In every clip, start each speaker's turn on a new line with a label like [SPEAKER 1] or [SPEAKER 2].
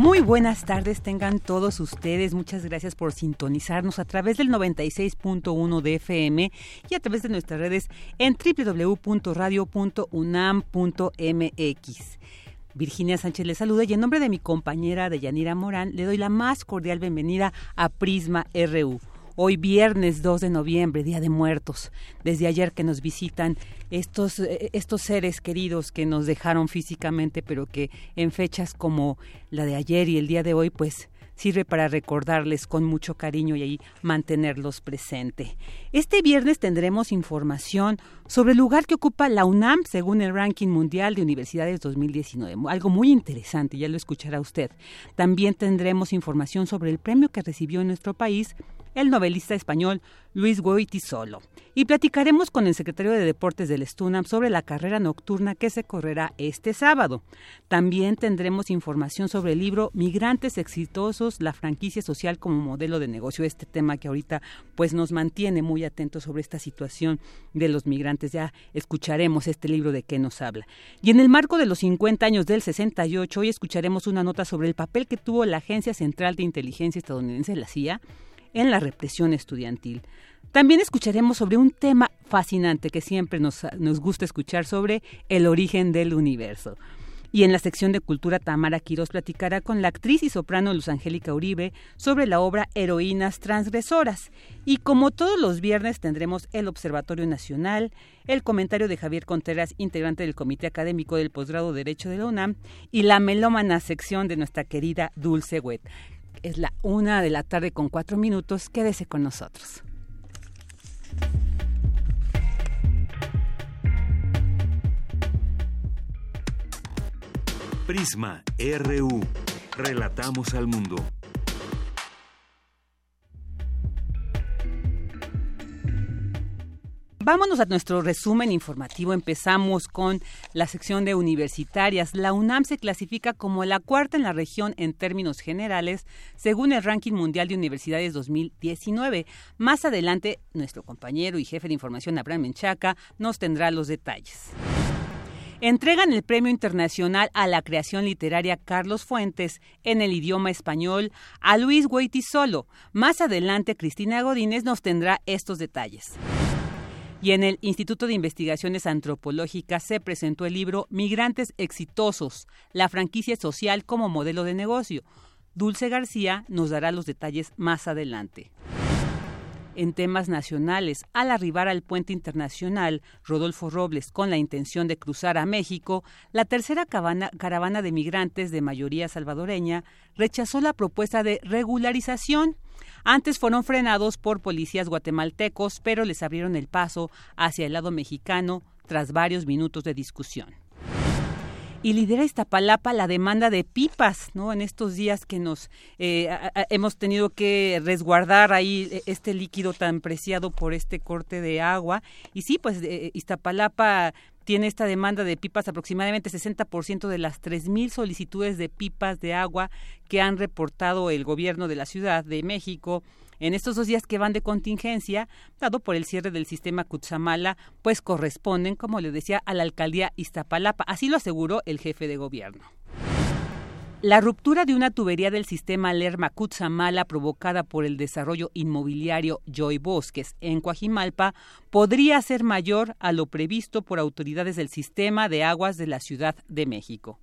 [SPEAKER 1] Muy buenas tardes tengan todos ustedes. Muchas gracias por sintonizarnos a través del 96.1 de FM y a través de nuestras redes en www.radio.unam.mx. Virginia Sánchez les saluda y en nombre de mi compañera Deyanira Morán le doy la más cordial bienvenida a Prisma RU. Hoy viernes 2 de noviembre, Día de Muertos. Desde ayer que nos visitan estos, eh, estos seres queridos que nos dejaron físicamente, pero que en fechas como la de ayer y el día de hoy, pues sirve para recordarles con mucho cariño y ahí mantenerlos presente. Este viernes tendremos información sobre el lugar que ocupa la UNAM según el ranking mundial de universidades 2019. Algo muy interesante, ya lo escuchará usted. También tendremos información sobre el premio que recibió en nuestro país el novelista español Luis Goitisolo. Y platicaremos con el secretario de Deportes del Stunam sobre la carrera nocturna que se correrá este sábado. También tendremos información sobre el libro Migrantes exitosos, la franquicia social como modelo de negocio, este tema que ahorita pues nos mantiene muy atentos sobre esta situación de los migrantes. Ya escucharemos este libro de qué nos habla. Y en el marco de los 50 años del 68, hoy escucharemos una nota sobre el papel que tuvo la Agencia Central de Inteligencia estadounidense, la CIA, en la represión estudiantil. También escucharemos sobre un tema fascinante que siempre nos, nos gusta escuchar sobre el origen del universo. Y en la sección de cultura, Tamara Quiroz platicará con la actriz y soprano Luz Angélica Uribe sobre la obra Heroínas Transgresoras. Y como todos los viernes tendremos el Observatorio Nacional, el comentario de Javier Contreras, integrante del Comité Académico del Posgrado Derecho de la UNAM, y la melómana sección de nuestra querida Dulce Wet. Es la una de la tarde con cuatro minutos. Quédese con nosotros.
[SPEAKER 2] Prisma RU. Relatamos al mundo.
[SPEAKER 1] Vámonos a nuestro resumen informativo. Empezamos con la sección de universitarias. La UNAM se clasifica como la cuarta en la región en términos generales, según el ranking mundial de universidades 2019. Más adelante, nuestro compañero y jefe de información, Abraham Menchaca, nos tendrá los detalles. Entregan el Premio Internacional a la Creación Literaria Carlos Fuentes en el idioma español a Luis Solo. Más adelante, Cristina Godínez nos tendrá estos detalles. Y en el Instituto de Investigaciones Antropológicas se presentó el libro Migrantes Exitosos, la franquicia social como modelo de negocio. Dulce García nos dará los detalles más adelante. En temas nacionales, al arribar al puente internacional Rodolfo Robles con la intención de cruzar a México, la tercera caravana de migrantes de mayoría salvadoreña rechazó la propuesta de regularización antes fueron frenados por policías guatemaltecos, pero les abrieron el paso hacia el lado mexicano tras varios minutos de discusión y lidera Iztapalapa la demanda de pipas, ¿no? En estos días que nos eh, hemos tenido que resguardar ahí e, este líquido tan preciado por este corte de agua. Y sí, pues eh, Iztapalapa tiene esta demanda de pipas, aproximadamente 60% de las 3.000 solicitudes de pipas de agua que han reportado el gobierno de la Ciudad de México en estos dos días que van de contingencia, dado por el cierre del sistema Cutzamala, pues corresponden, como le decía, a la alcaldía Iztapalapa. Así lo aseguró el jefe de gobierno. La ruptura de una tubería del sistema Lerma Cutzamala provocada por el desarrollo inmobiliario Joy Bosques en Coajimalpa podría ser mayor a lo previsto por autoridades del sistema de aguas de la Ciudad de México.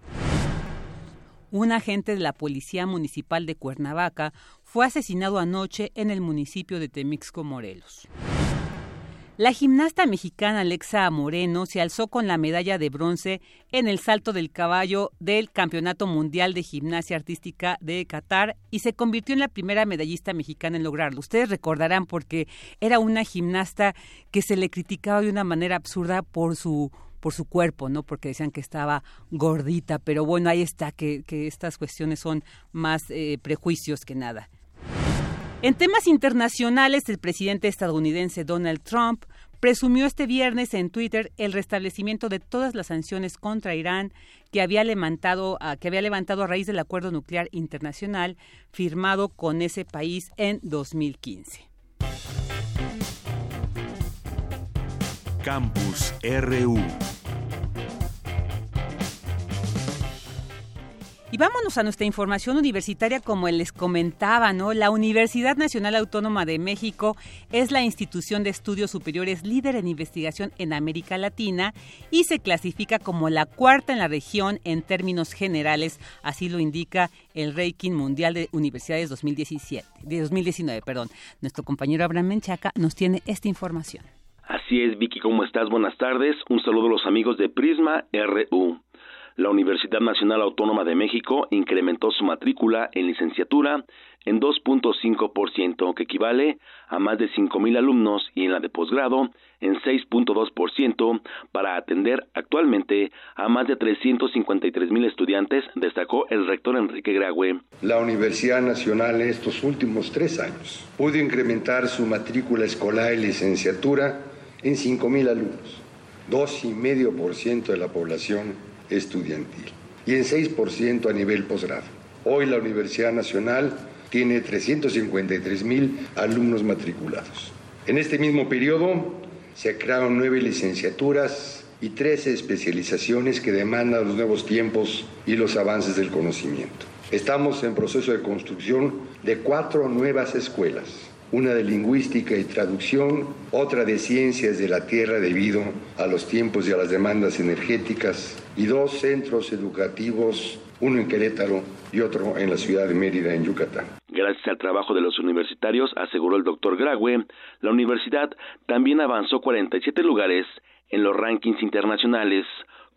[SPEAKER 1] Un agente de la Policía Municipal de Cuernavaca fue asesinado anoche en el municipio de Temixco, Morelos. La gimnasta mexicana Alexa Moreno se alzó con la medalla de bronce en el salto del caballo del Campeonato Mundial de Gimnasia Artística de Qatar y se convirtió en la primera medallista mexicana en lograrlo. Ustedes recordarán porque era una gimnasta que se le criticaba de una manera absurda por su por su cuerpo, ¿no? Porque decían que estaba gordita, pero bueno, ahí está, que, estas cuestiones son más eh, prejuicios que nada. En temas internacionales, el presidente estadounidense Donald Trump presumió este viernes en Twitter el restablecimiento de todas las sanciones contra Irán que había levantado a, que había levantado a raíz del acuerdo nuclear internacional firmado con ese país en 2015.
[SPEAKER 2] Campus RU
[SPEAKER 1] Y vámonos a nuestra información universitaria, como les comentaba, ¿no? La Universidad Nacional Autónoma de México es la institución de estudios superiores líder en investigación en América Latina y se clasifica como la cuarta en la región en términos generales, así lo indica el ranking mundial de universidades 2017, de 2019, perdón. Nuestro compañero Abraham Menchaca nos tiene esta información.
[SPEAKER 3] Así es, Vicky, ¿cómo estás? Buenas tardes. Un saludo a los amigos de Prisma RU la Universidad Nacional Autónoma de México incrementó su matrícula en licenciatura en 2.5%, que equivale a más de 5.000 alumnos, y en la de posgrado en 6.2%, para atender actualmente a más de 353.000 estudiantes, destacó el rector Enrique Graue.
[SPEAKER 4] La Universidad Nacional en estos últimos tres años pudo incrementar su matrícula escolar y licenciatura en 5.000 alumnos, 2,5% de la población estudiantil y en 6% a nivel posgrado. Hoy la Universidad Nacional tiene 353 mil alumnos matriculados. En este mismo periodo se crearon nueve licenciaturas y 13 especializaciones que demandan los nuevos tiempos y los avances del conocimiento. Estamos en proceso de construcción de cuatro nuevas escuelas una de lingüística y traducción, otra de ciencias de la tierra debido a los tiempos y a las demandas energéticas, y dos centros educativos, uno en Querétaro y otro en la ciudad de Mérida, en Yucatán.
[SPEAKER 3] Gracias al trabajo de los universitarios, aseguró el doctor Graue, la universidad también avanzó 47 lugares en los rankings internacionales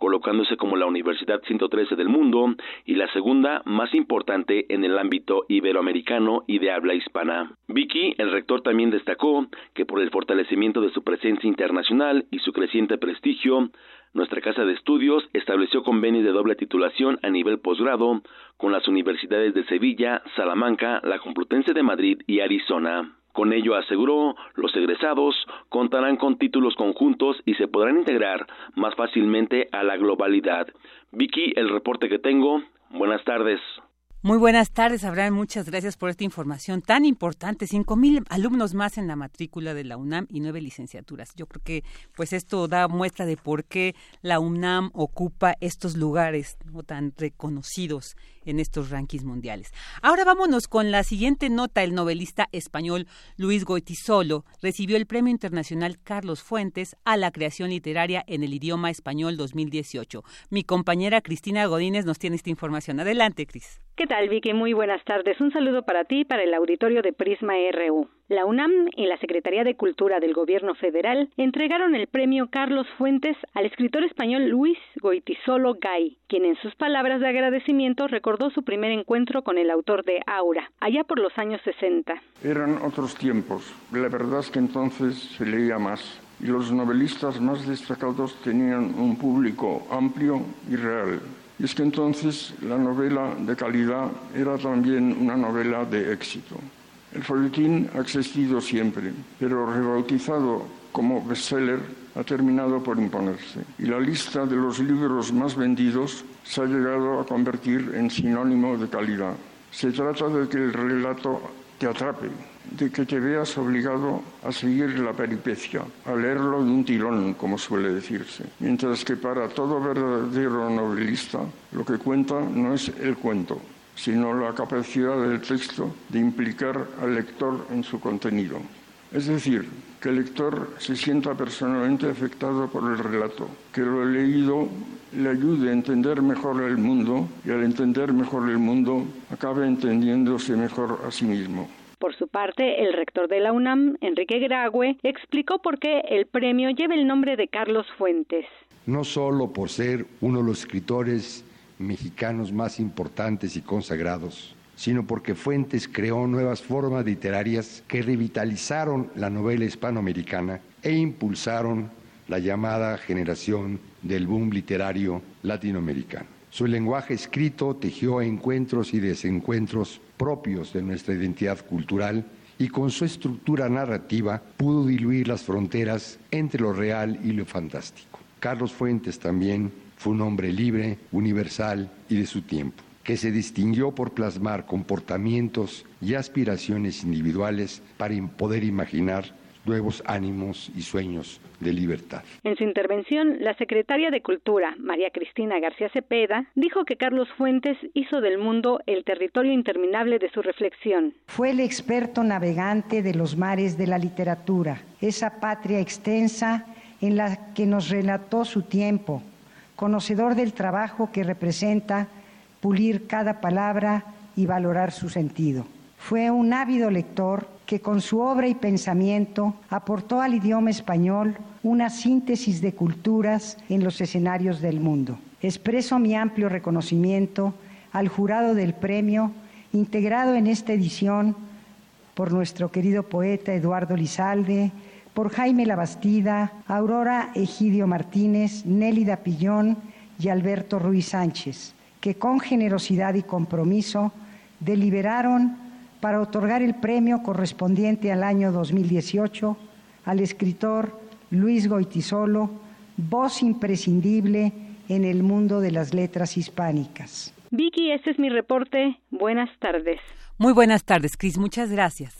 [SPEAKER 3] colocándose como la Universidad 113 del mundo y la segunda más importante en el ámbito iberoamericano y de habla hispana. Vicky, el rector también destacó que por el fortalecimiento de su presencia internacional y su creciente prestigio, nuestra casa de estudios estableció convenios de doble titulación a nivel posgrado con las universidades de Sevilla, Salamanca, la Complutense de Madrid y Arizona. Con ello, aseguró, los egresados contarán con títulos conjuntos y se podrán integrar más fácilmente a la globalidad. Vicky, el reporte que tengo. Buenas tardes.
[SPEAKER 1] Muy buenas tardes, Abraham. Muchas gracias por esta información tan importante. Cinco mil alumnos más en la matrícula de la UNAM y nueve licenciaturas. Yo creo que, pues, esto da muestra de por qué la UNAM ocupa estos lugares no tan reconocidos en estos rankings mundiales. Ahora vámonos con la siguiente nota. El novelista español Luis Goitisolo recibió el Premio Internacional Carlos Fuentes a la creación literaria en el idioma español 2018. Mi compañera Cristina Godínez nos tiene esta información. Adelante, Cris.
[SPEAKER 5] ¿Qué tal, Vicky? Muy buenas tardes. Un saludo para ti y para el auditorio de Prisma RU. La UNAM y la Secretaría de Cultura del Gobierno Federal entregaron el premio Carlos Fuentes al escritor español Luis Goitisolo Gay, quien en sus palabras de agradecimiento recordó su primer encuentro con el autor de Aura, allá por los años 60.
[SPEAKER 6] Eran otros tiempos. La verdad es que entonces se leía más y los novelistas más destacados tenían un público amplio y real. Y es que entonces la novela de calidad era también una novela de éxito. El folletín ha existido siempre, pero rebautizado como bestseller ha terminado por imponerse. Y la lista de los libros más vendidos se ha llegado a convertir en sinónimo de calidad. Se trata de que el relato te atrape, de que te veas obligado a seguir la peripecia, a leerlo de un tirón, como suele decirse. Mientras que para todo verdadero novelista lo que cuenta no es el cuento, sino la capacidad del texto de implicar al lector en su contenido. Es decir, que el lector se sienta personalmente afectado por el relato, que lo leído le ayude a entender mejor el mundo y al entender mejor el mundo acabe entendiéndose mejor a sí mismo.
[SPEAKER 5] Por su parte, el rector de la UNAM, Enrique Grague, explicó por qué el premio lleva el nombre de Carlos Fuentes.
[SPEAKER 4] No solo por ser uno de los escritores mexicanos más importantes y consagrados, sino porque Fuentes creó nuevas formas literarias que revitalizaron la novela hispanoamericana e impulsaron la llamada generación del boom literario latinoamericano. Su lenguaje escrito tejió encuentros y desencuentros propios de nuestra identidad cultural y con su estructura narrativa pudo diluir las fronteras entre lo real y lo fantástico. Carlos Fuentes también fue un hombre libre, universal y de su tiempo que se distinguió por plasmar comportamientos y aspiraciones individuales para poder imaginar nuevos ánimos y sueños de libertad.
[SPEAKER 5] En su intervención, la secretaria de Cultura, María Cristina García Cepeda, dijo que Carlos Fuentes hizo del mundo el territorio interminable de su reflexión.
[SPEAKER 7] Fue el experto navegante de los mares de la literatura, esa patria extensa en la que nos relató su tiempo, conocedor del trabajo que representa pulir cada palabra y valorar su sentido. Fue un ávido lector que con su obra y pensamiento aportó al idioma español una síntesis de culturas en los escenarios del mundo. Expreso mi amplio reconocimiento al jurado del premio, integrado en esta edición por nuestro querido poeta Eduardo Lizalde, por Jaime Labastida, Aurora Egidio Martínez, Nélida Pillón y Alberto Ruiz Sánchez que con generosidad y compromiso deliberaron para otorgar el premio correspondiente al año 2018 al escritor Luis Goitisolo, voz imprescindible en el mundo de las letras hispánicas.
[SPEAKER 5] Vicky, este es mi reporte. Buenas tardes.
[SPEAKER 1] Muy buenas tardes, Cris. Muchas gracias.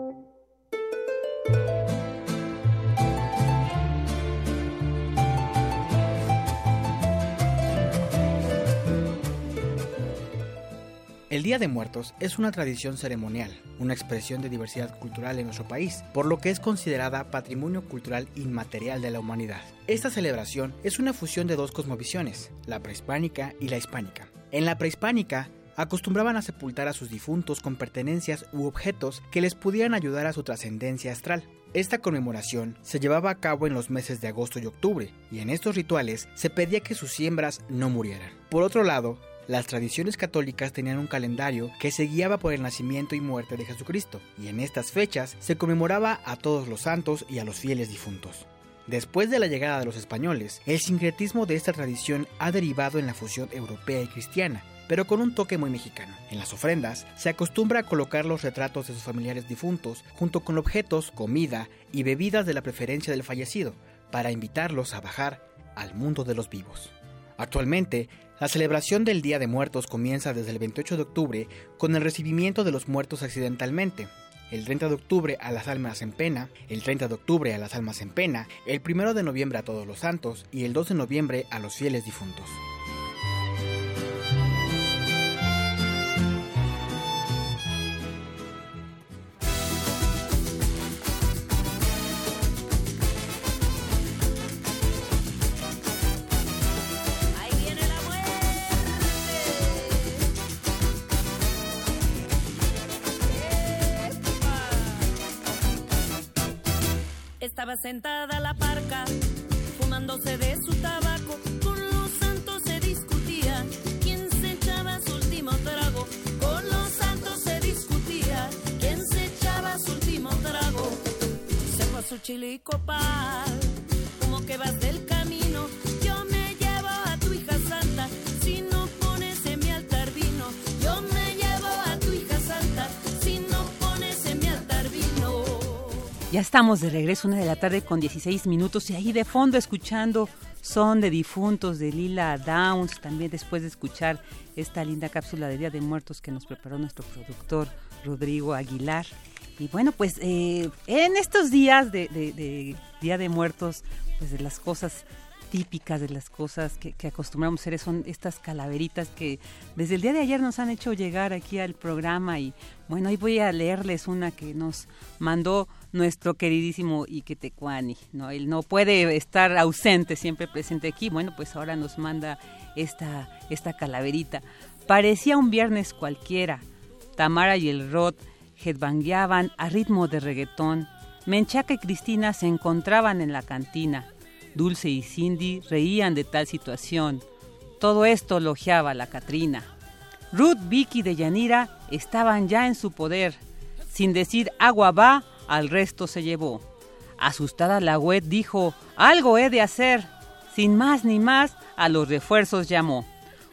[SPEAKER 8] El Día de Muertos es una tradición ceremonial, una expresión de diversidad cultural en nuestro país, por lo que es considerada patrimonio cultural inmaterial de la humanidad. Esta celebración es una fusión de dos cosmovisiones, la prehispánica y la hispánica. En la prehispánica, acostumbraban a sepultar a sus difuntos con pertenencias u objetos que les pudieran ayudar a su trascendencia astral. Esta conmemoración se llevaba a cabo en los meses de agosto y octubre, y en estos rituales se pedía que sus siembras no murieran. Por otro lado, las tradiciones católicas tenían un calendario que se guiaba por el nacimiento y muerte de Jesucristo, y en estas fechas se conmemoraba a todos los santos y a los fieles difuntos. Después de la llegada de los españoles, el sincretismo de esta tradición ha derivado en la fusión europea y cristiana, pero con un toque muy mexicano. En las ofrendas se acostumbra a colocar los retratos de sus familiares difuntos junto con objetos, comida y bebidas de la preferencia del fallecido, para invitarlos a bajar al mundo de los vivos. Actualmente, la celebración del Día de Muertos comienza desde el 28 de octubre con el recibimiento de los muertos accidentalmente. El 30 de octubre a las almas en pena, el 30 de octubre a las almas en pena, el 1 de noviembre a todos los santos y el 2 de noviembre a los fieles difuntos.
[SPEAKER 9] Estaba sentada la parca, fumándose de su tabaco. Con los santos se discutía quién se echaba su último trago. Con los santos se discutía quién se echaba su último trago. A su chilico pal, como que vas del
[SPEAKER 1] Ya estamos de regreso, una de la tarde con 16 minutos y ahí de fondo escuchando Son de Difuntos de Lila Downs, también después de escuchar esta linda cápsula de Día de Muertos que nos preparó nuestro productor Rodrigo Aguilar. Y bueno, pues eh, en estos días de, de- de Día de Muertos, pues de las cosas típicas de las cosas que, acostumbramos a hacer son estas calaveritas que desde el día de ayer nos han hecho llegar aquí al programa y bueno, hoy voy a leerles una que nos mandó nuestro queridísimo Iquetecuani, ¿no? Él no puede estar ausente, siempre presente aquí. Bueno, pues ahora nos manda esta, esta calaverita. Parecía un viernes cualquiera. Tamara y el Rod headbangueaban a ritmo de reggaetón. Menchaca y Cristina se encontraban en la cantina. Dulce y Cindy reían de tal situación. Todo esto elogiaba la Catrina. Ruth, Vicky de Yanira estaban ya en su poder. Sin decir agua va, al resto se llevó. Asustada la web dijo, algo he de hacer. Sin más ni más, a los refuerzos llamó.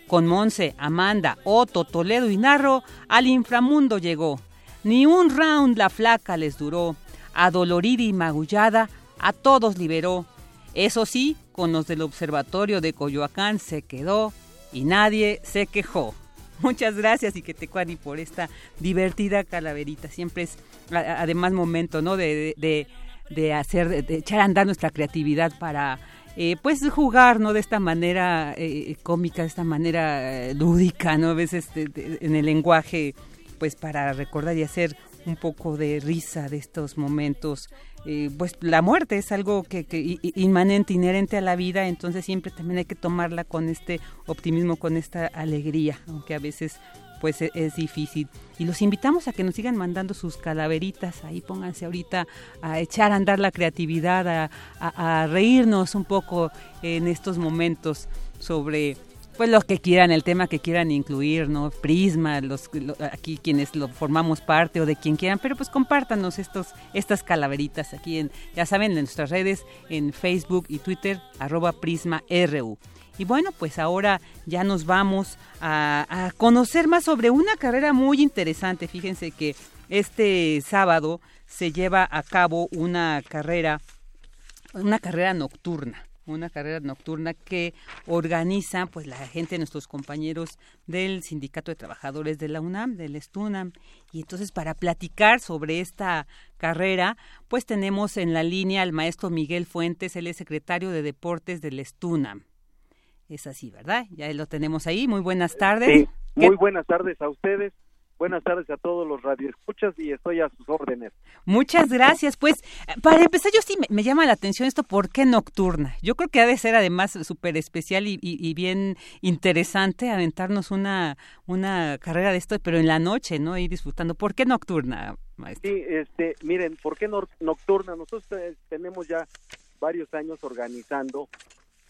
[SPEAKER 1] Con Monse, Amanda, Otto, Toledo y Narro, al inframundo llegó. Ni un round la flaca les duró. Adolorida y magullada, a todos liberó. Eso sí, con los del observatorio de Coyoacán se quedó y nadie se quejó. Muchas gracias y que te cuani por esta divertida calaverita. Siempre es además momento, ¿no? De, de, hacer, de echar a andar nuestra creatividad para eh, pues jugar, ¿no? De esta manera eh, cómica, de esta manera eh, lúdica, ¿no? A veces en el lenguaje, pues para recordar y hacer un poco de risa de estos momentos. Pues la muerte es algo que, inmanente, inherente a la vida, entonces siempre también hay que tomarla con este optimismo, con esta alegría, aunque a veces pues e, es, difícil. Y los invitamos a que nos sigan mandando sus calaveritas, ahí pónganse ahorita a echar a andar la creatividad, a, reírnos un poco en estos momentos sobre pues los que quieran, el tema que quieran incluir, ¿no? Prisma, los, aquí quienes lo formamos parte o de quien quieran, pero pues compártanos estos, estas calaveritas aquí en, ya saben, en nuestras redes, en Facebook y Twitter, arroba Prisma. Y bueno, pues ahora ya nos vamos a, conocer más sobre una carrera muy interesante. Fíjense que este sábado se lleva a cabo una carrera, una carrera nocturna una carrera nocturna que organiza pues la gente, nuestros compañeros del Sindicato de Trabajadores de la UNAM, del STUNAM. Y entonces para platicar sobre esta carrera, pues tenemos en la línea al maestro Miguel Fuentes, él es secretario de Deportes del STUNAM. Es así, ¿verdad? Ya lo tenemos ahí. Muy buenas tardes.
[SPEAKER 10] Sí, muy buenas tardes a ustedes. Buenas tardes a todos los radioescuchas y estoy a sus órdenes.
[SPEAKER 1] Muchas gracias. Pues, para empezar, yo sí me, llama la atención esto, ¿por qué nocturna? Yo creo que ha de ser además súper especial y, bien interesante aventarnos una, una carrera de esto, pero en la noche, ¿no? Y disfrutando. ¿Por qué nocturna, maestro?
[SPEAKER 10] Sí, este, miren, ¿por qué nocturna? Nosotros tenemos ya varios años organizando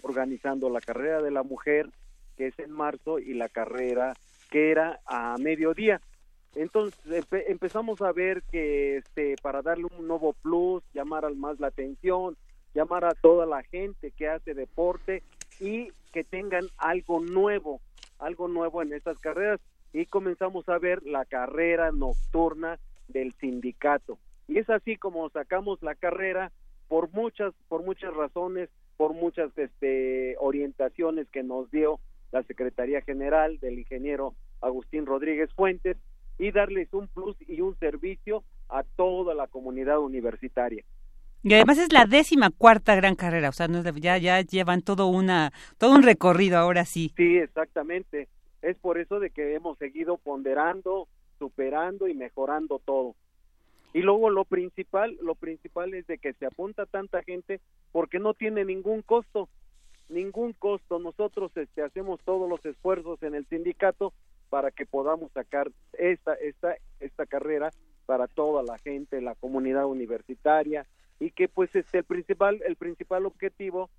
[SPEAKER 10] organizando la carrera de la mujer, que es en marzo, y la carrera que era a mediodía. Entonces empezamos a ver que este, para darle un nuevo plus, llamar al más la atención, llamar a toda la gente que hace deporte y que tengan algo nuevo, algo nuevo en estas carreras. Y comenzamos a ver la carrera nocturna del sindicato. Y es así como sacamos la carrera por muchas, por muchas razones, por muchas este, orientaciones que nos dio la Secretaría General del ingeniero Agustín Rodríguez Fuentes y darles un plus y un servicio a toda la comunidad universitaria.
[SPEAKER 1] Y además es la décima cuarta gran carrera, o sea, ya, ya llevan todo, una, todo un recorrido ahora sí.
[SPEAKER 10] Sí, exactamente. Es por eso de que hemos seguido ponderando, superando y mejorando todo. Y luego lo principal, lo principal es de que se apunta tanta gente porque no tiene ningún costo, ningún costo. Nosotros este, hacemos todos los esfuerzos en el sindicato para que podamos sacar esta, esta, esta carrera para toda la gente, la comunidad universitaria y que pues este el principal el principal objetivo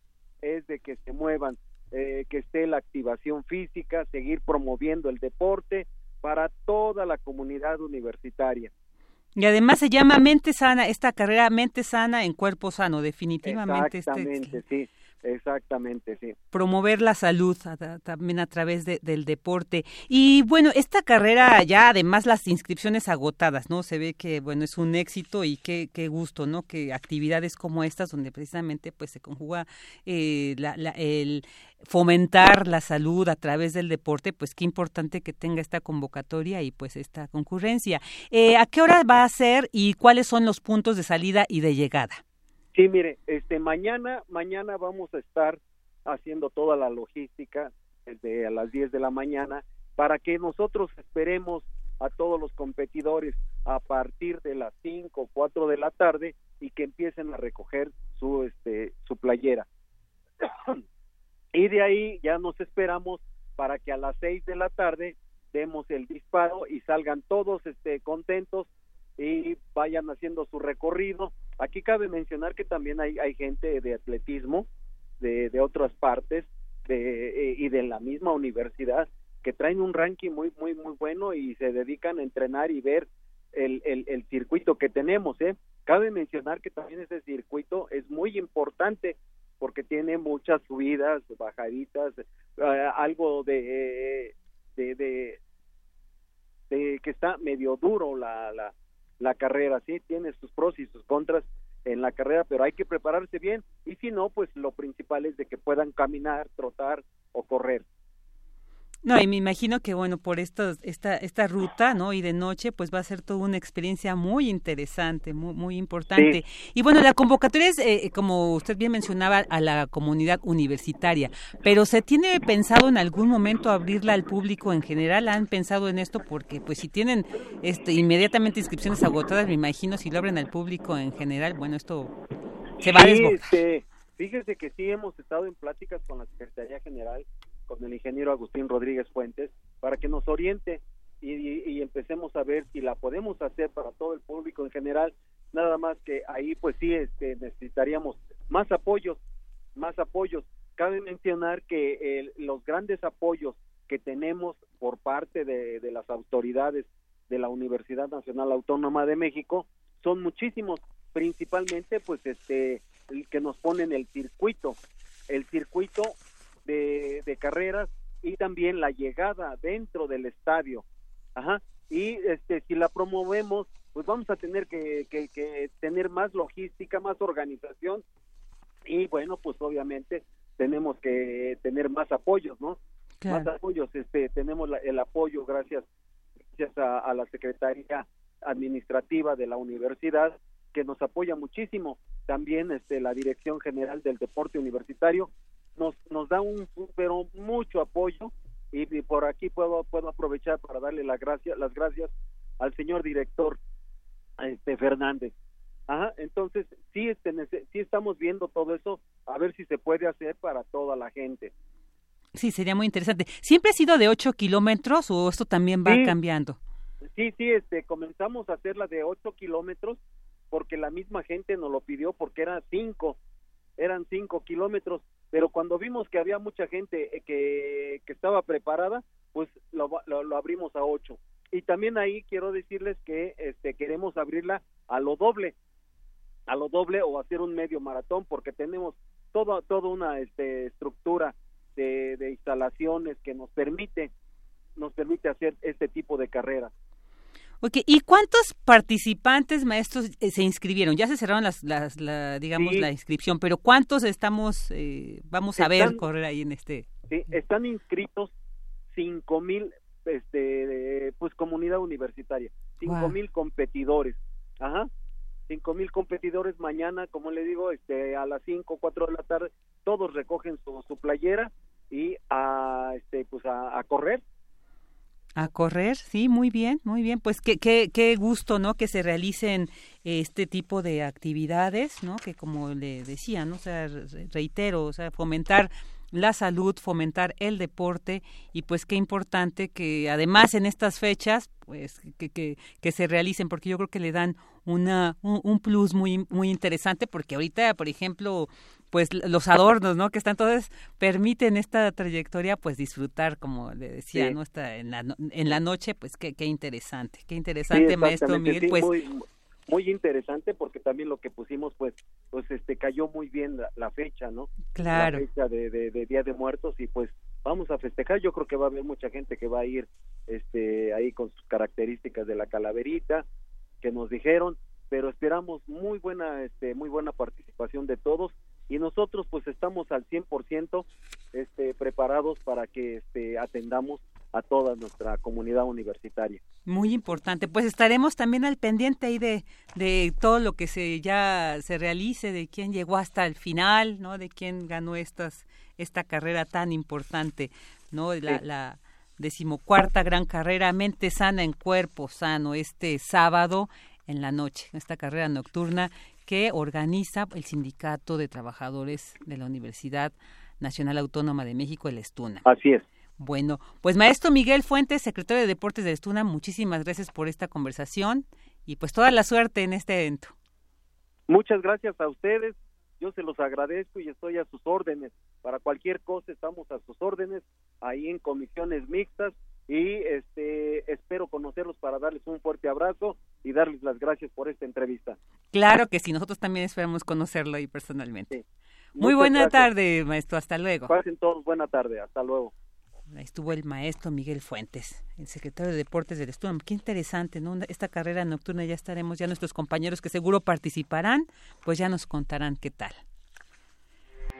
[SPEAKER 10] es de que se muevan, eh, que esté la activación física, seguir promoviendo el deporte para toda la comunidad universitaria.
[SPEAKER 1] Y además se llama mente sana, esta carrera mente sana en cuerpo sano, definitivamente.
[SPEAKER 10] Este, Exactamente, sí. Exactamente, sí.
[SPEAKER 1] Promover la salud también a través del deporte. Y bueno, esta carrera ya además las inscripciones agotadas, ¿no? Se ve que, bueno, es un éxito y qué, qué gusto, ¿no? Que actividades como estas, donde precisamente pues se conjuga eh, el fomentar la salud a través del deporte, pues qué importante que tenga esta convocatoria y pues esta concurrencia. Eh, ¿A qué hora va a ser y cuáles son los puntos de salida y de llegada?
[SPEAKER 10] Sí, mire, este mañana mañana vamos a estar haciendo toda la logística desde a las 10 de la mañana para que nosotros esperemos a todos los competidores a partir de las 5 o 4 de la tarde y que empiecen a recoger su este su playera. y de ahí ya nos esperamos para que a las 6 de la tarde demos el disparo y salgan todos este contentos y vayan haciendo su recorrido. Aquí cabe mencionar que también hay, hay gente de atletismo de, de otras partes de, eh, y de la misma universidad que traen un ranking muy muy muy bueno y se dedican a entrenar y ver el, el, el circuito que tenemos ¿eh? cabe mencionar que también ese circuito es muy importante porque tiene muchas subidas bajaditas eh, algo de, de, de de que está medio duro la, la, la carrera, sí, tiene sus pros y sus contras en la carrera, pero hay que prepararse bien y si no, pues lo principal es de que puedan caminar, trotar o correr.
[SPEAKER 1] No, y me imagino que bueno, por esto, esta, esta ruta, ¿no? Y de noche, pues va a ser toda una experiencia muy interesante, muy, muy importante. Y bueno, la convocatoria es, eh, como usted bien mencionaba, a la comunidad universitaria, pero ¿se tiene pensado en algún momento abrirla al público en general? ¿Han pensado en esto? Porque pues si tienen este, inmediatamente inscripciones agotadas, me imagino, si lo abren al público en general, bueno, esto se va a desbordar.
[SPEAKER 10] Este, fíjese que sí hemos estado en pláticas con la Secretaría General con el ingeniero Agustín Rodríguez Fuentes para que nos oriente y, empecemos a ver si la podemos hacer para todo el público en general. Nada más que ahí pues sí este, necesitaríamos más apoyos más apoyos. Cabe mencionar que los grandes apoyos que tenemos por parte de, de las autoridades de la Universidad Nacional Autónoma de México son muchísimos principalmente pues este el que nos ponen el circuito el circuito de, carreras y también la llegada dentro del estadio. Ajá. Y este, si la promovemos, pues vamos a tener que, que, tener más logística, más organización y bueno, pues obviamente tenemos que tener más apoyos, ¿no? Más apoyos, este, tenemos el apoyo gracias, gracias a, a, la Secretaría Administrativa de la Universidad que nos apoya muchísimo, también este, la Dirección General del Deporte Universitario nos, nos da un pero mucho apoyo y, por aquí puedo puedo aprovechar para darle las gracias las gracias al señor director este Fernández. Ajá, entonces sí este sí estamos viendo todo eso a ver si se puede hacer para toda la gente.
[SPEAKER 1] Sí sería muy interesante. Siempre ha sido de 8 kilómetros o esto también va cambiando
[SPEAKER 10] sí sí este comenzamos a hacerla de 8 kilómetros porque la misma gente nos lo pidió porque eran 5 eran 5 kilómetros pero cuando vimos que había mucha gente eh, que, que estaba preparada, pues lo, lo, abrimos a ocho. Y también ahí quiero decirles que este, queremos abrirla a lo doble, a lo doble o hacer un medio maratón, porque tenemos toda toda una este, estructura de, de instalaciones que nos permite nos permite hacer este tipo de carreras.
[SPEAKER 1] Okay. ¿Y cuántos participantes, maestros, eh, se inscribieron? Ya se cerraron las, las la, digamos, la inscripción, pero ¿cuántos estamos, eh, vamos a ver correr ahí en este?
[SPEAKER 10] Sí, están inscritos cinco mil, este, pues comunidad universitaria, cinco mil competidores, ajá, cinco mil competidores mañana, como le digo, este, a las cinco, cuatro de la tarde, todos recogen su, su playera y a, este, pues a, a correr
[SPEAKER 1] a correr, sí, muy bien, muy bien. Pues qué, qué, qué gusto, ¿no? Que se realicen este tipo de actividades, ¿no? Que como le decía, ¿no? Sea, reitero, o sea, fomentar la salud, fomentar el deporte y pues qué importante que además en estas fechas pues que, que, que se realicen porque yo creo que le dan una un, un, plus muy muy interesante porque ahorita por ejemplo pues los adornos, ¿no? Que están todos permiten esta trayectoria pues disfrutar como le decía, ¿no? Está en la en la noche, pues qué qué interesante, qué interesante maestro Miguel, pues
[SPEAKER 10] muy, muy, interesante porque también lo que pusimos pues pues este cayó muy bien la, fecha, ¿no?
[SPEAKER 1] Claro.
[SPEAKER 10] La fecha de, de, de Día de Muertos y pues vamos a festejar, yo creo que va a haber mucha gente que va a ir este ahí con sus características de la calaverita que nos dijeron, pero esperamos muy buena este muy buena participación de todos y nosotros pues estamos al 100% este, preparados para que este, atendamos a toda nuestra comunidad universitaria.
[SPEAKER 1] Muy importante, pues estaremos también al pendiente ahí de, de todo lo que se ya se realice, de quién llegó hasta el final, ¿no? De quién ganó estas esta carrera tan importante, ¿no? La, la decimocuarta gran carrera Mente Sana en Cuerpo Sano, este sábado en la noche, esta carrera nocturna que organiza el Sindicato de Trabajadores de la Universidad Nacional Autónoma de México, el ESTUNA.
[SPEAKER 10] Así es.
[SPEAKER 1] Bueno, pues maestro Miguel Fuentes, secretario de Deportes de Estuna, muchísimas gracias por esta conversación y pues toda la suerte en este evento.
[SPEAKER 10] Muchas gracias a ustedes, yo se los agradezco y estoy a sus órdenes. Para cualquier cosa estamos a sus órdenes ahí en comisiones mixtas y este espero conocerlos para darles un fuerte abrazo y darles las gracias por esta entrevista.
[SPEAKER 1] Claro que sí, nosotros también esperamos conocerlo ahí personalmente. Muy buena tarde, maestro, hasta luego.
[SPEAKER 10] Pasen todos buena tarde, hasta luego
[SPEAKER 1] estuvo el maestro Miguel Fuentes, el secretario de Deportes del Estudio. Qué interesante, ¿no? Esta carrera nocturna ya estaremos, ya nuestros compañeros que seguro participarán, pues ya nos contarán qué tal.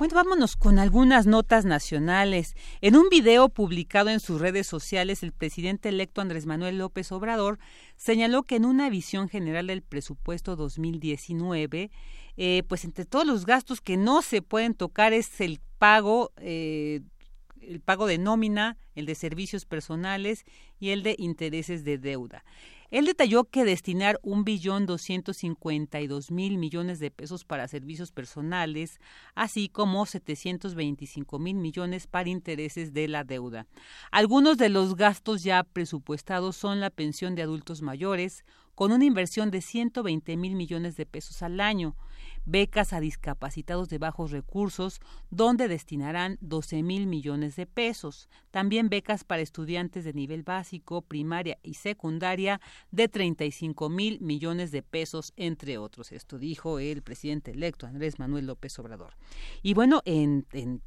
[SPEAKER 1] Bueno, vámonos con algunas notas nacionales. En un video publicado en sus redes sociales, el presidente electo Andrés Manuel López Obrador señaló que en una visión general del presupuesto 2019, eh, pues entre todos los gastos que no se pueden tocar es el pago, eh, el pago de nómina, el de servicios personales y el de intereses de deuda. Él detalló que destinar un billón doscientos cincuenta y dos mil millones de pesos para servicios personales, así como setecientos veinticinco mil millones para intereses de la deuda. Algunos de los gastos ya presupuestados son la pensión de adultos mayores, con una inversión de 120 mil millones de pesos al año, becas a discapacitados de bajos recursos, donde destinarán 12 mil millones de pesos. También becas para estudiantes de nivel básico, primaria y secundaria de 35 mil millones de pesos, entre otros. Esto dijo el presidente electo Andrés Manuel López Obrador. Y bueno, en, en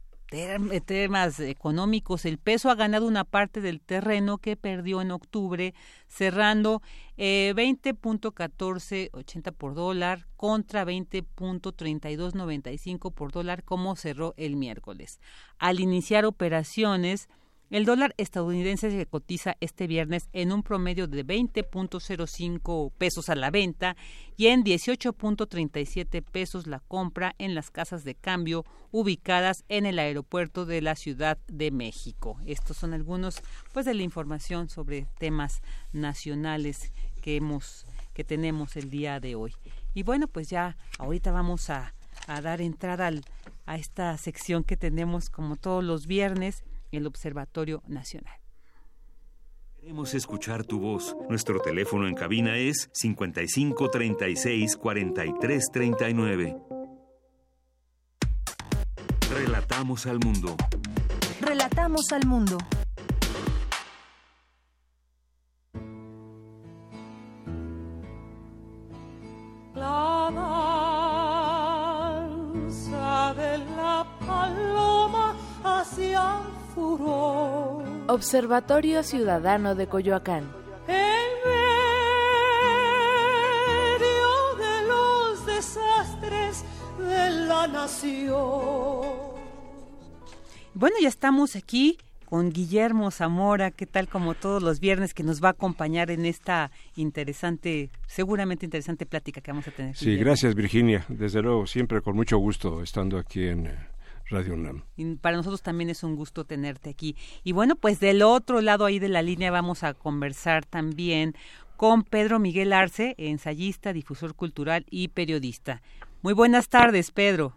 [SPEAKER 1] temas económicos, el peso ha ganado una parte del terreno que perdió en octubre, cerrando eh, 20.1480 por dólar contra 20.3295 por dólar como cerró el miércoles. Al iniciar operaciones, el dólar estadounidense se cotiza este viernes en un promedio de 20.05 pesos a la venta y en 18.37 pesos la compra en las casas de cambio ubicadas en el aeropuerto de la Ciudad de México. Estos son algunos pues de la información sobre temas nacionales que hemos que tenemos el día de hoy. Y bueno, pues ya ahorita vamos a, a dar entrada al, a esta sección que tenemos como todos los viernes el Observatorio Nacional.
[SPEAKER 2] Queremos escuchar tu voz. Nuestro teléfono en cabina es 55 36 43 39. Relatamos al mundo.
[SPEAKER 11] Relatamos al mundo.
[SPEAKER 9] La danza de la paloma hacia
[SPEAKER 12] Observatorio Ciudadano de Coyoacán.
[SPEAKER 9] En medio de los desastres de la nación.
[SPEAKER 1] Bueno, ya estamos aquí con Guillermo Zamora, ¿qué tal como todos los viernes que nos va a acompañar en esta interesante, seguramente interesante plática que vamos a tener?
[SPEAKER 13] Sí, gracias Virginia, desde luego siempre con mucho gusto estando aquí en Radio UNAM.
[SPEAKER 1] Y para nosotros también es un gusto tenerte aquí. Y bueno, pues del otro lado ahí de la línea vamos a conversar también con Pedro Miguel Arce, ensayista, difusor cultural y periodista. Muy buenas tardes, Pedro.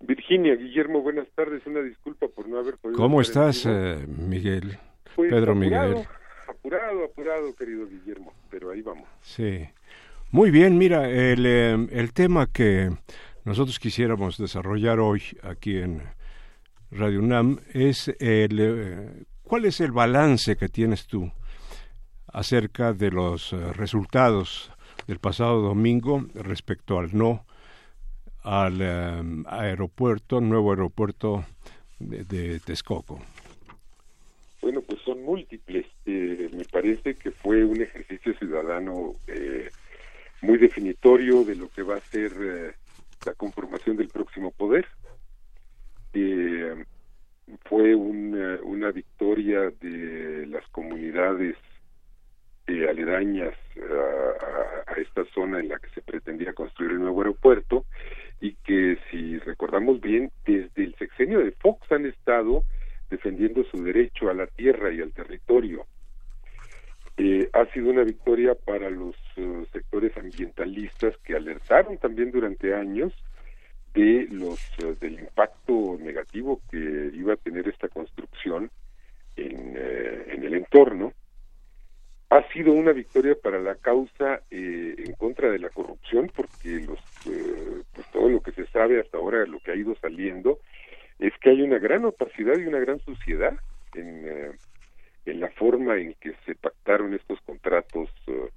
[SPEAKER 14] Virginia, Guillermo, buenas tardes. Una disculpa por no haber podido.
[SPEAKER 13] ¿Cómo estás, eh, Miguel?
[SPEAKER 14] Pues
[SPEAKER 13] Pedro
[SPEAKER 14] apurado,
[SPEAKER 13] Miguel.
[SPEAKER 14] Apurado, apurado, querido Guillermo, pero ahí vamos.
[SPEAKER 13] Sí. Muy bien, mira, el, eh, el tema que nosotros quisiéramos desarrollar hoy aquí en Radio UNAM es el, eh, cuál es el balance que tienes tú acerca de los eh, resultados del pasado domingo respecto al no al eh, aeropuerto, nuevo aeropuerto de, de Texcoco.
[SPEAKER 14] múltiples. Eh, me parece que fue un ejercicio ciudadano eh, muy definitorio de lo que va a ser la conformación del próximo poder. Eh, fue una, victoria de las comunidades eh, aledañas a, esta zona en la que se pretendía construir el nuevo aeropuerto y que si recordamos bien desde el sexenio de Fox han estado defendiendo su derecho a la tierra y al territorio eh, ha sido una victoria para los uh, sectores ambientalistas que alertaron también durante años de los uh, del impacto negativo que iba a tener esta construcción en, uh, en el entorno. Ha sido una victoria para la causa eh, en contra de la corrupción porque los pues todo lo que se sabe hasta ahora lo que ha ido saliendo es que hay una gran opacidad y una gran suciedad en en la forma en que se pactaron estos contratos uh,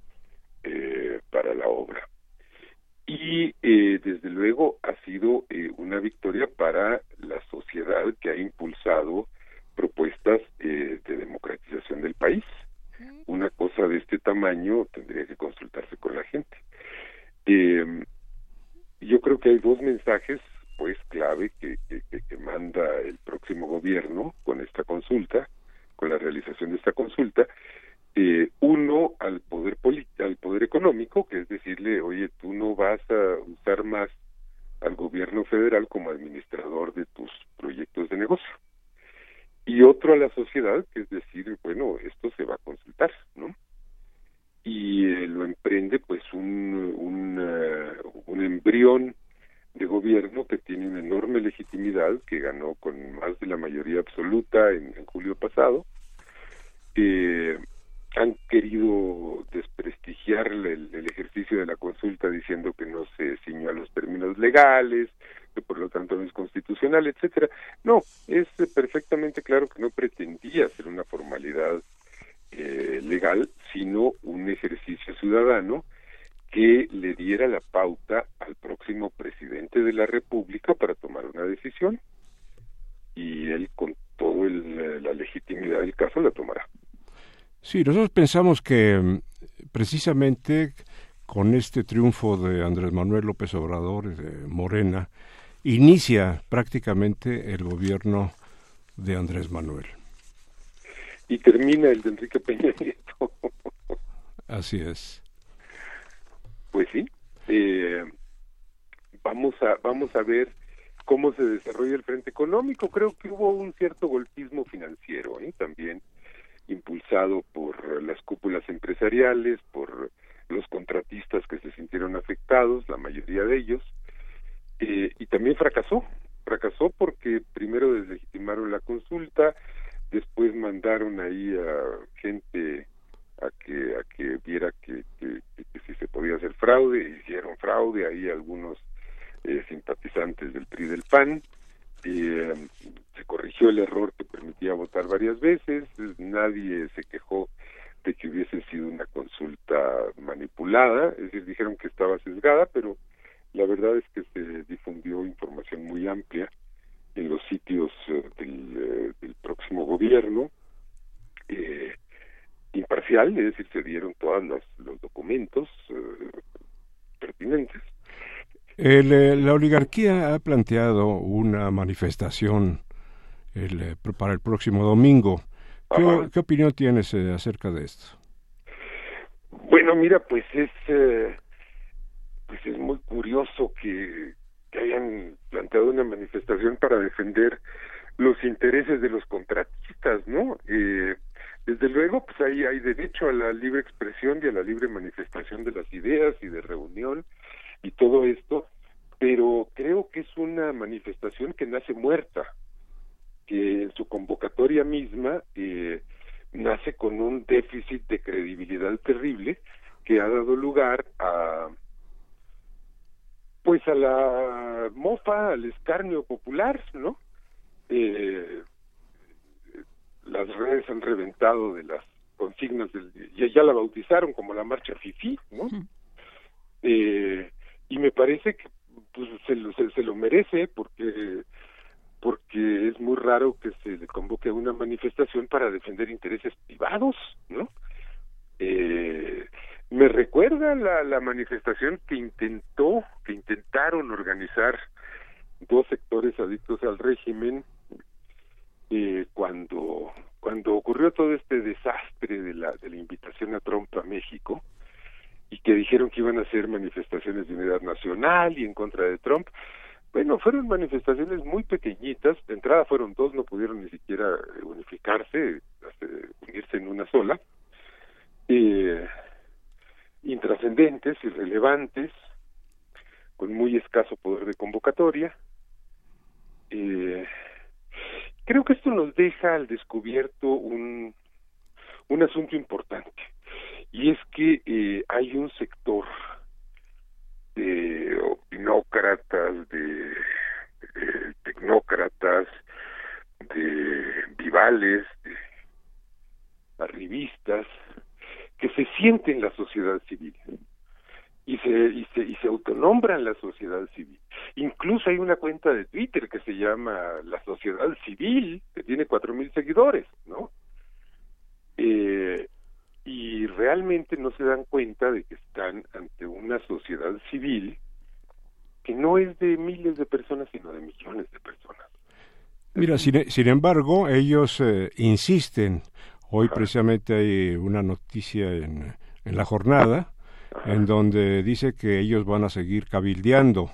[SPEAKER 14] eh, para la obra. Y eh, desde luego ha sido eh, una victoria para la sociedad que ha impulsado propuestas eh, de democratización del país. Una cosa de este tamaño tendría que consultarse con la gente. Eh, yo creo que hay dos mensajes pues clave que, que, que manda el próximo gobierno con esta consulta con la realización de esta consulta, eh, uno al poder al poder económico, que es decirle, oye, tú no vas a usar más al gobierno federal como administrador de tus proyectos de negocio. Y otro a la sociedad, que es decir, bueno, esto se va a consultar, ¿no? Y eh, lo emprende pues un, un, un embrión de gobierno que tiene una enorme legitimidad, que ganó con más de la mayoría absoluta en, julio pasado, eh, han querido desprestigiar el, el, ejercicio de la consulta diciendo que no se ciñó a los términos legales, que por lo tanto no es constitucional, etcétera. No, es perfectamente claro que no pretendía ser una formalidad eh, legal, sino un ejercicio ciudadano que le diera la pauta al próximo presidente de la República para tomar una decisión y él con toda la legitimidad del caso la tomará.
[SPEAKER 13] Sí, nosotros pensamos que mm, precisamente con este triunfo de Andrés Manuel López Obrador de Morena inicia prácticamente el gobierno de Andrés Manuel.
[SPEAKER 14] Y termina el de Enrique Peña Nieto.
[SPEAKER 13] Así es
[SPEAKER 14] pues sí eh, vamos a vamos a ver cómo se desarrolla el frente económico creo que hubo un cierto golpismo financiero ¿eh? también impulsado por las cúpulas empresariales por los contratistas que se sintieron afectados la mayoría de ellos eh, y también fracasó fracasó porque primero deslegitimaron la consulta después mandaron ahí a gente a que a que viera que, que, si se podía hacer fraude hicieron fraude ahí algunos eh, simpatizantes del PRI del PAN eh, se corrigió el error que permitía votar varias veces nadie se quejó de que hubiese sido una consulta manipulada es decir dijeron que estaba sesgada pero la verdad es que se difundió información muy amplia en los sitios uh, del, uh, del próximo gobierno eh, imparcial, es decir, se dieron todos los, los documentos eh, pertinentes.
[SPEAKER 13] El, eh, la oligarquía ha planteado una manifestación el, eh, para el próximo domingo. ¿Qué, ¿Qué, opinión tienes eh, acerca de esto?
[SPEAKER 14] Bueno, mira, pues es pues es muy curioso que, que hayan planteado una manifestación para defender los intereses de los contratistas, ¿no? Eh, desde luego, pues ahí hay derecho a la libre expresión y a la libre manifestación de las ideas y de reunión y todo esto, pero creo que es una manifestación que nace muerta, que en su convocatoria misma eh, nace con un déficit de credibilidad terrible que ha dado lugar a pues a la mofa, al escarnio popular, ¿no? Eh, las redes han reventado de las consignas del ya, ya la bautizaron como la marcha fifi no eh, y me parece que pues se lo, se, se lo merece porque porque es muy raro que se le convoque a una manifestación para defender intereses privados, ¿no? Eh, me recuerda la, la manifestación que intentó, que intentaron organizar dos sectores adictos al régimen eh, cuando cuando ocurrió todo este desastre de la de la invitación a Trump a México y que dijeron que iban a hacer manifestaciones de unidad nacional y en contra de Trump bueno fueron manifestaciones muy pequeñitas de entrada fueron dos no pudieron ni siquiera unificarse unirse en una sola eh, intrascendentes irrelevantes con muy escaso poder de convocatoria eh, creo que esto nos deja al descubierto un, un asunto importante y es que eh, hay un sector de opinócratas, de, tecnócratas, de vivales, de arribistas, que se sienten la sociedad civil y se, y se, y se autonombran la sociedad civil. Incluso hay una cuenta de Twitter que se llama La Sociedad Civil, que tiene cuatro mil seguidores, ¿no? Eh, y realmente no se dan cuenta de que están ante una sociedad civil que no es de miles de personas, sino de millones de personas.
[SPEAKER 13] Mira, sin, embargo, ellos eh, insisten. Hoy precisamente hay una noticia en, en la jornada en donde dice que ellos van a seguir cabildeando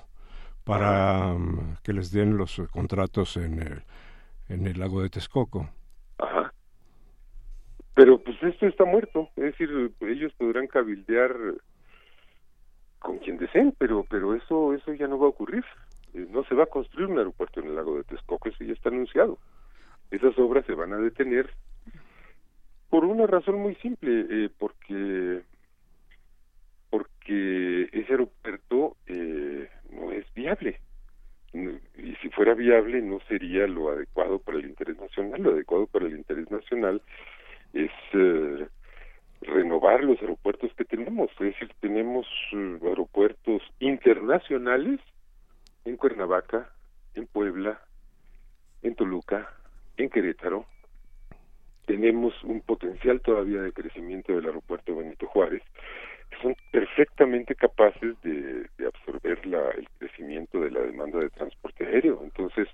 [SPEAKER 13] para um, que les den los contratos en el, en el lago de Texcoco.
[SPEAKER 14] Ajá. Pero pues esto está muerto, es decir, ellos podrán cabildear con quien deseen, pero pero eso eso ya no va a ocurrir. Eh, no se va a construir un aeropuerto en el lago de Texcoco, eso ya está anunciado. Esas obras se van a detener por una razón muy simple, eh, porque porque ese aeropuerto eh, no es viable. Y si fuera viable no sería lo adecuado para el interés nacional. Lo adecuado para el interés nacional es eh, renovar los aeropuertos que tenemos. Es decir, tenemos eh, aeropuertos internacionales en Cuernavaca, en Puebla, en Toluca, en Querétaro. Tenemos un potencial todavía de crecimiento del aeropuerto Benito Juárez perfectamente capaces de, absorber la, el crecimiento de la demanda de transporte aéreo. Entonces,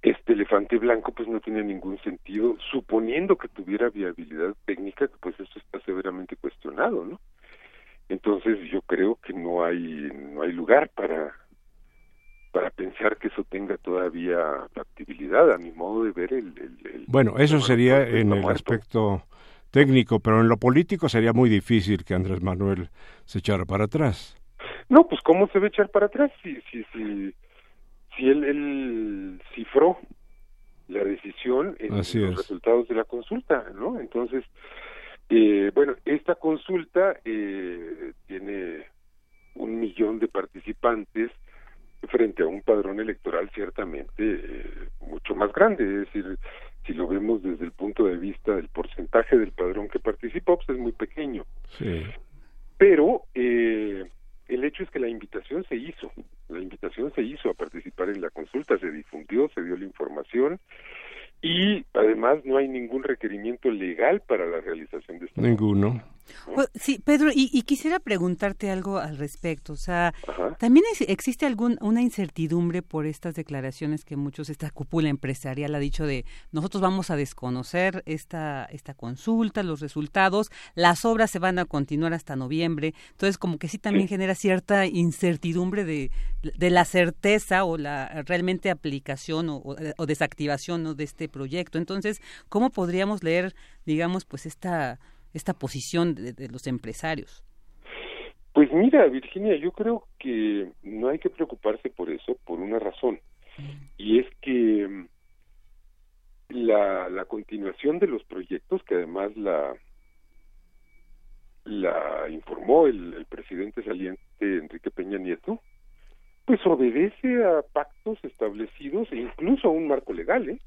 [SPEAKER 14] este elefante blanco pues no tiene ningún sentido, suponiendo que tuviera viabilidad técnica, pues eso está severamente cuestionado, ¿no? Entonces yo creo que no hay no hay lugar para para pensar que eso tenga todavía factibilidad a mi modo de ver el, el,
[SPEAKER 13] bueno eso sería en el aspecto técnico, pero en lo político sería muy difícil que Andrés Manuel se echara para atrás.
[SPEAKER 14] No, pues ¿cómo se va a echar para atrás si, si, si, si él, él cifró la decisión en los resultados de la consulta, ¿no? Entonces, eh, bueno, esta consulta eh, tiene un millón de participantes frente a un padrón electoral ciertamente eh, mucho más grande, es decir, si lo vemos desde el punto de vista del porcentaje del padrón que participó, pues es muy pequeño.
[SPEAKER 13] Sí.
[SPEAKER 14] Pero eh, el hecho es que la invitación se hizo, la invitación se hizo a participar en la consulta, se difundió, se dio la información y además no hay ningún requerimiento legal para la realización de esta
[SPEAKER 13] ninguno
[SPEAKER 1] pues, sí Pedro y, quisiera preguntarte algo al respecto o sea también existe algún una incertidumbre por estas declaraciones que muchos esta cúpula empresarial ha dicho de nosotros vamos a desconocer esta esta consulta los resultados las obras se van a continuar hasta noviembre entonces como que sí también genera cierta incertidumbre de, de la certeza o la realmente aplicación o, o desactivación ¿no? de este proyecto. Entonces, ¿cómo podríamos leer, digamos, pues esta, esta posición de, los empresarios?
[SPEAKER 14] Pues mira, Virginia, yo creo que no hay que preocuparse por eso por una razón. Y es que mm, la, la continuación de los proyectos, que además la, la informó el, el, presidente saliente Enrique Peña Nieto, pues obedece a pactos establecidos e incluso a un marco legal, ¿eh?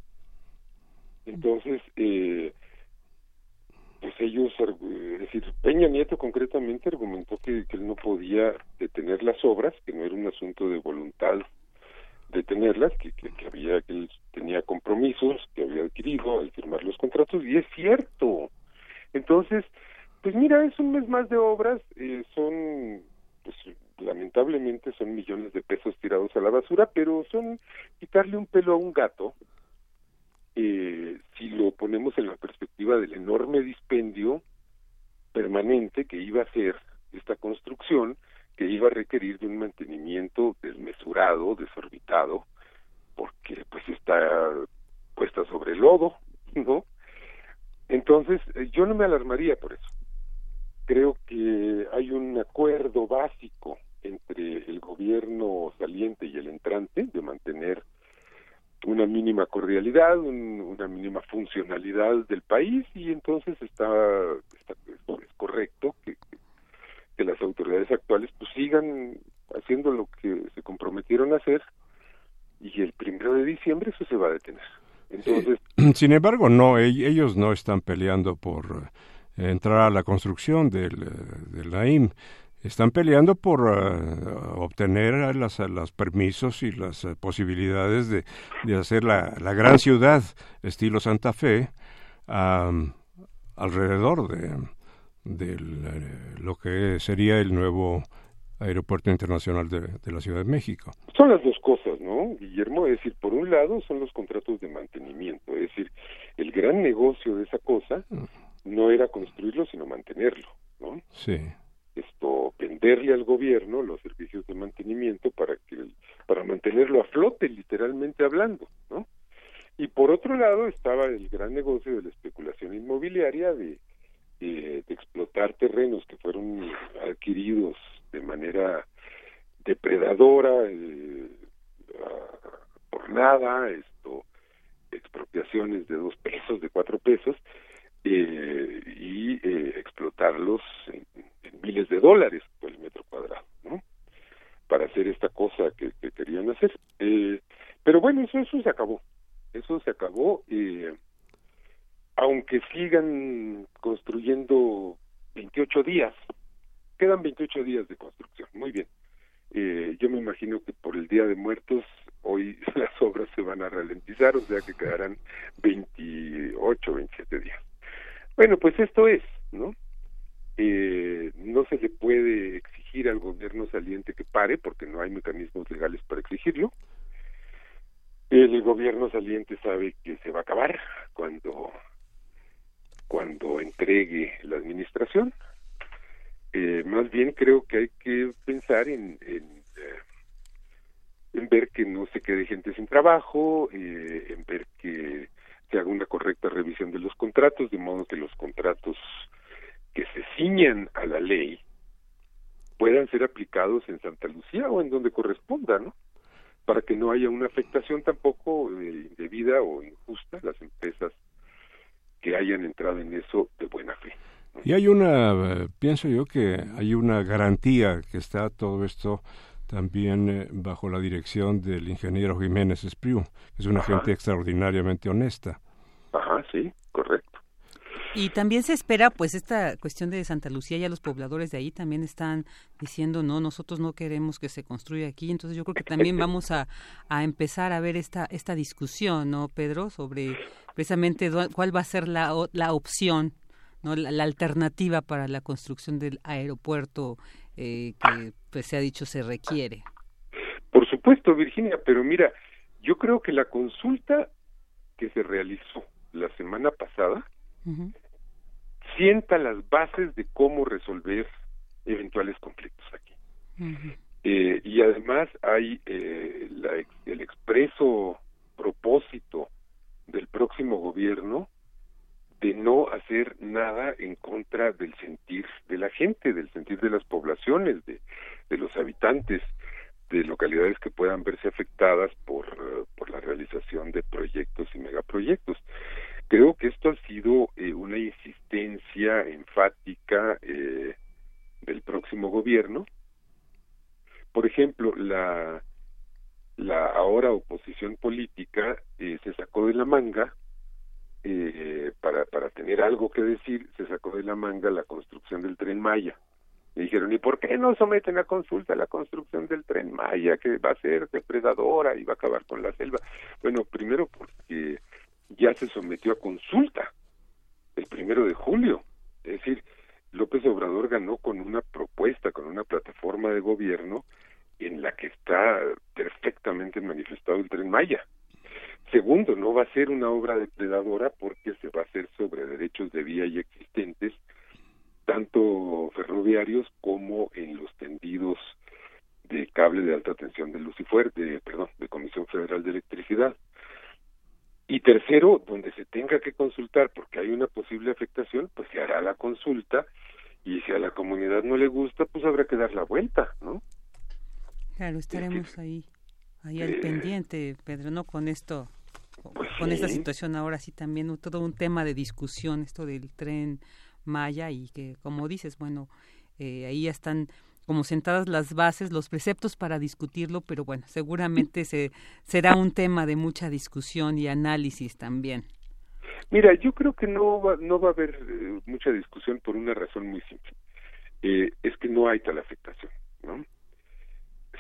[SPEAKER 14] Entonces, eh, pues ellos, es decir, Peña Nieto concretamente argumentó que, él no podía detener las obras, que no era un asunto de voluntad detenerlas, que, que, había que él tenía compromisos que había adquirido al firmar los contratos y es cierto. Entonces, pues mira, es un mes más de obras, eh, son pues lamentablemente son millones de pesos tirados a la basura, pero son quitarle un pelo a un gato. Eh, si lo ponemos en la perspectiva del enorme dispendio permanente que iba a ser esta construcción, que iba a requerir de un mantenimiento desmesurado, desorbitado, porque pues está puesta sobre lodo, ¿no? Entonces, eh, yo no me alarmaría por eso. Creo que hay un acuerdo básico entre el gobierno saliente y el entrante de mantener una mínima cordialidad, una mínima funcionalidad del país y entonces está, es correcto que, que las autoridades actuales pues sigan haciendo lo que se comprometieron a hacer y el primero de diciembre eso se va a detener. Entonces,
[SPEAKER 13] sin embargo, no, ellos no están peleando por eh, entrar a la construcción del, eh, del Naim están peleando por eh, obtener los permisos y las eh, posibilidades de, de hacer la, la, gran ciudad estilo Santa Fe alrededor de, de, eh, lo que sería el nuevo aeropuerto internacional de, de, la Ciudad de México.
[SPEAKER 14] Son las dos cosas, ¿no, Guillermo? Es decir, por un lado son los contratos de mantenimiento, es decir, el gran negocio de esa cosa mm. no era construirlo, sino mantenerlo, ¿no?
[SPEAKER 13] Sí
[SPEAKER 14] esto venderle al gobierno los servicios de mantenimiento para que para mantenerlo a flote literalmente hablando no y por otro lado estaba el gran negocio de la especulación inmobiliaria de, de, explotar terrenos que fueron adquiridos de manera depredadora eh, por nada esto expropiaciones de dos pesos de cuatro pesos eh, y eh, explotarlos en, miles de dólares por el metro cuadrado, ¿no? Para hacer esta cosa que, querían hacer. Eh, pero bueno, eso, eso se acabó. Eso se acabó. Eh, aunque sigan construyendo 28 días, quedan 28 días de construcción. Muy bien. Eh, yo me imagino que por el Día de Muertos hoy las obras se van a ralentizar, o sea que quedarán 28, 27 días. Bueno, pues esto es, ¿no? Eh, no se le puede exigir al gobierno saliente que pare porque no hay mecanismos legales para exigirlo. El gobierno saliente sabe que se va a acabar cuando cuando entregue la administración. Eh, más bien creo que hay que pensar en, en, eh, ver que no se quede gente sin trabajo, eh, en ver que se haga una correcta revisión de los contratos, de modo que los contratos que se ciñan a la ley puedan ser aplicados en Santa Lucía o en donde corresponda, ¿no? Para que no haya una afectación tampoco eh, indebida o injusta a las empresas que hayan entrado en eso de buena fe.
[SPEAKER 13] Y hay una, eh, pienso yo que hay una garantía que está todo esto también eh, bajo la dirección del ingeniero Jiménez Espriu, que es una gente extraordinariamente honesta.
[SPEAKER 14] Ajá, sí, correcto.
[SPEAKER 1] Y también se espera, pues, esta cuestión de Santa Lucía, ya los pobladores de ahí también están diciendo, no, nosotros no queremos que se construya aquí. Entonces yo creo que también vamos a, a empezar a ver esta, esta discusión, ¿no, Pedro? Sobre precisamente cuál va a ser la, la opción, ¿no? La, alternativa para la construcción del aeropuerto eh, que, pues, se ha dicho se requiere.
[SPEAKER 14] Por supuesto, Virginia, pero mira, yo creo que la consulta que se realizó la semana pasada, sienta las bases de cómo resolver eventuales conflictos aquí. eh, y además hay eh, la, el expreso propósito del próximo gobierno de no hacer nada en contra del sentir de la gente, del sentir de las poblaciones, de, de los habitantes de localidades que puedan verse afectadas por, por la realización de proyectos y megaproyectos. Creo que esto ha sido eh, una insistencia enfática eh, del próximo gobierno. Por ejemplo, la, la ahora oposición política eh, se sacó de la manga, para, para tener algo que decir, se sacó de la manga la construcción del tren Maya. Me dijeron, ¿y por qué no someten a consulta la construcción del tren Maya, que va a ser depredadora y va a acabar con la selva? Bueno, primero porque ya se sometió a consulta el primero de julio. Es decir, López Obrador ganó con una propuesta, con una plataforma de gobierno en la que está perfectamente manifestado el tren Maya. Segundo, no va a ser una obra depredadora porque se va a hacer sobre derechos de vía y existentes tanto ferroviarios como en los tendidos de cable de alta tensión de luz y fuerte, perdón, de Comisión Federal de Electricidad. Y tercero, donde se tenga que consultar porque hay una posible afectación, pues se hará la consulta y si a la comunidad no le gusta, pues habrá que dar la vuelta, ¿no?
[SPEAKER 1] Claro, estaremos ahí, ahí al eh, pendiente, Pedro, ¿no? Con esto, pues con esta situación ahora sí también todo un tema de discusión, esto del tren Maya y que, como dices, bueno, eh, ahí ya están como sentadas las bases, los preceptos para discutirlo, pero bueno, seguramente se, será un tema de mucha discusión y análisis también.
[SPEAKER 14] Mira, yo creo que no va, no va a haber eh, mucha discusión por una razón muy simple. Eh, es que no hay tal afectación, ¿no?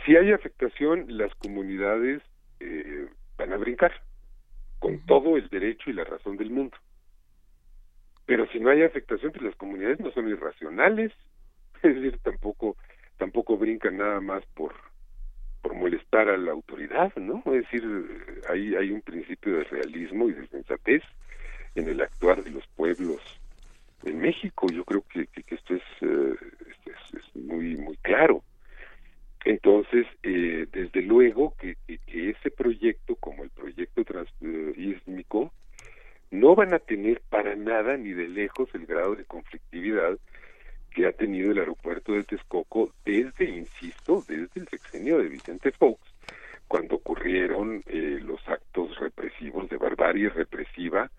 [SPEAKER 14] Si hay afectación, las comunidades van a brincar con todo el derecho y la razón del mundo. Pero si no hay afectación, pues las comunidades no son irracionales, es decir, tampoco tampoco brincan nada más por por molestar a la autoridad, ¿no? Es decir, hay hay un principio de realismo y de sensatez en el actuar de los pueblos en México. Yo creo que, que, esto es, eh, es, es, muy muy claro. Entonces, eh, desde luego que, ese proyecto, como el proyecto transísmico, no van a tener para nada ni de lejos el grado de conflictividad que ha tenido el aeropuerto de Texcoco desde, insisto, desde el sexenio de Vicente Fox, cuando ocurrieron eh, los actos represivos de barbarie represiva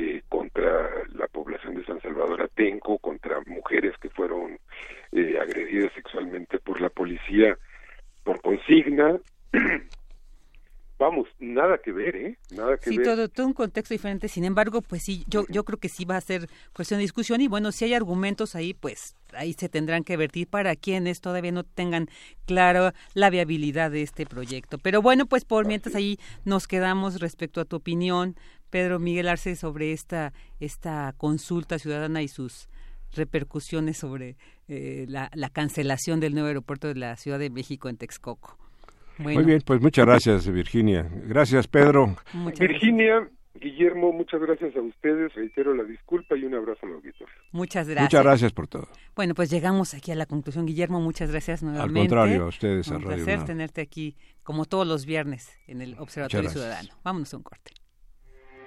[SPEAKER 14] eh, contra la población de San Salvador Atenco, contra mujeres que fueron eh, agredidas sexualmente por la policía por consigna, vamos, nada que ver, ¿eh? Nada que
[SPEAKER 1] sí,
[SPEAKER 14] ver.
[SPEAKER 1] todo, todo un contexto diferente. Sin embargo, pues sí, yo, yo creo que sí va a ser cuestión de discusión. Y bueno, si hay argumentos ahí, pues ahí se tendrán que vertir para quienes todavía no tengan claro la viabilidad de este proyecto. Pero bueno, pues por mientras ahí nos quedamos respecto a tu opinión, Pedro Miguel Arce, sobre esta, esta consulta ciudadana y sus repercusiones sobre eh, la, la cancelación del nuevo aeropuerto de la Ciudad de México en Texcoco.
[SPEAKER 13] Muy bien, pues muchas gracias, Virginia. Gracias, Pedro.
[SPEAKER 14] Virginia, Guillermo, muchas gracias a ustedes. Reitero la disculpa y un abrazo al auditorio.
[SPEAKER 1] Muchas gracias.
[SPEAKER 13] Muchas gracias por todo.
[SPEAKER 1] Bueno, pues llegamos aquí a la conclusión. Guillermo, muchas gracias nuevamente.
[SPEAKER 13] Al contrario, a ustedes,
[SPEAKER 1] un placer tenerte aquí, como todos los viernes, en el Observatorio Ciudadano. Vámonos a un corte.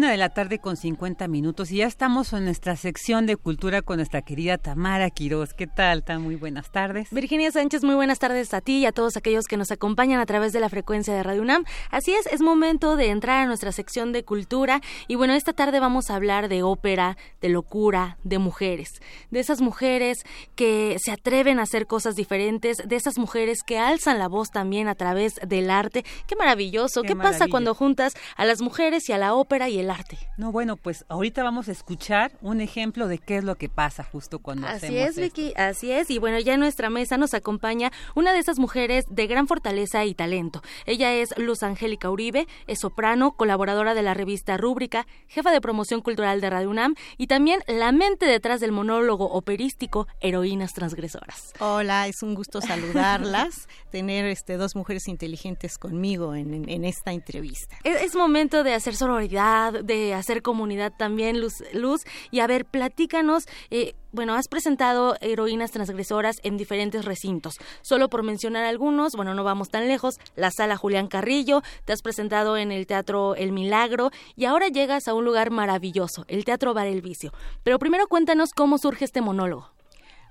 [SPEAKER 1] Una de la tarde con 50 minutos y ya estamos en nuestra sección de cultura con nuestra querida Tamara Quiroz. ¿Qué tal? Tan muy buenas tardes.
[SPEAKER 15] Virginia Sánchez, muy buenas tardes a ti y a todos aquellos que nos acompañan a través de la frecuencia de Radio UNAM. Así es, es momento de entrar a nuestra sección de cultura y bueno, esta tarde vamos a hablar de ópera, de locura, de mujeres, de esas mujeres que se atreven a hacer cosas diferentes, de esas mujeres que alzan la voz también a través del arte. Qué maravilloso. ¿Qué, pasa cuando juntas a las mujeres y a la ópera y el arte.
[SPEAKER 1] No, bueno, pues ahorita vamos a escuchar un ejemplo de qué es lo que pasa justo cuando
[SPEAKER 15] así es, Vicky, así es. Y bueno, ya en nuestra mesa nos acompaña una de esas mujeres de gran fortaleza y talento. Ella es Luz Angélica Uribe, es soprano, colaboradora de la revista Rúbrica, jefa de promoción cultural de Radio UNAM y también la mente detrás del monólogo operístico Heroínas Transgresoras.
[SPEAKER 16] Hola, es un gusto saludarlas, tener este dos mujeres inteligentes conmigo en, esta entrevista.
[SPEAKER 15] Es, es momento de hacer sororidad de hacer comunidad también, Luz. Luz. Y a ver, platícanos, eh, bueno, has presentado heroínas transgresoras en diferentes recintos. Solo por mencionar algunos, bueno, no vamos tan lejos, la sala Julián Carrillo, te has presentado en el Teatro El Milagro y ahora llegas a un lugar maravilloso, el Teatro Bar El Vicio. Pero primero cuéntanos cómo surge este monólogo.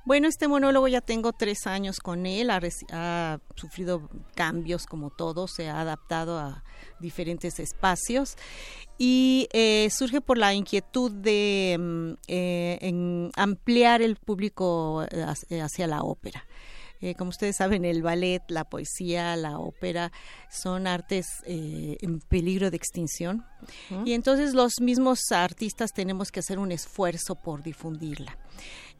[SPEAKER 16] Bueno, este monólogo ya tengo tres años con él, ha, sufrido cambios como todo, se ha adaptado a diferentes espacios y eh, surge por la inquietud de mm, eh, ampliar el público eh, hacia la ópera. como ustedes saben, el ballet, la poesía, la ópera son artes en peligro de extinción y entonces los mismos artistas tenemos que hacer un esfuerzo por difundirla.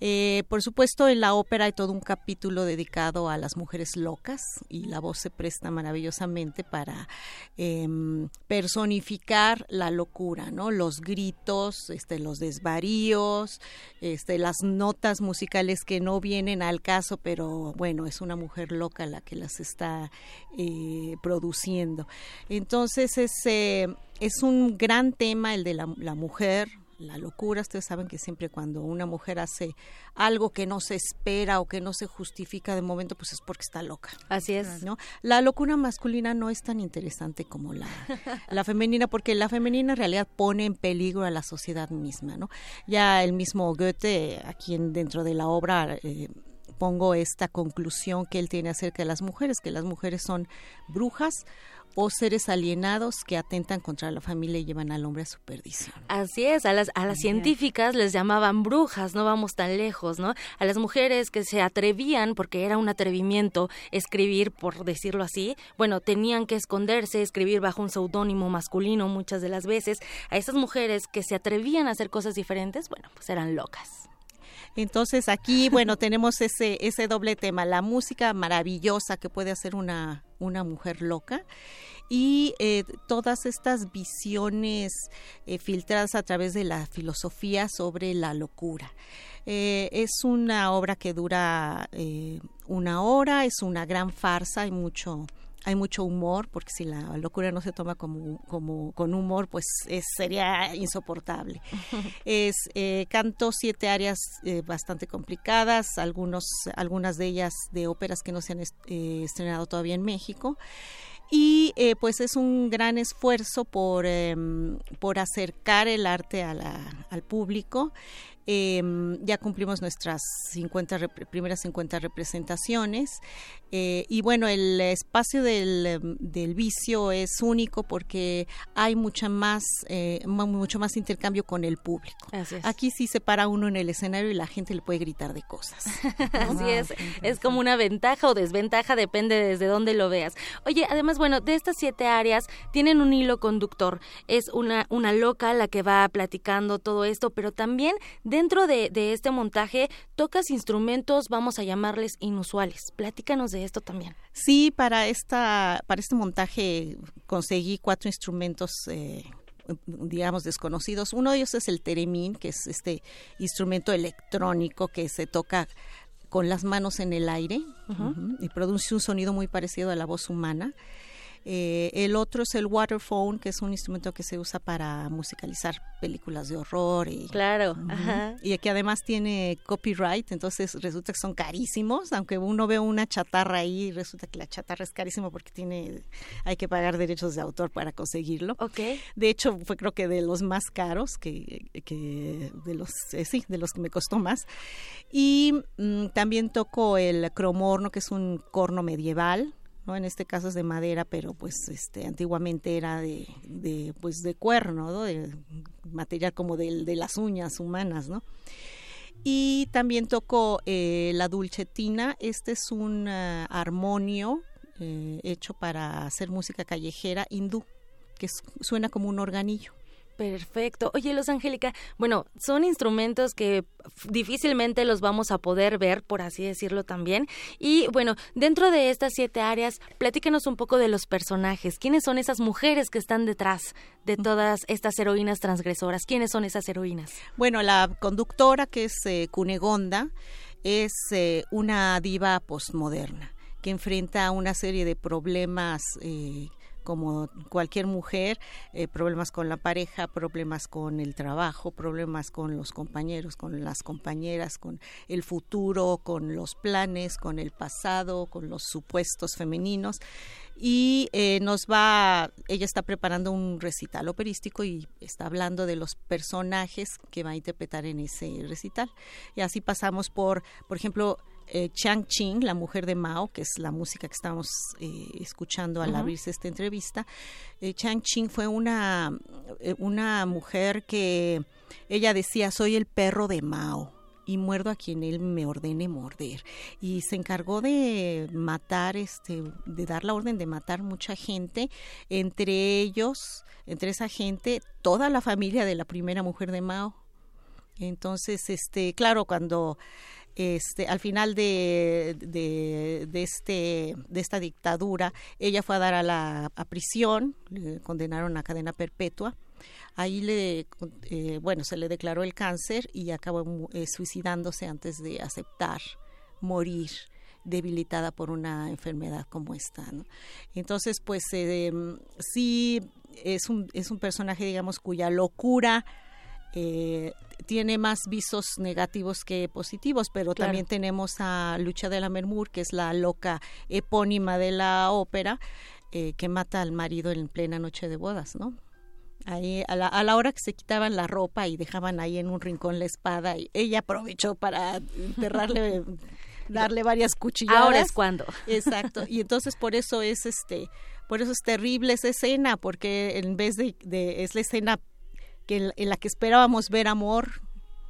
[SPEAKER 16] Eh, por supuesto, en la ópera hay todo un capítulo dedicado a las mujeres locas y la voz se presta maravillosamente para em, personificar la locura, ¿no? Los gritos, este, los desvaríos, este, las notas musicales que no vienen al caso, pero bueno, es una mujer loca la que las está eh, produciendo. Entonces, es, es un gran tema el de la, la mujer, la locura. Ustedes saben que siempre cuando una mujer hace algo que no se espera o que no se justifica de momento, pues es porque está loca.
[SPEAKER 15] Así es.
[SPEAKER 16] ¿no? La locura masculina no es tan interesante como la, la femenina, porque la femenina en realidad pone en peligro a la sociedad misma. ¿no? Ya el mismo Goethe, aquí en, dentro de la obra, eh, pongo esta conclusión que él tiene acerca de las mujeres, que las mujeres son brujas o seres alienados que atentan contra la familia y llevan al hombre a su perdición.
[SPEAKER 15] Así es, a las, a las científicas les llamaban brujas, no vamos tan lejos, ¿no? A las mujeres que se atrevían, porque era un atrevimiento escribir, por decirlo así, bueno, tenían que esconderse, escribir bajo un seudónimo masculino muchas de las veces. A esas mujeres que se atrevían a hacer cosas diferentes, bueno, pues eran locas.
[SPEAKER 16] Entonces aquí, bueno, tenemos ese, ese doble tema, la música maravillosa que puede hacer una, una mujer loca y eh, todas estas visiones eh, filtradas a través de la filosofía sobre la locura. Eh, es una obra que dura una hora, es una gran farsa, hay mucho hay mucho humor, porque si la locura no se toma como, como con humor, pues sería insoportable. es eh, canto siete áreas eh, bastante complicadas, algunos, algunas de ellas de óperas que no se han eh, estrenado todavía en México y pues es un gran esfuerzo por, em, por acercar el arte a la, al público Em, ya cumplimos nuestras 50 primeras 50 representaciones eh, y bueno, el espacio del, em, del, vicio es único porque hay mucha más, eh, mucho más intercambio con el público. Aquí sí se para uno en el escenario y la gente le puede gritar de cosas.
[SPEAKER 15] Así es, es como una ventaja o desventaja, depende desde dónde lo veas. Oye, además, bueno, de estas siete áreas tienen un hilo conductor. Es una, una loca la que va platicando todo esto, pero también dentro de, este montaje tocas instrumentos, vamos a llamarles inusuales. Platícanos de esto también.
[SPEAKER 16] Sí, para esta, para este montaje conseguí cuatro instrumentos. Eh, digamos desconocidos. Uno de ellos es el teremín, que es este instrumento electrónico que se toca con las manos en el aire y produce un sonido muy parecido a la voz humana. Eh, el otro es el waterphone, que es un instrumento que se usa para musicalizar películas de horror. Y,
[SPEAKER 15] claro,
[SPEAKER 16] y que además tiene copyright, entonces resulta que son carísimos, aunque uno ve una chatarra ahí, resulta que la chatarra es carísima porque tiene, hay que pagar derechos de autor para conseguirlo.
[SPEAKER 15] Okay.
[SPEAKER 16] De hecho, fue creo que de los más caros, que, de los, eh, sí, de los que me costó más. Y mm, también toco el cromorno, que es un corno medieval, en este caso es de madera, pero pues este antiguamente era de, de pues de cuerno, De material como de, de las uñas humanas, ¿no? Y también toco eh, la dulcetina. Este es un uh, armonio eh, hecho para hacer música callejera hindú, que suena como un organillo.
[SPEAKER 15] Perfecto. Oye, Los Angélica, bueno, son instrumentos que difícilmente los vamos a poder ver, por así decirlo también. Y bueno, dentro de estas siete áreas, platícanos un poco de los personajes. ¿Quiénes son esas mujeres que están detrás de todas estas heroínas transgresoras? ¿Quiénes son esas heroínas?
[SPEAKER 16] Bueno, la conductora, que es eh, Cunegonda, es eh, una diva postmoderna que enfrenta una serie de problemas eh, como cualquier mujer, eh, problemas con la pareja, problemas con el trabajo, problemas con los compañeros, con las compañeras, con el futuro, con los planes, con el pasado, con los supuestos femeninos y eh, nos va, ella está preparando un recital operístico y está hablando de los personajes que va a interpretar en ese recital. Y así pasamos por, por ejemplo, eh, Chang Ching, la mujer de Mao, que es la música que estamos eh, escuchando al abrirse esta entrevista. Chang Ching fue una, una mujer que ella decía, soy el perro de Mao y muerdo a quien él me ordene morder. Y se encargó de matar, este, de dar la orden de matar mucha gente, entre ellos, entre esa gente, toda la familia de la primera mujer de Mao. Entonces, este, claro, cuando este, al final de, de, este, de esta dictadura, ella fue a dar a la a prisión, le condenaron a cadena perpetua Ahí le, eh, bueno, se le declaró el cáncer y acabó eh, suicidándose antes de aceptar morir debilitada por una enfermedad como esta. Entonces, pues eh, sí es un, es un personaje, digamos, cuya locura tiene más visos negativos que positivos, pero también tenemos a Lucha de la Mermur, que es la loca epónima de la ópera, que mata al marido en plena noche de bodas, ¿no? ahí a la, a la, hora que se quitaban la ropa y dejaban ahí en un rincón la espada y ella aprovechó para enterrarle darle varias cuchilladas.
[SPEAKER 15] Ahora es cuando.
[SPEAKER 16] Exacto. Y entonces por eso es este por eso es terrible esa escena porque en vez de, de es la escena que en la que esperábamos ver amor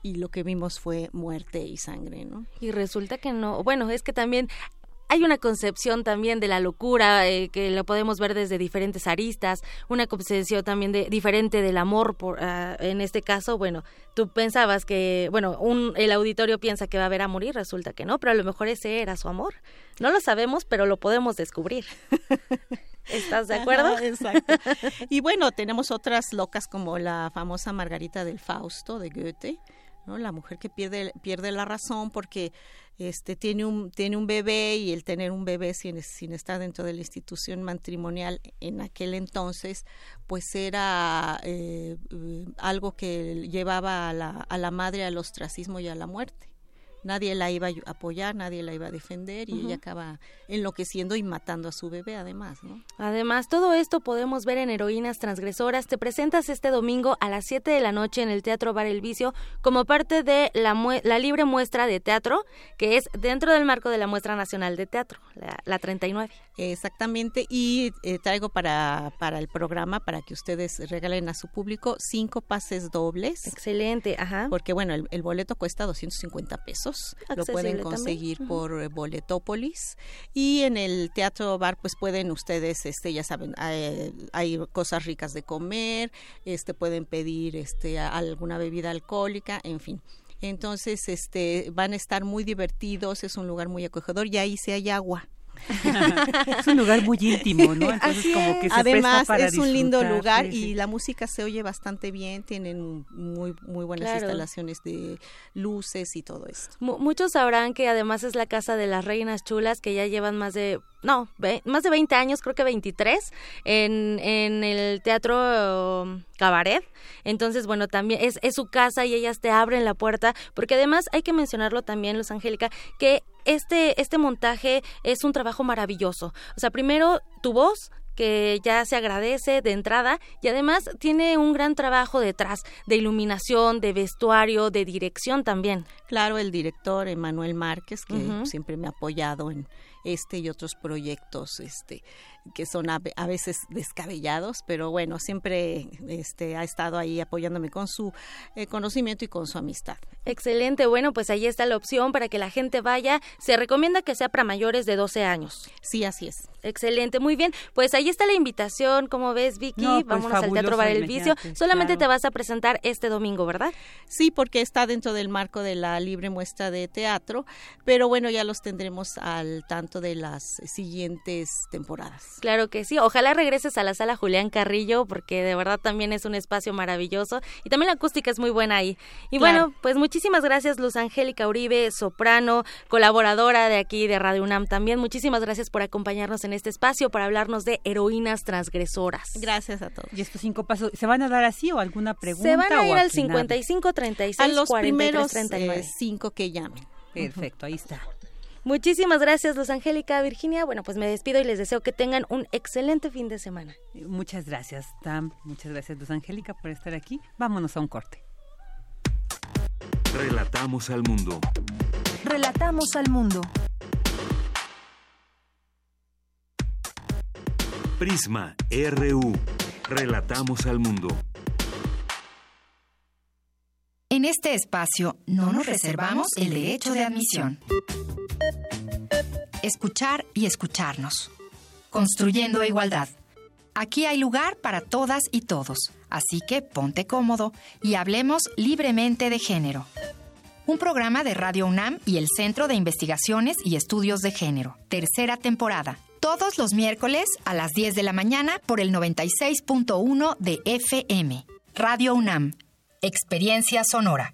[SPEAKER 16] y lo que vimos fue muerte y sangre, ¿no?
[SPEAKER 15] Y resulta que no. Bueno, es que también hay una concepción también de la locura eh, que lo podemos ver desde diferentes aristas, una concepción también de, diferente del amor, por, ah, en este caso, bueno, tú pensabas que, bueno, un, el auditorio piensa que va a ver a morir, resulta que no, pero a lo mejor ese era su amor. No lo sabemos, pero lo podemos descubrir. ¿Estás de acuerdo?
[SPEAKER 16] exacto. Y bueno, tenemos otras locas como la famosa Margarita del Fausto de Goethe, ¿no? La mujer que pierde, pierde la razón porque este tiene un tiene un bebé y el tener un bebé sin, sin estar dentro de la institución matrimonial en aquel entonces pues era eh, eh, algo que llevaba a la, a la madre al ostracismo y a la muerte nadie la iba a apoyar, nadie la iba a defender y ella acaba enloqueciendo y matando a su bebé además, ¿no?
[SPEAKER 15] Además, todo esto podemos ver en Heroínas Transgresoras. Te presentas este domingo a las 7 de la noche en el Teatro Bar El Vicio como parte de la, la libre muestra de teatro que es dentro del marco de la Muestra Nacional de Teatro, la, la 39.
[SPEAKER 16] Exactamente, y eh, traigo para, para el programa, para que ustedes regalen a su público, cinco pases dobles.
[SPEAKER 15] Excelente, ajá.
[SPEAKER 16] Porque bueno, el, boleto cuesta 250 pesos. Lo pueden conseguir por eh, Boletópolis. Y en el Teatro Bar, pues pueden ustedes, este, ya saben, hay, hay cosas ricas de comer, este, pueden pedir este, alguna bebida alcohólica, en fin. Entonces, este, van a estar muy divertidos, es un lugar muy acogedor y ahí se hay agua
[SPEAKER 1] es un lugar muy íntimo, ¿no?
[SPEAKER 16] como que se Además, es un lindo lugar y la música se oye bastante bien, tienen muy, muy buenas instalaciones de luces y todo esto.
[SPEAKER 15] muchos sabrán que además es la casa de las reinas chulas que ya llevan más de no, más de 20 años, creo que 23, en, en el teatro um, Cabaret. Entonces, bueno, también es, es su casa y ellas te abren la puerta, porque además hay que mencionarlo también, Luz Angélica, que este, este montaje es un trabajo maravilloso. O sea, primero tu voz, que ya se agradece de entrada y además tiene un gran trabajo detrás de iluminación, de vestuario, de dirección también.
[SPEAKER 16] Claro, el director Emanuel Márquez, que siempre me ha apoyado en este y otros proyectos este que son a, veces descabellados, pero bueno, siempre este, ha estado ahí apoyándome con su eh, conocimiento y con su amistad.
[SPEAKER 15] Excelente, bueno, pues ahí está la opción para que la gente vaya. Se recomienda que sea para mayores de 12 años.
[SPEAKER 16] Sí, así es.
[SPEAKER 15] Excelente, muy bien. Pues ahí está la invitación, como ves, Vicky, pues vámonos al Teatro Bar El Vicio. Solamente te vas a presentar este domingo, ¿verdad?
[SPEAKER 16] Sí, porque está dentro del marco de la libre muestra de teatro, pero bueno, ya los tendremos al tanto de las siguientes temporadas.
[SPEAKER 15] Claro que sí. Ojalá regreses a la sala Julián Carrillo porque de verdad también es un espacio maravilloso y también la acústica es muy buena ahí. Y bueno, pues muchísimas gracias Luz Angélica Uribe, soprano, colaboradora de aquí de Radio UNAM también. Muchísimas gracias por acompañarnos en este espacio para hablarnos de heroínas transgresoras.
[SPEAKER 16] Gracias a todos.
[SPEAKER 1] ¿Y estos cinco pasos se van a dar así o alguna pregunta?
[SPEAKER 15] Se van a ir al
[SPEAKER 1] 55
[SPEAKER 15] 36
[SPEAKER 16] a los
[SPEAKER 15] 43,
[SPEAKER 16] primeros
[SPEAKER 15] 39.
[SPEAKER 16] eh, cinco que llamen.
[SPEAKER 1] Perfecto, ahí está.
[SPEAKER 15] Muchísimas gracias, Luz Angélica, Virginia. Bueno, pues me despido y les deseo que tengan un excelente fin de semana.
[SPEAKER 1] Muchas gracias, Tam. Muchas gracias, Luz Angélica, por estar aquí. Vámonos a un corte.
[SPEAKER 2] Relatamos al mundo.
[SPEAKER 11] Relatamos al mundo.
[SPEAKER 2] Prisma RU. Relatamos al mundo.
[SPEAKER 17] En este espacio no nos reservamos el derecho de admisión. Escuchar y escucharnos. Construyendo igualdad. Aquí hay lugar para todas y todos, así que ponte cómodo y hablemos libremente de género. Un programa de Radio UNAM y el Centro de Investigaciones y Estudios de Género. Tercera temporada. Todos los miércoles a las 10 de la mañana por el 96.1 de FM. Radio UNAM. Experiencia sonora.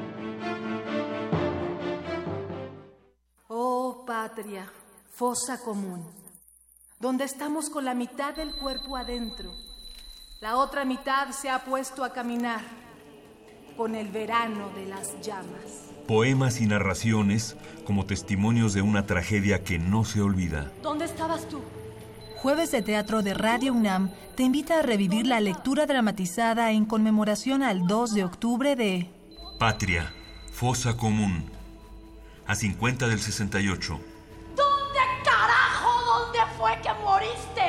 [SPEAKER 18] Oh, patria, fosa común, donde estamos con la mitad del cuerpo adentro. La otra mitad se ha puesto a caminar con el verano de las llamas.
[SPEAKER 2] Poemas y narraciones como testimonios de una tragedia que no se olvida.
[SPEAKER 18] ¿Dónde estabas tú?
[SPEAKER 11] Jueves de Teatro de Radio UNAM te invita a revivir la lectura dramatizada en conmemoración al 2 de octubre de
[SPEAKER 2] Patria, fosa común. A 50 del 68.
[SPEAKER 18] ¿Dónde carajo? ¿Dónde fue que moriste?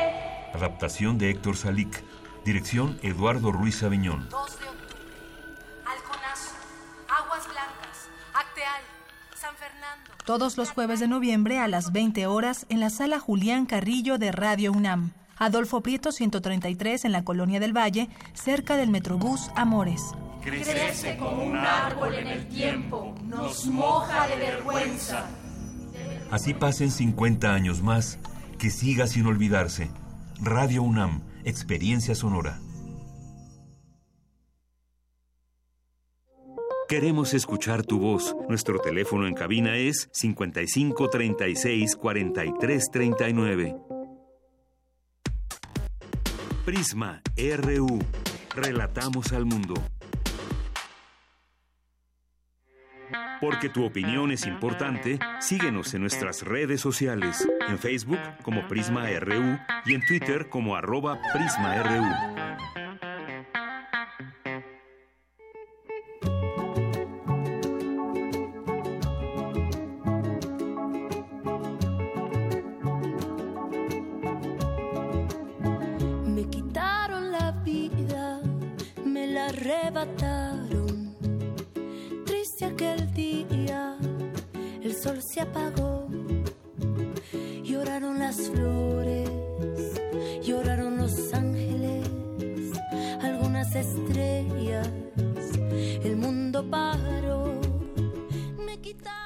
[SPEAKER 2] Adaptación de Héctor Salic. Dirección Eduardo Ruiz Aviñón.
[SPEAKER 18] 2 de octubre. Halconazo, Aguas Blancas, Acteal, San Fernando.
[SPEAKER 11] todos los jueves de noviembre a las 20 horas en la sala Julián Carrillo de Radio UNAM. Adolfo Prieto 133 en la Colonia del Valle, cerca del Metrobús Amores.
[SPEAKER 18] Crece como un árbol en el tiempo, nos moja de vergüenza.
[SPEAKER 2] Así pasen 50 años más, que siga sin olvidarse. Radio UNAM, experiencia sonora. Queremos escuchar tu voz. Nuestro teléfono en cabina es 55 36 43 39. Prisma RU. Relatamos al mundo. Porque tu opinión es importante, síguenos en nuestras redes sociales, en Facebook como Prisma RU y en Twitter como arroba PrismaRU.
[SPEAKER 19] Me quitaron la vida, me la arrebataron. Sol se apagó. Lloraron las flores, lloraron los ángeles, algunas estrellas, el mundo paró.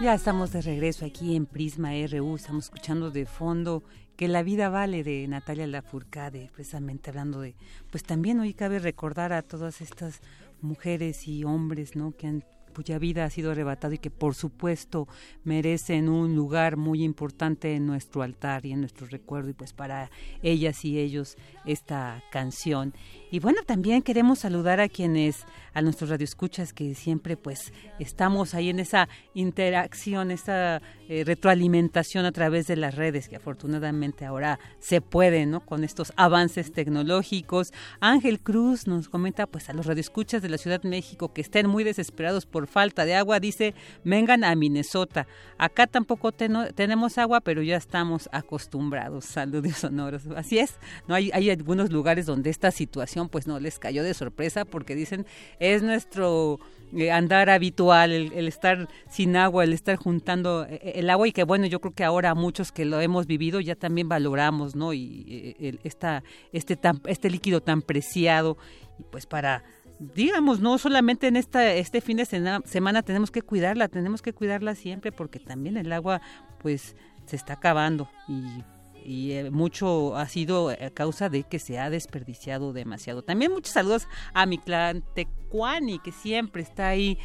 [SPEAKER 1] Ya estamos de regreso aquí en Prisma RU. Estamos escuchando de fondo que la vida vale de Natalia Lafourcade, precisamente hablando de, pues también hoy cabe recordar a todas estas mujeres y hombres, ¿no? Que han cuya vida ha sido arrebatada y que por supuesto merecen un lugar muy importante en nuestro altar y en nuestro recuerdo y pues para ellas y ellos esta canción. Y bueno, también queremos saludar a quienes, a nuestros radioescuchas que siempre pues estamos ahí en esa interacción, esa eh, retroalimentación a través de las redes que afortunadamente ahora se puede, ¿no? Con estos avances tecnológicos. Ángel Cruz nos comenta pues a los radioescuchas de la Ciudad de México que estén muy desesperados por falta de agua, dice, vengan a Minnesota. Acá tampoco tenemos agua, pero ya estamos acostumbrados. Saludos sonoros. Así es, no hay, hay algunos lugares donde esta situación pues no les cayó de sorpresa porque dicen es nuestro eh, andar habitual, el, estar sin agua, el estar juntando eh, eh, el agua y que bueno, yo creo que ahora muchos que lo hemos vivido ya también valoramos, ¿no? Y esta, este, tan, este líquido tan preciado y pues para digamos, no solamente en esta, este fin de semana tenemos que cuidarla, tenemos que cuidarla siempre porque también el agua pues se está acabando y eh, mucho ha sido a causa de que se ha desperdiciado demasiado. También muchos saludos a mi clan Tecuani, que siempre está ahí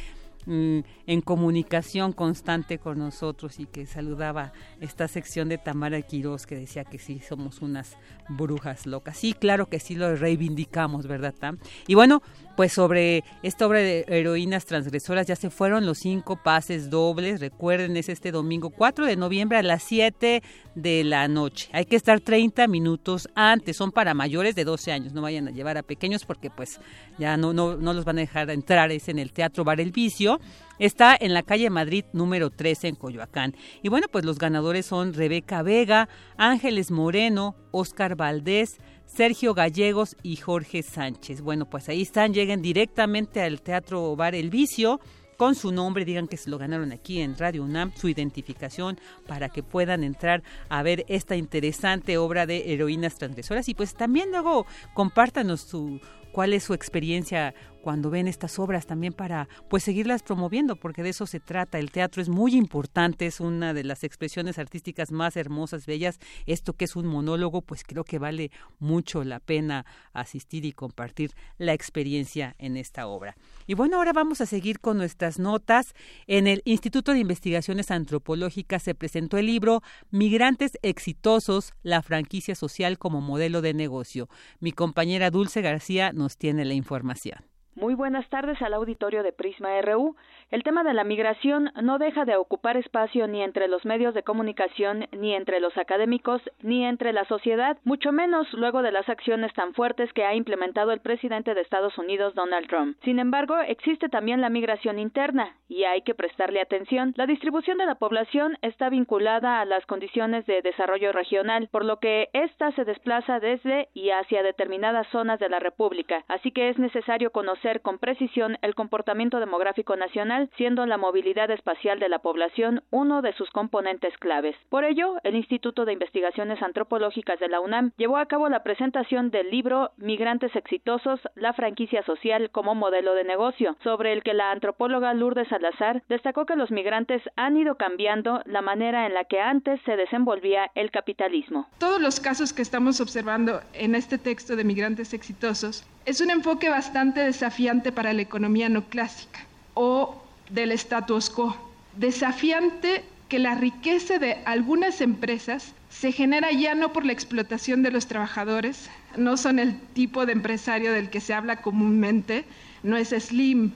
[SPEAKER 1] mm, en comunicación constante con nosotros y que saludaba esta sección de Tamara Quiroz que decía que sí somos unas brujas locas. Sí, claro que sí lo reivindicamos, ¿verdad, Tam? Y bueno, pues sobre esta obra de heroínas transgresoras ya se fueron los cinco pases dobles. Recuerden, es este domingo 4 de noviembre a las 7 de la noche. Hay que estar 30 minutos antes. Son para mayores de 12 años. No vayan a llevar a pequeños porque pues ya no, no, no los van a dejar entrar. Es en el Teatro Bar El Vicio. Está en la calle Madrid número 13 en Coyoacán. Y bueno, pues los ganadores son Rebeca Vega, Ángeles Moreno, Oscar Valdés, Sergio Gallegos y Jorge Sánchez. Bueno, pues ahí están, lleguen directamente al Teatro Bar El Vicio con su nombre, digan que se lo ganaron aquí en Radio UNAM, su identificación para que puedan entrar a ver esta interesante obra de heroínas transgresoras y pues también luego compártanos su cuál es su experiencia cuando ven estas obras también para pues seguirlas promoviendo porque de eso se trata. El teatro es muy importante es una de las expresiones artísticas más hermosas bellas. Esto que es un monólogo pues creo que vale mucho la pena asistir y compartir la experiencia en esta obra. Y bueno ahora vamos a seguir con nuestras notas. En el Instituto de Investigaciones Antropológicas se presentó el libro Migrantes exitosos la franquicia social como modelo de negocio. Mi compañera Dulce García nos tiene la información
[SPEAKER 20] muy buenas tardes al auditorio de Prisma RU. El tema de la migración no deja de ocupar espacio ni entre los medios de comunicación, ni entre los académicos, ni entre la sociedad, mucho menos luego de las acciones tan fuertes que ha implementado el presidente de Estados Unidos, Donald Trump. Sin embargo, existe también la migración interna, y hay que prestarle atención. La distribución de la población está vinculada a las condiciones de desarrollo regional, por lo que ésta se desplaza desde y hacia determinadas zonas de la República, así que es necesario conocer con precisión el comportamiento demográfico nacional siendo la movilidad espacial de la población uno de sus componentes claves. Por ello, el Instituto de Investigaciones Antropológicas de la UNAM llevó a cabo la presentación del libro Migrantes Exitosos, la franquicia social como modelo de negocio, sobre el que la antropóloga Lourdes Salazar destacó que los migrantes han ido cambiando la manera en la que antes se desenvolvía el capitalismo.
[SPEAKER 21] Todos los casos que estamos observando en este texto de migrantes exitosos es un enfoque bastante desafiante para la economía no clásica o del status quo. Desafiante que la riqueza de algunas empresas se genera ya no por la explotación de los trabajadores, no son el tipo de empresario del que se habla comúnmente, no es Slim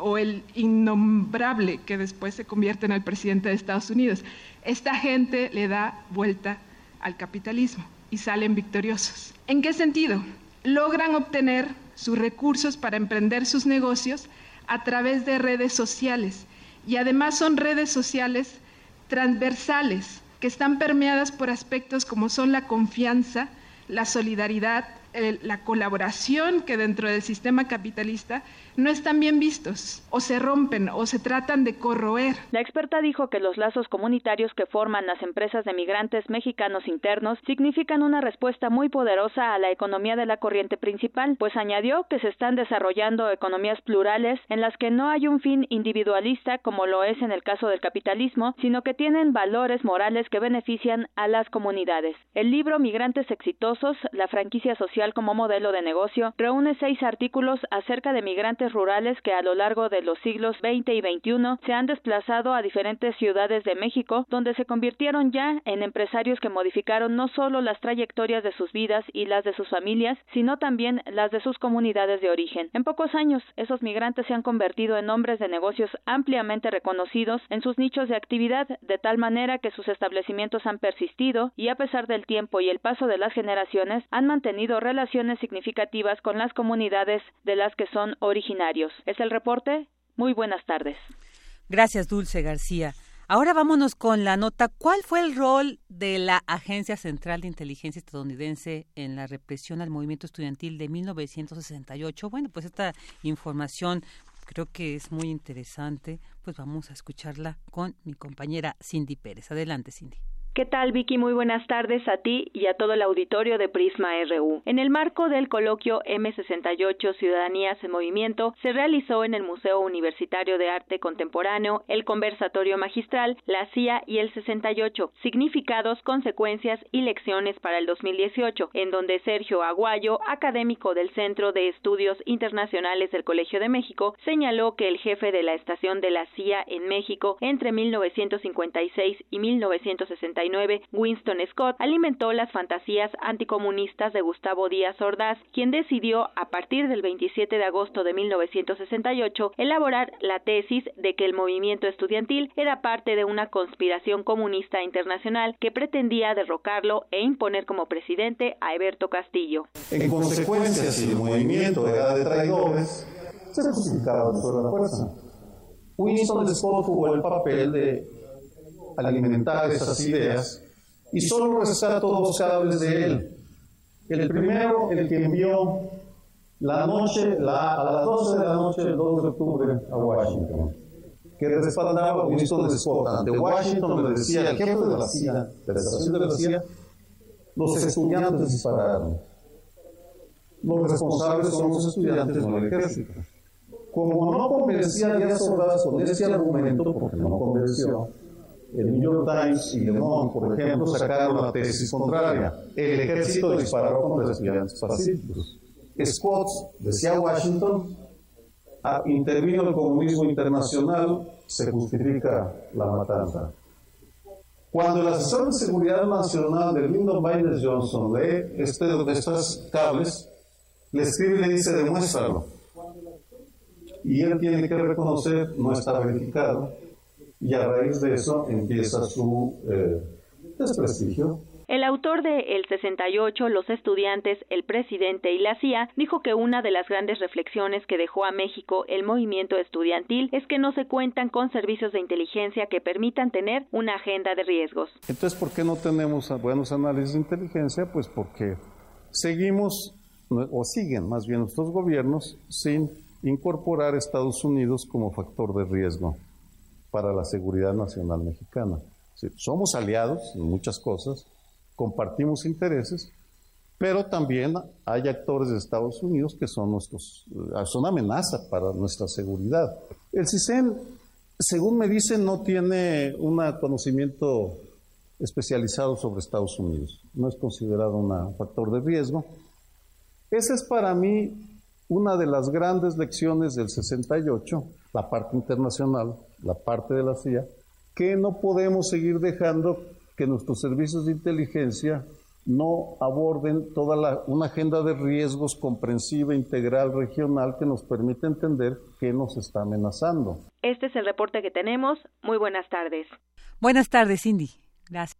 [SPEAKER 21] o el innombrable que después se convierte en el presidente de Estados Unidos. Esta gente le da vuelta al capitalismo y salen victoriosos. ¿En qué sentido? Logran obtener sus recursos para emprender sus negocios a través de redes sociales. Y además son redes sociales transversales que están permeadas por aspectos como son la confianza, la solidaridad, la colaboración que dentro del sistema capitalista no están bien vistos, o se rompen, o se tratan de corroer.
[SPEAKER 20] La experta dijo que los lazos comunitarios que forman las empresas de migrantes mexicanos internos significan una respuesta muy poderosa a la economía de la corriente principal, pues añadió que se están desarrollando economías plurales en las que no hay un fin individualista como lo es en el caso del capitalismo, sino que tienen valores morales que benefician a las comunidades. El libro Migrantes Exitosos, la franquicia social como modelo de negocio, reúne seis artículos acerca de migrantes rurales que a lo largo de los siglos XX y XXI se han desplazado a diferentes ciudades de México, donde se convirtieron ya en empresarios que modificaron no solo las trayectorias de sus vidas y las de sus familias, sino también las de sus comunidades de origen. En pocos años, esos migrantes se han convertido en hombres de negocios ampliamente reconocidos en sus nichos de actividad, de tal manera que sus establecimientos han persistido y a pesar del tiempo y el paso de las generaciones han mantenido relaciones significativas con las comunidades de las que son originarios. Es el reporte. Muy buenas tardes.
[SPEAKER 1] Gracias, Dulce García. Ahora vámonos con la nota. ¿Cuál fue el rol de la Agencia Central de Inteligencia Estadounidense en la represión al movimiento estudiantil de 1968? Bueno, pues esta información creo que es muy interesante. Pues vamos a escucharla con mi compañera Cindy Pérez. Adelante, Cindy.
[SPEAKER 20] ¿Qué tal, Vicky? Muy buenas tardes a ti y a todo el auditorio de Prisma RU. En el marco del coloquio M68 Ciudadanías en Movimiento, se realizó en el Museo Universitario de Arte Contemporáneo el conversatorio magistral La CIA y el 68, significados, consecuencias y lecciones para el 2018, en donde Sergio Aguayo, académico del Centro de Estudios Internacionales del Colegio de México, señaló que el jefe de la estación de la CIA en México entre 1956 y 1960 Winston Scott alimentó las fantasías anticomunistas de Gustavo Díaz Ordaz, quien decidió, a partir del 27 de agosto de 1968, elaborar la tesis de que el movimiento estudiantil era parte de una conspiración comunista internacional que pretendía derrocarlo e imponer como presidente a Eberto Castillo.
[SPEAKER 22] En consecuencia, si el movimiento era de traidores, se justificaba la fuerza. Winston Scott jugó el papel de alimentar esas ideas y solo rescato dos cables de él. El primero, el que envió la noche, la, a las 12 de la noche del 2 de octubre a Washington, que respaldaba a Winston Scott. Ante Washington le decía al jefe de la CIA, de la estación de la CIA, los estudiantes dispararon. Los responsables son los estudiantes, no el ejército. Como no convencía a Díaz Ordaz con ese argumento, porque no convenció, el New York Times y Le Monde, por ejemplo, sacaron la tesis contraria. El ejército disparó contra estudiantes pacíficos. Scott, decía Washington, ah, intervino el comunismo internacional, se justifica la matanza. Cuando el asesor de seguridad nacional de Lyndon Baines Johnson lee este, estos cables, le escribe y le dice, demuéstralo. Y él tiene que reconocer, no está verificado, y a raíz de eso empieza su eh, desprestigio.
[SPEAKER 20] El autor de El 68, Los estudiantes, el presidente y la CIA dijo que una de las grandes reflexiones que dejó a México el movimiento estudiantil es que no se cuentan con servicios de inteligencia que permitan tener una agenda de riesgos.
[SPEAKER 22] Entonces, ¿por qué no tenemos buenos análisis de inteligencia? Pues porque seguimos, o siguen más bien nuestros gobiernos, sin incorporar a Estados Unidos como factor de riesgo para la seguridad nacional mexicana. somos aliados en muchas cosas, compartimos intereses, pero también hay actores de Estados Unidos que son nuestros, eh, son amenaza para nuestra seguridad. El CISEN, según me dicen, no tiene un conocimiento especializado sobre Estados Unidos. No es considerado un factor de riesgo. Esa es para mí una de las grandes lecciones del 68, la parte internacional, la parte de la CIA, que no podemos seguir dejando que nuestros servicios de inteligencia no aborden toda una agenda de riesgos comprensiva, integral, regional que nos permite entender qué nos está amenazando.
[SPEAKER 20] Este es el reporte que tenemos. Muy buenas tardes.
[SPEAKER 1] Buenas tardes, Cindy. Gracias.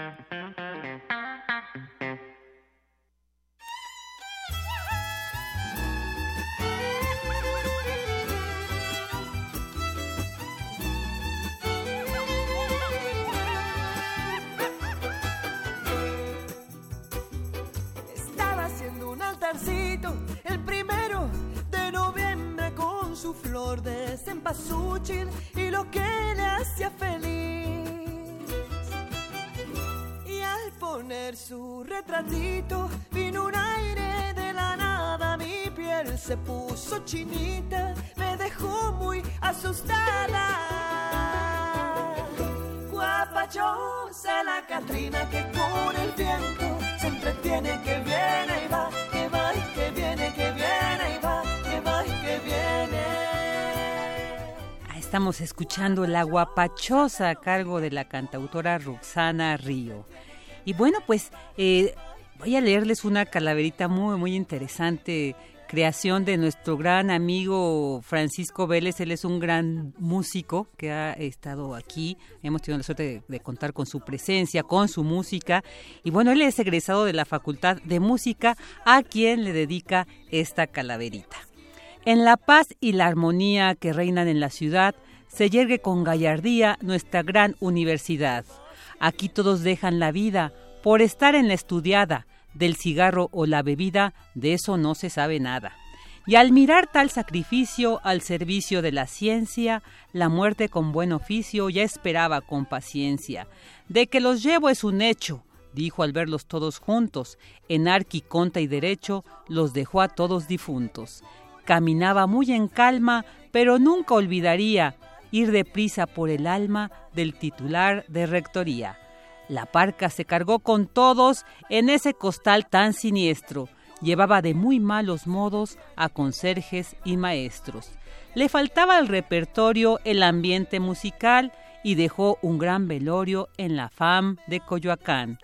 [SPEAKER 23] Y lo que le hacía feliz. Y al poner su retratito vino un aire de la nada, mi piel se puso chinita, me dejó muy asustada. Guapachosa la Catrina que con el viento se entretiene que viene y va, que va y que viene, que
[SPEAKER 1] Estamos escuchando La Guapachosa a cargo de la cantautora Roxana Río. Y bueno, pues eh, voy a leerles una calaverita muy, muy interesante creación de nuestro gran amigo Francisco Vélez. Él es un gran músico que ha estado aquí. Hemos tenido la suerte de, de, contar con su presencia, con su música. Y bueno, él es egresado de la Facultad de Música, a quien le dedica esta calaverita. En la paz y la armonía que reinan en la ciudad, se yergue con gallardía nuestra gran universidad. Aquí todos dejan la vida por estar en la estudiada, del cigarro o la bebida, de eso no se sabe nada. Y al mirar tal sacrificio al servicio de la ciencia, la muerte con buen oficio ya esperaba con paciencia. De que los llevo es un hecho, dijo al verlos todos juntos. En arqui, conta y derecho los dejó a todos difuntos. Caminaba muy en calma, pero nunca olvidaría ir deprisa por el alma del titular de rectoría. La parca se cargó con todos en ese costal tan siniestro. Llevaba de muy malos modos a conserjes y maestros. Le faltaba al repertorio el ambiente musical y dejó un gran velorio en la FAM de Coyoacán.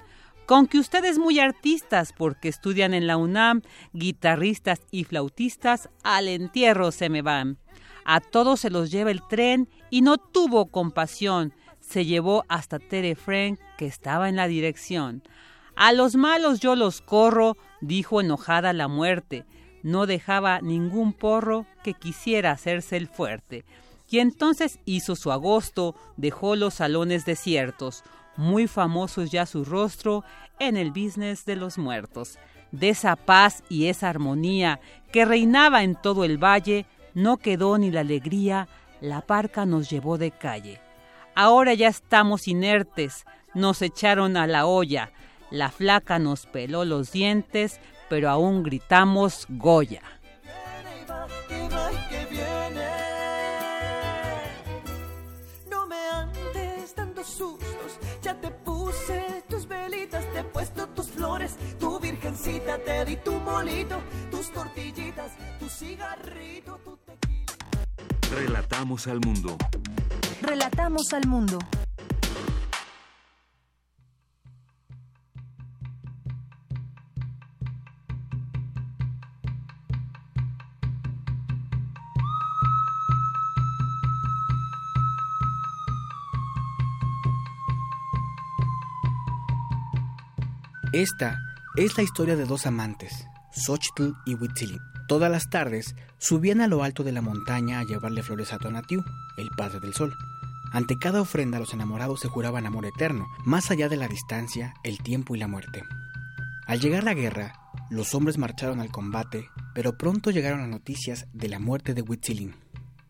[SPEAKER 1] Con que ustedes muy artistas, porque estudian en la UNAM, guitarristas y flautistas, al entierro se me van. A todos se los lleva el tren y no tuvo compasión se llevó hasta Tere que estaba en la dirección. A los malos yo los corro, dijo enojada la muerte. No dejaba ningún porro que quisiera hacerse el fuerte. Y entonces hizo su agosto, dejó los salones desiertos, muy famosos ya su rostro en el business de los muertos. De esa paz y esa armonía que reinaba en todo el valle, no quedó ni la alegría, la parca nos llevó de calle. Ahora ya estamos inertes, nos echaron a la olla. La flaca nos peló los dientes, pero aún gritamos Goya.
[SPEAKER 23] Virgencita, te di tu molito, tus tortillitas, tu cigarrito, tu tequila.
[SPEAKER 2] Relatamos al mundo.
[SPEAKER 11] Relatamos al mundo.
[SPEAKER 8] Esta es la historia de dos amantes, Xochitl y Huitzilin. Todas las tardes subían a lo alto de la montaña a llevarle flores a Tonatiuh, el padre del sol. Ante cada ofrenda los enamorados se juraban amor eterno, más allá de la distancia, el tiempo y la muerte. Al llegar la guerra, los hombres marcharon al combate, pero pronto llegaron las noticias de la muerte de Huitzilin.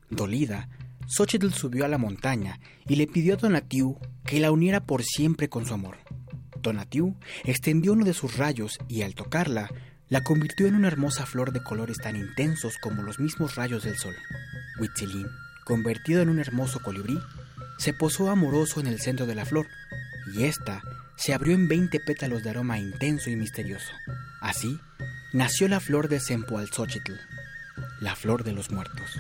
[SPEAKER 8] Dolida, Xochitl subió a la montaña y le pidió a Tonatiuh que la uniera por siempre con su amor. Tonatiuh extendió uno de sus rayos y al tocarla, la convirtió en una hermosa flor de colores tan intensos como los mismos rayos del sol. Huitzilin, convertido en un hermoso colibrí, se posó amoroso en el centro de la flor, y ésta se abrió en veinte pétalos de aroma intenso y misterioso. Así nació la flor de Sempoalzóchitl, la flor de los muertos.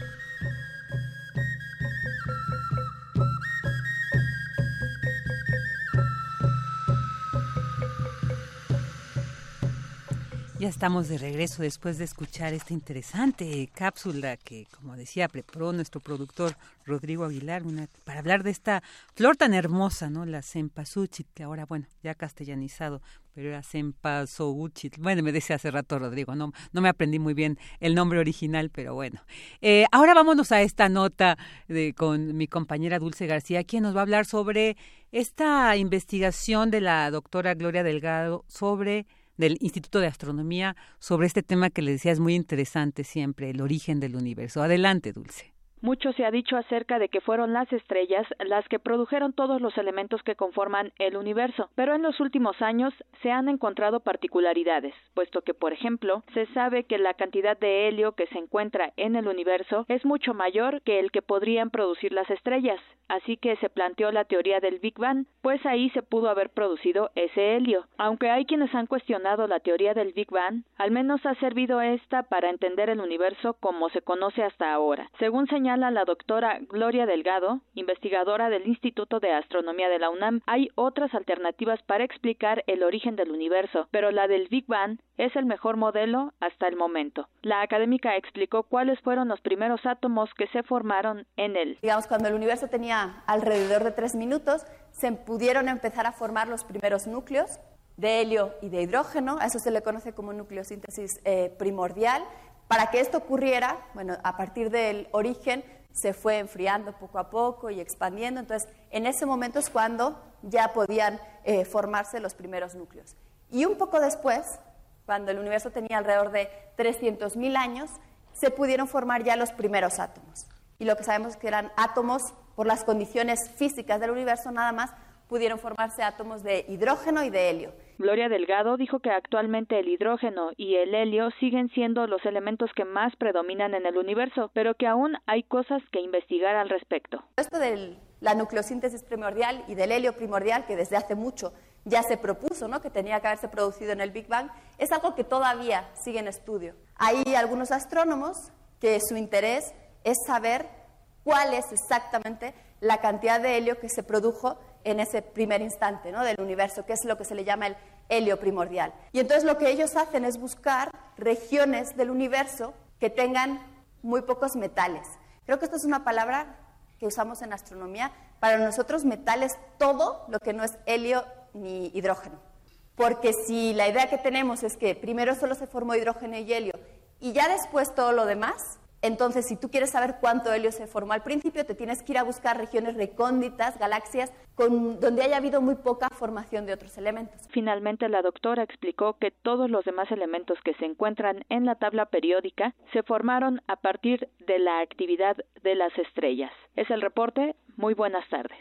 [SPEAKER 1] Ya estamos de regreso después de escuchar esta interesante cápsula que, como decía, preparó nuestro productor Rodrigo Aguilar una, para hablar de esta flor tan hermosa, ¿no? La cempasúchil, que ahora, bueno, ya castellanizado, pero era cempasúchil. Bueno, me decía hace rato Rodrigo, no, no me aprendí muy bien el nombre original, pero bueno. Eh, ahora vámonos a esta nota de, con mi compañera Dulce García, quien nos va a hablar sobre esta investigación de la doctora Gloria Delgado sobre del Instituto de Astronomía sobre este tema que le decía es muy interesante siempre, el origen del universo. Adelante, Dulce.
[SPEAKER 20] Mucho se ha dicho acerca de que fueron las estrellas las que produjeron todos los elementos que conforman el universo, pero en los últimos años se han encontrado particularidades, puesto que, por ejemplo, se sabe que la cantidad de helio que se encuentra en el universo es mucho mayor que el que podrían producir las estrellas, así que se planteó la teoría del Big Bang, pues ahí se pudo haber producido ese helio. Aunque hay quienes han cuestionado la teoría del Big Bang, al menos ha servido esta para entender el universo como se conoce hasta ahora. Según señala la doctora Gloria Delgado, investigadora del Instituto de Astronomía de la UNAM, hay otras alternativas para explicar el origen del universo, pero la del Big Bang es el mejor modelo hasta el momento. La académica explicó cuáles fueron los primeros átomos que se formaron en él.
[SPEAKER 24] Digamos, cuando el universo tenía alrededor de tres minutos, se pudieron empezar a formar los primeros núcleos de helio y de hidrógeno, a eso se le conoce como nucleosíntesis eh, primordial. Para que esto ocurriera, bueno, a partir del origen se fue enfriando poco a poco y expandiendo. Entonces, en ese momento es cuando ya podían eh, formarse los primeros núcleos. Y un poco después, cuando el universo tenía alrededor de 300.000 años, se pudieron formar ya los primeros átomos. Y lo que sabemos es que eran átomos, por las condiciones físicas del universo nada más, pudieron formarse átomos de hidrógeno y de helio.
[SPEAKER 20] Gloria Delgado dijo que actualmente el hidrógeno y el helio siguen siendo los elementos que más predominan en el universo, pero que aún hay cosas que investigar al respecto.
[SPEAKER 24] Esto de la nucleosíntesis primordial y del helio primordial, que desde hace mucho ya se propuso, ¿no? que tenía que haberse producido en el Big Bang, es algo que todavía sigue en estudio. Hay algunos astrónomos que su interés es saber cuál es exactamente la cantidad de helio que se produjo en ese primer instante ¿no? del universo, que es lo que se le llama el helio primordial. Y entonces lo que ellos hacen es buscar regiones del universo que tengan muy pocos metales. Creo que esto es una palabra que usamos en astronomía. Para nosotros metal es todo lo que no es helio ni hidrógeno. Porque si la idea que tenemos es que primero solo se formó hidrógeno y helio y ya después todo lo demás, entonces, si tú quieres saber cuánto helio se formó al principio, te tienes que ir a buscar regiones recónditas, galaxias, con, donde haya habido muy poca formación de otros elementos.
[SPEAKER 20] Finalmente, la doctora explicó que todos los demás elementos que se encuentran en la tabla periódica se formaron a partir de la actividad de las estrellas. Es el reporte. Muy buenas tardes.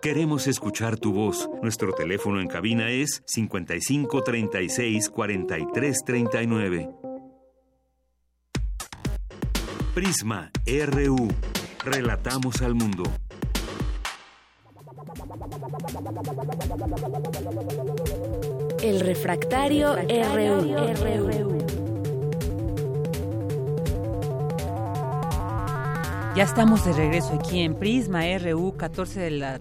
[SPEAKER 2] Queremos escuchar tu voz. Nuestro teléfono en cabina es 55 36 43 39. Prisma RU. Relatamos al mundo.
[SPEAKER 15] El refractario, RU.
[SPEAKER 1] Ya estamos de regreso aquí en Prisma RU, 14, de la,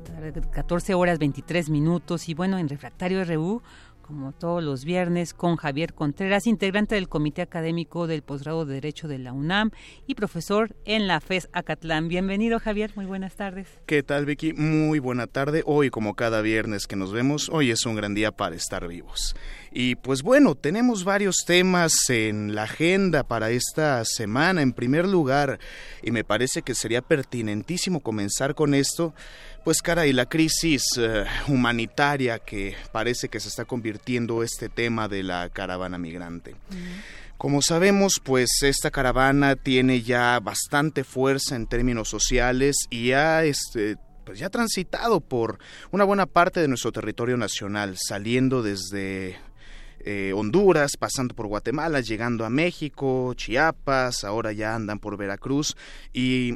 [SPEAKER 1] 14 horas 23 minutos. Y bueno, en Refractario RU como todos los viernes, con Javier Contreras, integrante del Comité Académico del Posgrado de Derecho de la UNAM y profesor en la FES Acatlán. Bienvenido, Javier. Muy buenas tardes.
[SPEAKER 25] ¿Qué tal, Vicky? Muy buena tarde. Hoy, como cada viernes que nos vemos, hoy es un gran día para estar vivos. Y pues bueno, tenemos varios temas en la agenda para esta semana. En primer lugar, y me parece que sería pertinentísimo comenzar con esto, pues cara, y la crisis eh, humanitaria que parece que se está convirtiendo este tema de la caravana migrante. Como sabemos, pues esta caravana tiene ya bastante fuerza en términos sociales y ha este, pues ya transitado por una buena parte de nuestro territorio nacional, saliendo desde eh, Honduras, pasando por Guatemala, llegando a México, Chiapas, ahora ya andan por Veracruz y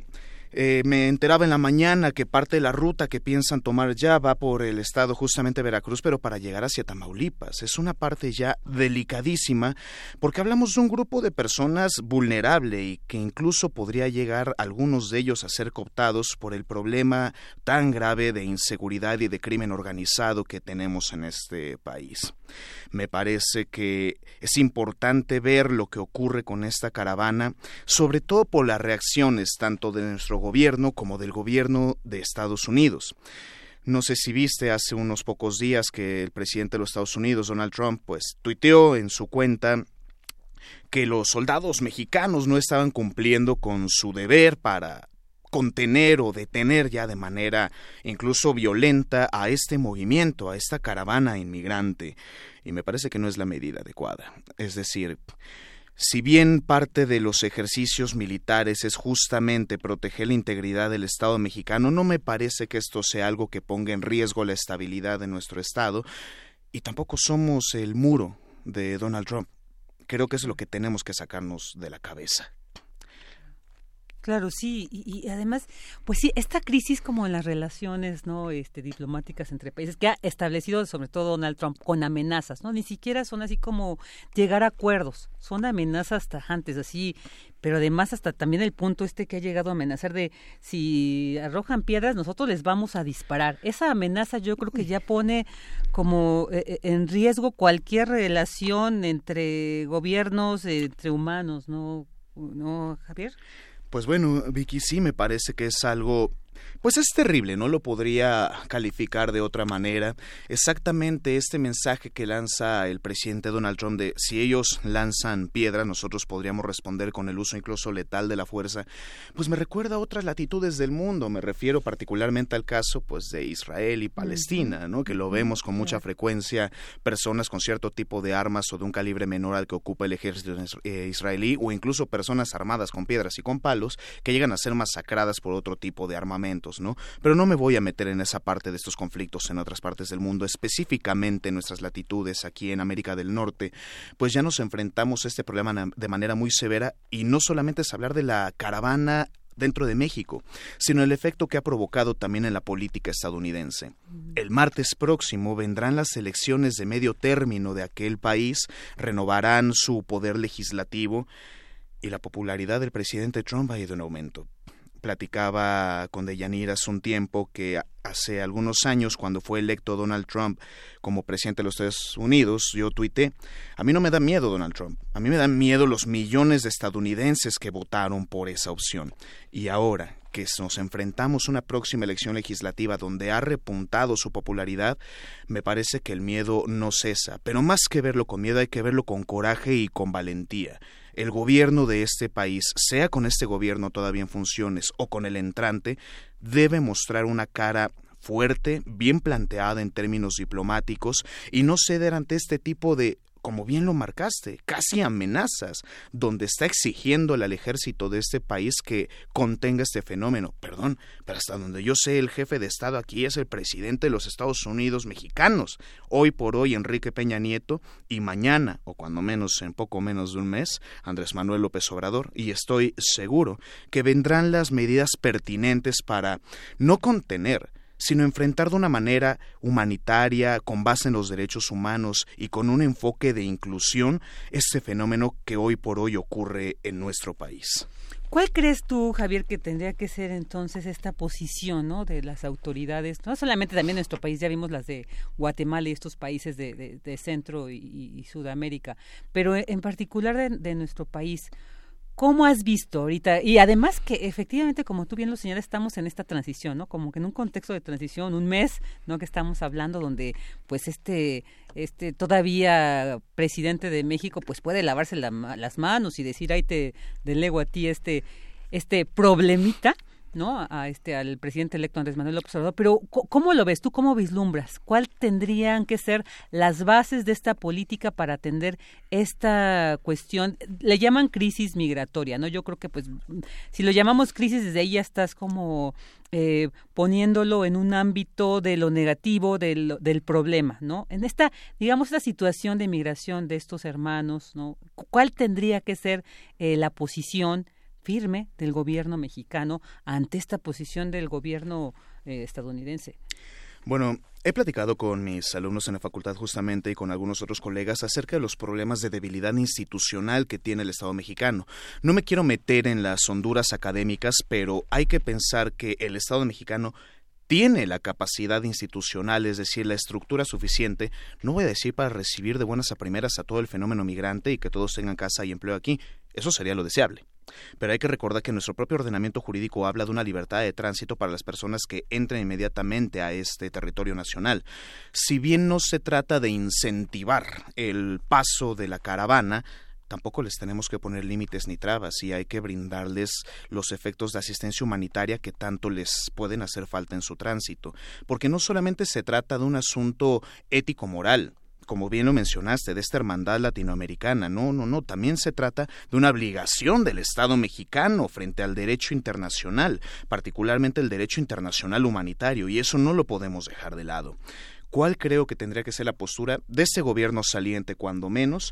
[SPEAKER 25] eh, me enteraba en la mañana que parte de la ruta que piensan tomar ya va por el estado justamente Veracruz, pero para llegar hacia Tamaulipas. Es una parte ya delicadísima porque hablamos de un grupo de personas vulnerable y que incluso podría llegar algunos de ellos a ser cooptados por el problema tan grave de inseguridad y de crimen organizado que tenemos en este país. Me parece que es importante ver lo que ocurre con esta caravana, sobre todo por las reacciones tanto de nuestro gobierno como del gobierno de Estados Unidos. No sé si viste hace unos pocos días que el presidente de los Estados Unidos, Donald Trump, pues tuiteó en su cuenta que los soldados mexicanos no estaban cumpliendo con su deber para contener o detener ya de manera incluso violenta a este movimiento, a esta caravana inmigrante. Y me parece que no es la medida adecuada. Es decir, si bien parte de los ejercicios militares es justamente proteger la integridad del Estado mexicano, no me parece que esto sea algo que ponga en riesgo la estabilidad de nuestro Estado y tampoco somos el muro de Donald Trump. Creo que es lo que tenemos que sacarnos de la cabeza.
[SPEAKER 1] Claro, sí, y, además, pues sí, esta crisis como en las relaciones, ¿no? Este, diplomáticas entre países que ha establecido sobre todo Donald Trump con amenazas, ¿no? Ni siquiera son así como llegar a acuerdos, son amenazas tajantes, así, pero además hasta también el punto este que ha llegado a amenazar de si arrojan piedras nosotros les vamos a disparar. Esa amenaza yo creo que ya pone como eh, eh, en riesgo cualquier relación entre gobiernos, entre humanos, ¿no? ¿No, Javier?
[SPEAKER 25] Pues bueno, Vicky, sí me parece que es algo pues es terrible, no lo podría calificar de otra manera. Exactamente este mensaje que lanza el presidente Donald Trump de si ellos lanzan piedra, nosotros podríamos responder con el uso incluso letal de la fuerza, pues me recuerda a otras latitudes del mundo. Me refiero particularmente al caso pues de Israel y Palestina, ¿no? Que lo vemos con mucha frecuencia, personas con cierto tipo de armas o de un calibre menor al que ocupa el ejército eh, israelí o incluso personas armadas con piedras y con palos que llegan a ser masacradas por otro tipo de armamento ¿no? Pero no me voy a meter en esa parte de estos conflictos en otras partes del mundo, específicamente en nuestras latitudes aquí en América del Norte, pues ya nos enfrentamos a este problema de manera muy severa y no solamente es hablar de la caravana dentro de México, sino el efecto que ha provocado también en la política estadounidense. El martes próximo vendrán las elecciones de medio término de aquel país, renovarán su poder legislativo y la popularidad del presidente Trump ha ido en aumento platicaba con Deyanir hace un tiempo que hace algunos años, cuando fue electo Donald Trump como presidente de los Estados Unidos, yo tuité, a mí no me da miedo Donald Trump, a mí me dan miedo los millones de estadounidenses que votaron por esa opción. Y ahora que nos enfrentamos a una próxima elección legislativa donde ha repuntado su popularidad, me parece que el miedo no cesa. Pero más que verlo con miedo, hay que verlo con coraje y con valentía el gobierno de este país, sea con este gobierno todavía en funciones o con el entrante, debe mostrar una cara fuerte, bien planteada en términos diplomáticos y no ceder ante este tipo de como bien lo marcaste, casi amenazas, donde está exigiéndole al ejército de este país que contenga este fenómeno. Perdón, pero hasta donde yo sé, el jefe de Estado aquí es el presidente de los Estados Unidos mexicanos. Hoy por hoy, Enrique Peña Nieto, y mañana, o cuando menos en poco menos de un mes, Andrés Manuel López Obrador, y estoy seguro que vendrán las medidas pertinentes para no contener, sino enfrentar de una manera humanitaria, con base en los derechos humanos y con un enfoque de inclusión este fenómeno que hoy por hoy ocurre en nuestro país.
[SPEAKER 1] ¿Cuál crees tú, Javier, que tendría que ser entonces esta posición ¿no? de las autoridades? No solamente también nuestro país, ya vimos las de Guatemala y estos países de, Centro y, Sudamérica, pero en particular de nuestro país. ¿Cómo has visto ahorita? Y además que efectivamente, como tú bien lo señalas, estamos en esta transición, ¿no? Como que en un contexto de transición, un mes, ¿no? Que estamos hablando donde, pues, este, este, todavía presidente de México, pues, puede lavarse las manos y decir, ahí te delego a ti este, este problemita, ¿no? A este al presidente electo Andrés Manuel López Obrador, pero ¿cómo lo ves tú? ¿Cómo vislumbras? ¿Cuál tendrían que ser las bases de esta política para atender esta cuestión? Le llaman crisis migratoria, ¿no? Yo creo que pues si lo llamamos crisis desde ahí ya estás como eh, poniéndolo en un ámbito de lo negativo del, del problema, ¿no? En esta, digamos, esta situación de migración de estos hermanos, ¿no? ¿Cuál tendría que ser eh, la posición? Firme del gobierno mexicano ante esta posición del gobierno eh, estadounidense.
[SPEAKER 25] Bueno, he platicado con mis alumnos en la facultad justamente y con algunos otros colegas acerca de los problemas de debilidad institucional que tiene el Estado mexicano. No me quiero meter en las honduras académicas, pero hay que pensar que el Estado mexicano tiene la capacidad institucional, es decir, la estructura suficiente, no voy a decir para recibir de buenas a primeras a todo el fenómeno migrante y que todos tengan casa y empleo aquí, eso sería lo deseable. Pero hay que recordar que nuestro propio ordenamiento jurídico habla de una libertad de tránsito para las personas que entren inmediatamente a este territorio nacional. Si bien no se trata de incentivar el paso de la caravana, tampoco les tenemos que poner límites ni trabas y hay que brindarles los efectos de asistencia humanitaria que tanto les pueden hacer falta en su tránsito, porque no solamente se trata de un asunto ético-moral, como bien lo mencionaste, de esta hermandad latinoamericana. No, no, no, también se trata de una obligación del Estado mexicano frente al derecho internacional, particularmente el derecho internacional humanitario, y eso no lo podemos dejar de lado. ¿Cuál creo que tendría que ser la postura de este gobierno saliente, cuando menos?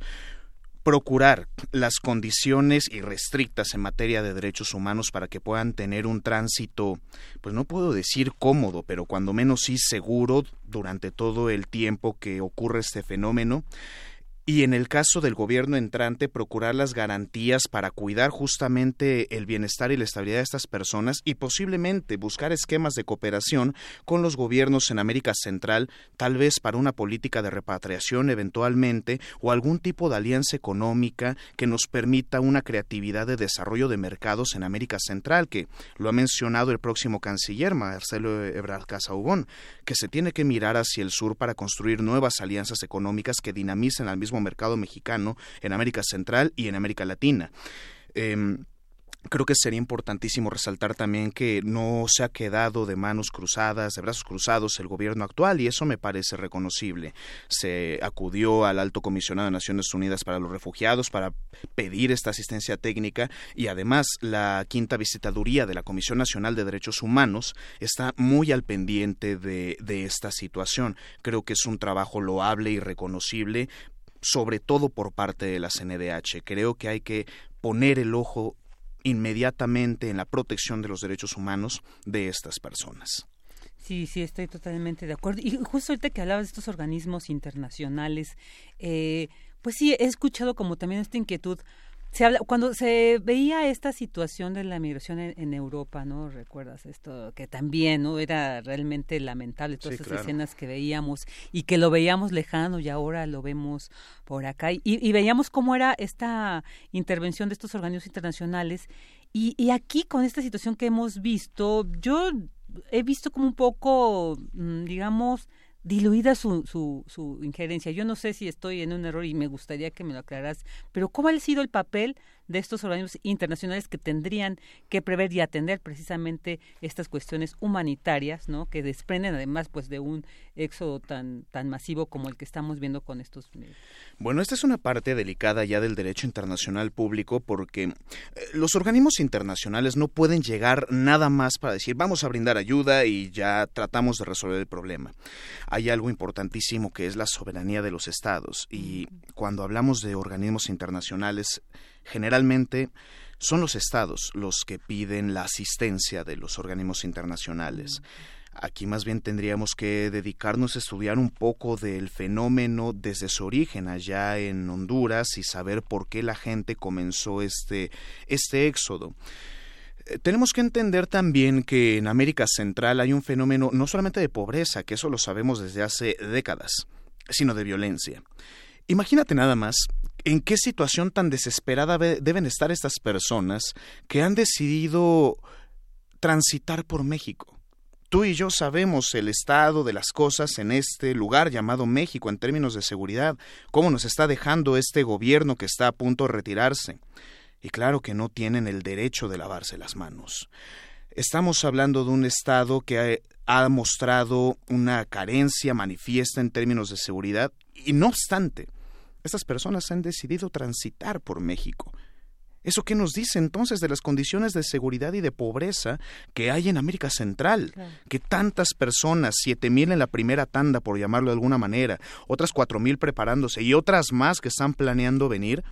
[SPEAKER 25] Procurar las condiciones irrestrictas en materia de derechos humanos para que puedan tener un tránsito, pues no puedo decir cómodo, pero cuando menos sí seguro durante todo el tiempo que ocurre este fenómeno y en el caso del gobierno entrante procurar las garantías para cuidar justamente el bienestar y la estabilidad de estas personas y posiblemente buscar esquemas de cooperación con los gobiernos en América Central, tal vez para una política de repatriación eventualmente o algún tipo de alianza económica que nos permita una creatividad de desarrollo de mercados en América Central, que lo ha mencionado el próximo canciller Marcelo Ebrard Casaubon, que se tiene que mirar hacia el sur para construir nuevas alianzas económicas que dinamicen al mismo mercado mexicano en América Central y en América Latina. Em, creo que sería importantísimo resaltar también que no se ha quedado de manos cruzadas, de brazos cruzados el gobierno actual y eso me parece reconocible. Se acudió al alto comisionado de Naciones Unidas para los Refugiados para pedir esta asistencia técnica y además la quinta visitaduría de la Comisión Nacional de Derechos Humanos está muy al pendiente de, de esta situación. Creo que es un trabajo loable y reconocible sobre todo por parte de la CNDH. Creo que hay que poner el ojo inmediatamente en la protección de los derechos humanos de estas personas.
[SPEAKER 1] Sí, sí, estoy totalmente de acuerdo. Y justo ahorita que hablabas de estos organismos internacionales, eh, pues sí, he escuchado como también esta inquietud cuando se veía esta situación de la migración en, Europa, ¿no? Recuerdas esto que también, ¿no? Era realmente lamentable todas esas escenas que veíamos y que lo veíamos lejano y ahora lo vemos por acá y, veíamos cómo era esta intervención de estos organismos internacionales y, y aquí con esta situación que hemos visto, yo he visto como un poco, mm, digamos, diluida su, su, su injerencia. Yo no sé si estoy en un error y me gustaría que me lo aclaras, pero ¿cómo ha sido el papel de estos organismos internacionales que tendrían que prever y atender precisamente estas cuestiones humanitarias, ¿no? Que desprenden además pues de un éxodo tan tan masivo como el que estamos viendo con estos.
[SPEAKER 25] Bueno, esta es una parte delicada ya del derecho internacional público porque eh, los organismos internacionales no pueden llegar nada más para decir vamos a brindar ayuda y ya tratamos de resolver el problema. Hay algo importantísimo que es la soberanía de los estados y cuando hablamos de organismos internacionales Generalmente son los estados los que piden la asistencia de los organismos internacionales. Aquí más bien tendríamos que dedicarnos a estudiar un poco del fenómeno desde su origen allá en Honduras y saber por qué la gente comenzó este, este éxodo. Eh, tenemos que entender también que en América Central hay un fenómeno no solamente de pobreza, que eso lo sabemos desde hace décadas, sino de violencia. Imagínate nada más en qué situación tan desesperada deben estar estas personas que han decidido transitar por México. Tú y yo sabemos el estado de las cosas en este lugar llamado México en términos de seguridad, cómo nos está dejando este gobierno que está a punto de retirarse. Y claro que no tienen el derecho de lavarse las manos. Estamos hablando de un Estado que ha, mostrado una carencia manifiesta en términos de seguridad y no obstante, estas personas han decidido transitar por México. ¿Eso qué nos dice entonces de las condiciones de seguridad y de pobreza que hay en América Central? Que tantas personas, siete mil en la primera tanda, por llamarlo de alguna manera, otras cuatro mil preparándose y otras más que están planeando venir,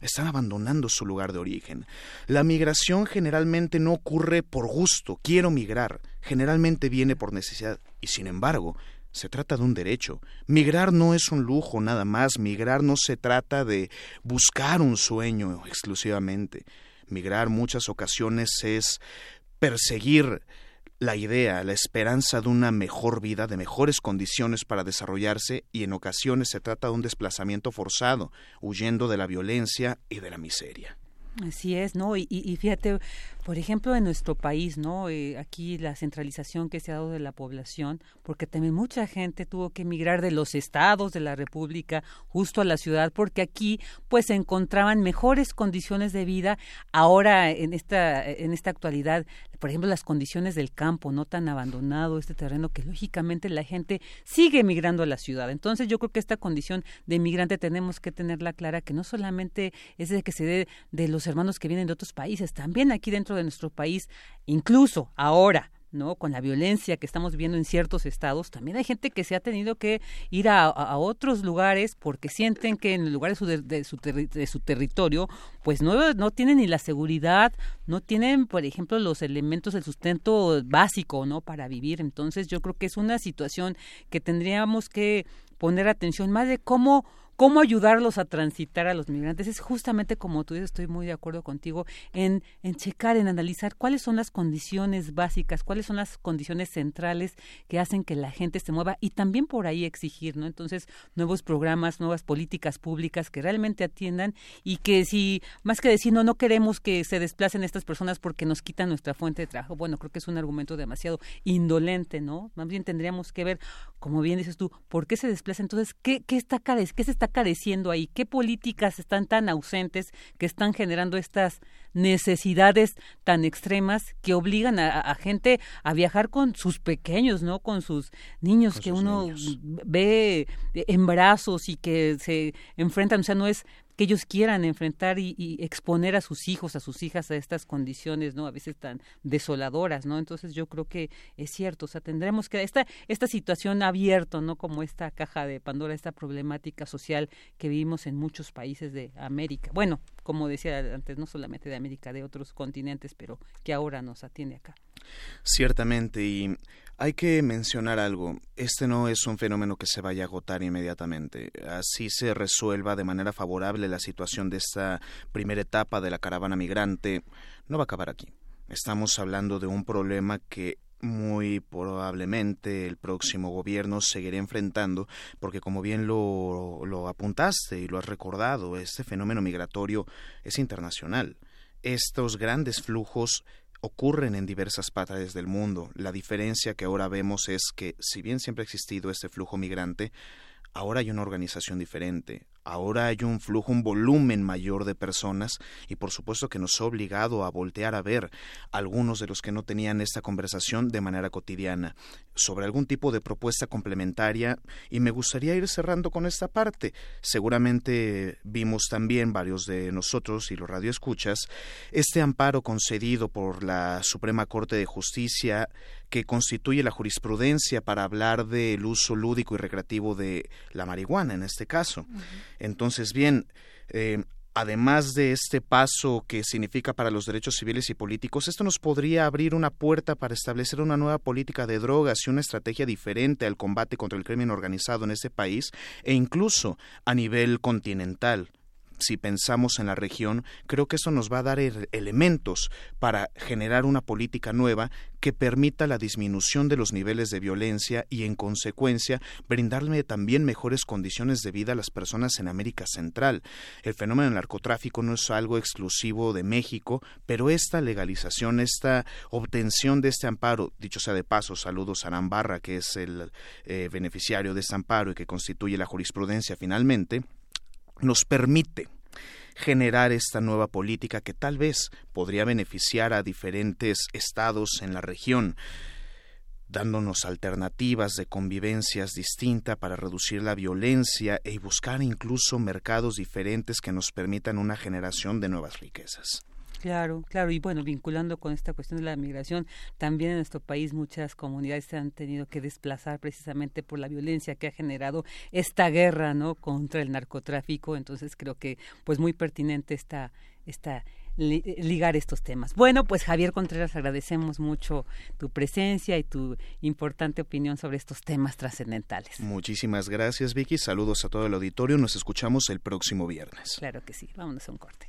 [SPEAKER 25] están abandonando su lugar de origen. La migración generalmente no ocurre por gusto, quiero migrar, generalmente viene por necesidad, y sin embargo, se trata de un derecho. Migrar no es un lujo nada más, migrar no se trata de buscar un sueño exclusivamente. Migrar muchas ocasiones es perseguir la idea, la esperanza de una mejor vida, de mejores condiciones para desarrollarse y en ocasiones se trata de un desplazamiento forzado, huyendo de la violencia y de la miseria.
[SPEAKER 1] Así es, ¿no? Y, fíjate, por ejemplo, en nuestro país, ¿no? Eh, aquí la centralización que se ha dado de la población, porque también mucha gente tuvo que emigrar de los estados de la República justo a la ciudad, porque aquí, pues, se encontraban mejores condiciones de vida. Ahora, en esta, en esta actualidad, por ejemplo, las condiciones del campo, no tan abandonado este terreno, que lógicamente la gente sigue emigrando a la ciudad. Entonces, yo creo que esta condición de migrante tenemos que tenerla clara, que no solamente es de que se dé de los hermanos que vienen de otros países, también aquí dentro de nuestro país, incluso ahora, ¿no? Con la violencia que estamos viendo en ciertos estados, también hay gente que se ha tenido que ir a, otros lugares porque sienten que en el lugar de su, su, de su territorio, pues no, no tienen ni la seguridad, no tienen, por ejemplo, los elementos del sustento básico, ¿no? Para vivir. Entonces, yo creo que es una situación que tendríamos que poner atención más de cómo cómo ayudarlos a transitar a los migrantes es justamente como tú dices, estoy muy de acuerdo contigo, en, en checar, en analizar cuáles son las condiciones básicas, cuáles son las condiciones centrales que hacen que la gente se mueva y también por ahí exigir, ¿no? Entonces, nuevos programas, nuevas políticas públicas que realmente atiendan y que si, más que decir, no, no queremos que se desplacen estas personas porque nos quitan nuestra fuente de trabajo, bueno, creo que es un argumento demasiado indolente, ¿no? Más bien tendríamos que ver, como bien dices tú, por qué se desplaza, entonces, ¿qué, qué está, qué se está careciendo ahí? ¿Qué políticas están tan ausentes que están generando estas necesidades tan extremas que obligan a, gente a viajar con sus pequeños, ¿no? Con sus niños que uno ve en brazos y que se enfrentan, o sea, no es que ellos quieran enfrentar y, exponer a sus hijos, a sus hijas a estas condiciones, ¿no? A veces tan desoladoras, ¿no? Entonces yo creo que es cierto, o sea, tendremos que esta esta situación abierta, ¿no? Como esta caja de Pandora, esta problemática social que vivimos en muchos países de América. Bueno, como decía antes, no solamente de América, de otros continentes, pero que ahora nos atiende acá.
[SPEAKER 25] Ciertamente, y hay que mencionar algo. Este no es un fenómeno que se vaya a agotar inmediatamente. Así se resuelva de manera favorable la situación de esta primera etapa de la caravana migrante. No va a acabar aquí. Estamos hablando de un problema que muy probablemente el próximo gobierno seguirá enfrentando, porque como bien lo, lo apuntaste y lo has recordado, este fenómeno migratorio es internacional. Estos grandes flujos ocurren en diversas partes del mundo. La diferencia que ahora vemos es que, si bien siempre ha existido este flujo migrante, ahora hay una organización diferente, ahora hay un flujo, un volumen mayor de personas y por supuesto que nos ha obligado a voltear a ver a algunos de los que no tenían esta conversación de manera cotidiana sobre algún tipo de propuesta complementaria y me gustaría ir cerrando con esta parte. Seguramente vimos también varios de nosotros y los radioescuchas este amparo concedido por la Suprema Corte de Justicia que constituye la jurisprudencia para hablar del uso lúdico y recreativo de la marihuana en este caso. Entonces, bien, eh, además de este paso que significa para los derechos civiles y políticos, esto nos podría abrir una puerta para establecer una nueva política de drogas y una estrategia diferente al combate contra el crimen organizado en este país e incluso a nivel continental si pensamos en la región, creo que eso nos va a dar elementos para generar una política nueva que permita la disminución de los niveles de violencia y, en consecuencia, brindarle también mejores condiciones de vida a las personas en América Central. El fenómeno del narcotráfico no es algo exclusivo de México, pero esta legalización, esta obtención de este amparo, dicho sea de paso, saludos a Nambarra, que es el eh, beneficiario de este amparo y que constituye la jurisprudencia finalmente, nos permite generar esta nueva política que tal vez podría beneficiar a diferentes estados en la región dándonos alternativas de convivencias distintas para reducir la violencia y buscar incluso mercados diferentes que nos permitan una generación de nuevas riquezas.
[SPEAKER 1] Claro, claro, y bueno, vinculando con esta cuestión de la migración, también en nuestro país muchas comunidades se han tenido que desplazar precisamente por la violencia que ha generado esta guerra, ¿no? Contra el narcotráfico, entonces creo que pues muy pertinente esta esta ligar estos temas. Bueno, pues Javier Contreras, agradecemos mucho tu presencia y tu importante opinión sobre estos temas trascendentales.
[SPEAKER 25] Muchísimas gracias, Vicky. Saludos a todo el auditorio. Nos escuchamos el próximo viernes.
[SPEAKER 1] Claro que sí. Vámonos a un corte.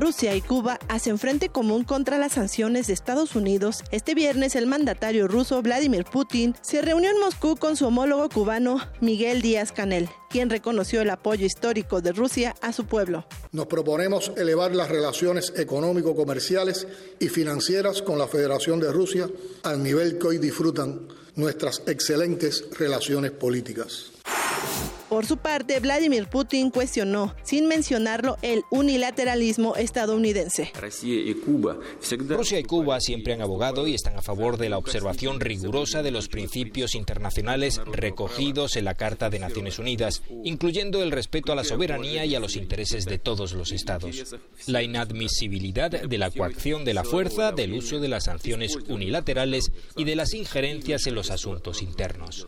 [SPEAKER 26] Rusia y Cuba hacen frente común contra las sanciones de Estados Unidos. Este viernes el mandatario ruso Vladimir Putin se reunió en Moscú con su homólogo cubano Miguel Díaz Canel, quien reconoció el apoyo histórico de Rusia a su pueblo.
[SPEAKER 27] Nos proponemos elevar las relaciones económico-comerciales y financieras con la Federación de Rusia al nivel que hoy disfrutan nuestras excelentes relaciones políticas.
[SPEAKER 26] Por su parte, Vladimir Putin cuestionó, sin mencionarlo, el unilateralismo estadounidense.
[SPEAKER 28] Rusia y Cuba siempre han abogado y están a favor de la observación rigurosa de los principios internacionales recogidos en la Carta de Naciones Unidas, incluyendo el respeto a la soberanía y a los intereses de todos los estados. La inadmisibilidad de la coacción de la fuerza, del uso de las sanciones unilaterales y de las injerencias en los asuntos internos.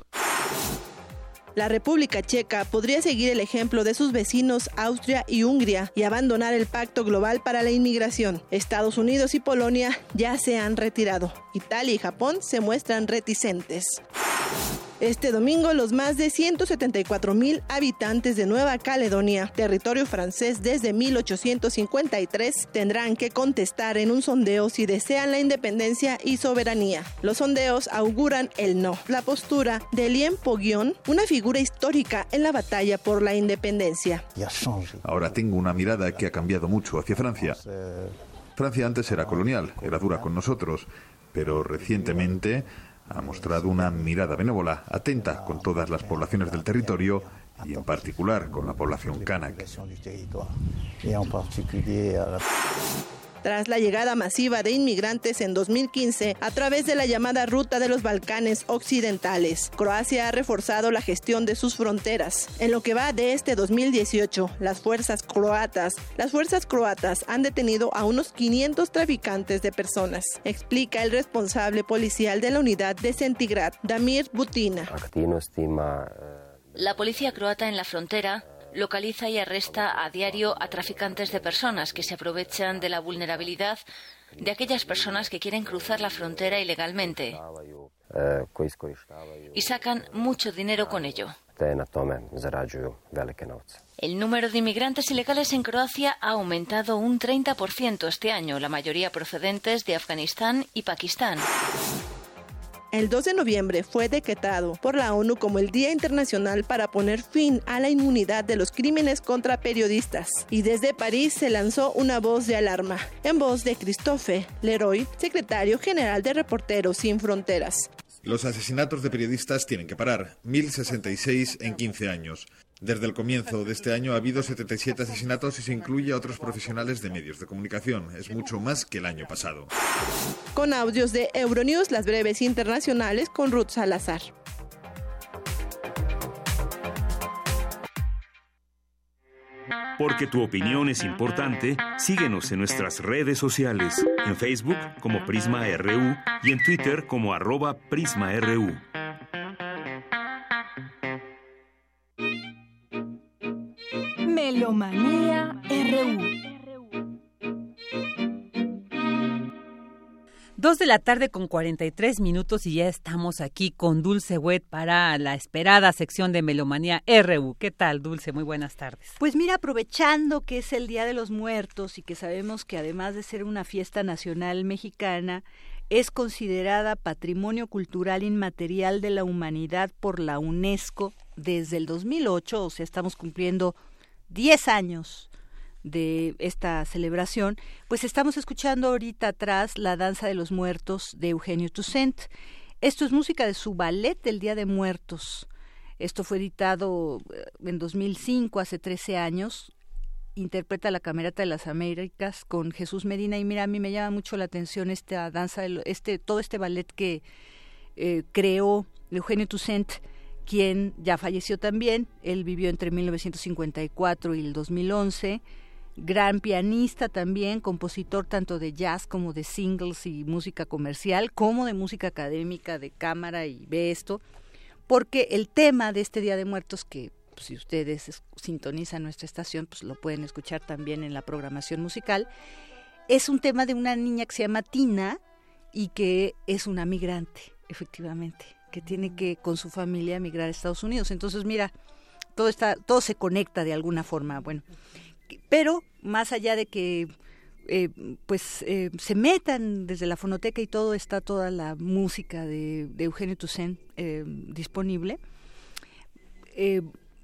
[SPEAKER 26] La República Checa podría seguir el ejemplo de sus vecinos Austria y Hungría y abandonar el Pacto Global para la Inmigración. Estados Unidos y Polonia ya se han retirado. Italia y Japón se muestran reticentes. Este domingo, los más de 174 mil habitantes de Nueva Caledonia, territorio francés desde 1853, tendrán que contestar en un sondeo si desean la independencia y soberanía. Los sondeos auguran el no. La postura de Lien Poguion, una figura histórica en la batalla por la independencia.
[SPEAKER 29] Ahora tengo una mirada que ha cambiado mucho hacia Francia. Francia antes era colonial, era dura con nosotros, pero recientemente ha mostrado una mirada benévola, atenta con todas las poblaciones del territorio y en particular con la población kanak.
[SPEAKER 26] Tras la llegada masiva de inmigrantes en 2015 a través de la llamada Ruta de los Balcanes Occidentales, Croacia ha reforzado la gestión de sus fronteras. En lo que va de este 2018, las fuerzas croatas, las fuerzas croatas han detenido a unos 500 traficantes de personas, explica el responsable policial de la unidad de Centigrad, Damir Butina.
[SPEAKER 30] La policía croata en la frontera localiza y arresta a diario a traficantes de personas que se aprovechan de la vulnerabilidad de aquellas personas que quieren cruzar la frontera ilegalmente y sacan mucho dinero con ello. El número de inmigrantes ilegales en Croacia ha aumentado un 30% este año, la mayoría procedentes de Afganistán y Pakistán.
[SPEAKER 26] El 2 de noviembre fue decretado por la ONU como el Día Internacional para poner fin a la inmunidad de los crímenes contra periodistas. Y desde París se lanzó una voz de alarma, en voz de Christophe Leroy, secretario general de Reporteros Sin Fronteras.
[SPEAKER 31] Los asesinatos de periodistas tienen que parar, 1066 en 15 años. Desde el comienzo de este año ha habido 77 asesinatos y se incluye a otros profesionales de medios de comunicación. Es mucho más que el año pasado.
[SPEAKER 26] Con audios de Euronews, las breves internacionales con Ruth Salazar.
[SPEAKER 2] Porque tu opinión es importante, síguenos en nuestras redes sociales, en Facebook como Prisma RU y en Twitter como arroba PrismaRU.
[SPEAKER 11] Melomanía RU.
[SPEAKER 1] Dos de la tarde con 43 minutos y ya estamos aquí con Dulce Wet para la esperada sección de Melomanía RU. ¿Qué tal, Dulce? Muy buenas tardes.
[SPEAKER 32] Pues mira, aprovechando que es el Día de los Muertos y que sabemos que además de ser una fiesta nacional mexicana, es considerada Patrimonio Cultural Inmaterial de la Humanidad por la UNESCO desde el 2008, o sea, estamos cumpliendo 10 años de esta celebración, pues estamos escuchando ahorita atrás la Danza de los Muertos de Eugenio Toussaint. Esto es música de su ballet del Día de Muertos. Esto fue editado eh, en 2005, hace 13 años. Interpreta la Camerata de las Américas con Jesús Medina y mira, a mí me llama mucho la atención esta danza, este todo este ballet que eh, creó Eugenio Toussaint quien ya falleció también. Él vivió entre 1954 y el 2011. Gran pianista también, compositor tanto de jazz como de singles y música comercial, como de música académica, de cámara y ve esto, porque el tema de este Día de Muertos, que pues, si ustedes sintonizan nuestra estación, pues lo pueden escuchar también en la programación musical. Es un tema de una niña que se llama Tina y que es una migrante, efectivamente, que tiene que con su familia emigrar a Estados Unidos. Entonces, mira, todo está, todo se conecta de alguna forma. Bueno, pero más allá de que eh, pues eh, se metan desde la fonoteca y todo está toda la música de, Eugenio Toussaint eh, disponible.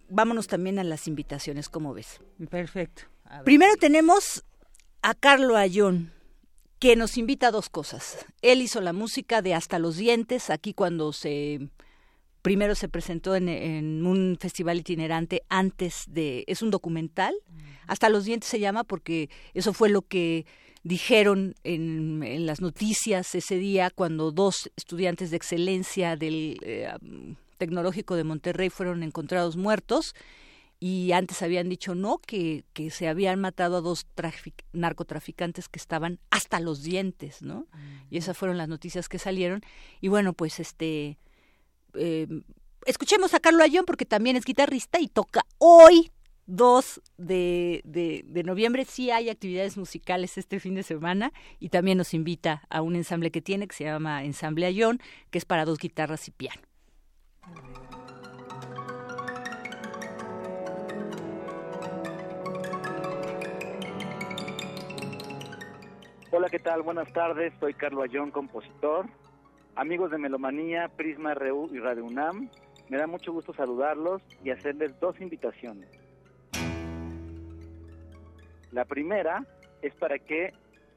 [SPEAKER 32] vámonos también a las invitaciones, ¿cómo ves?
[SPEAKER 1] Perfecto.
[SPEAKER 32] Primero tenemos a Carlo Ayón, que nos invita a dos cosas. Él hizo la música de Hasta los Dientes, aquí cuando se primero se presentó en, un festival itinerante antes de, es un documental, hasta los dientes se llama porque eso fue lo que dijeron en, las noticias ese día cuando dos estudiantes de excelencia del eh, tecnológico de Monterrey fueron encontrados muertos y antes habían dicho no, que, que se habían matado a dos narcotraficantes que estaban hasta los dientes, ¿no? Y esas fueron las noticias que salieron. Y bueno, pues este eh, escuchemos a Carlos Ayón porque también es guitarrista y toca hoy 2 de, de, noviembre. Sí hay actividades musicales este fin de semana y también nos invita a un ensamble que tiene que se llama Ensamble Ayón, que es para dos guitarras y piano.
[SPEAKER 33] Hola, ¿qué tal? Buenas tardes. Soy Carlos Ayón, compositor Amigos de Melomanía, Prisma RU y Radio UNAM, me da mucho gusto saludarlos y hacerles dos invitaciones. La primera es para que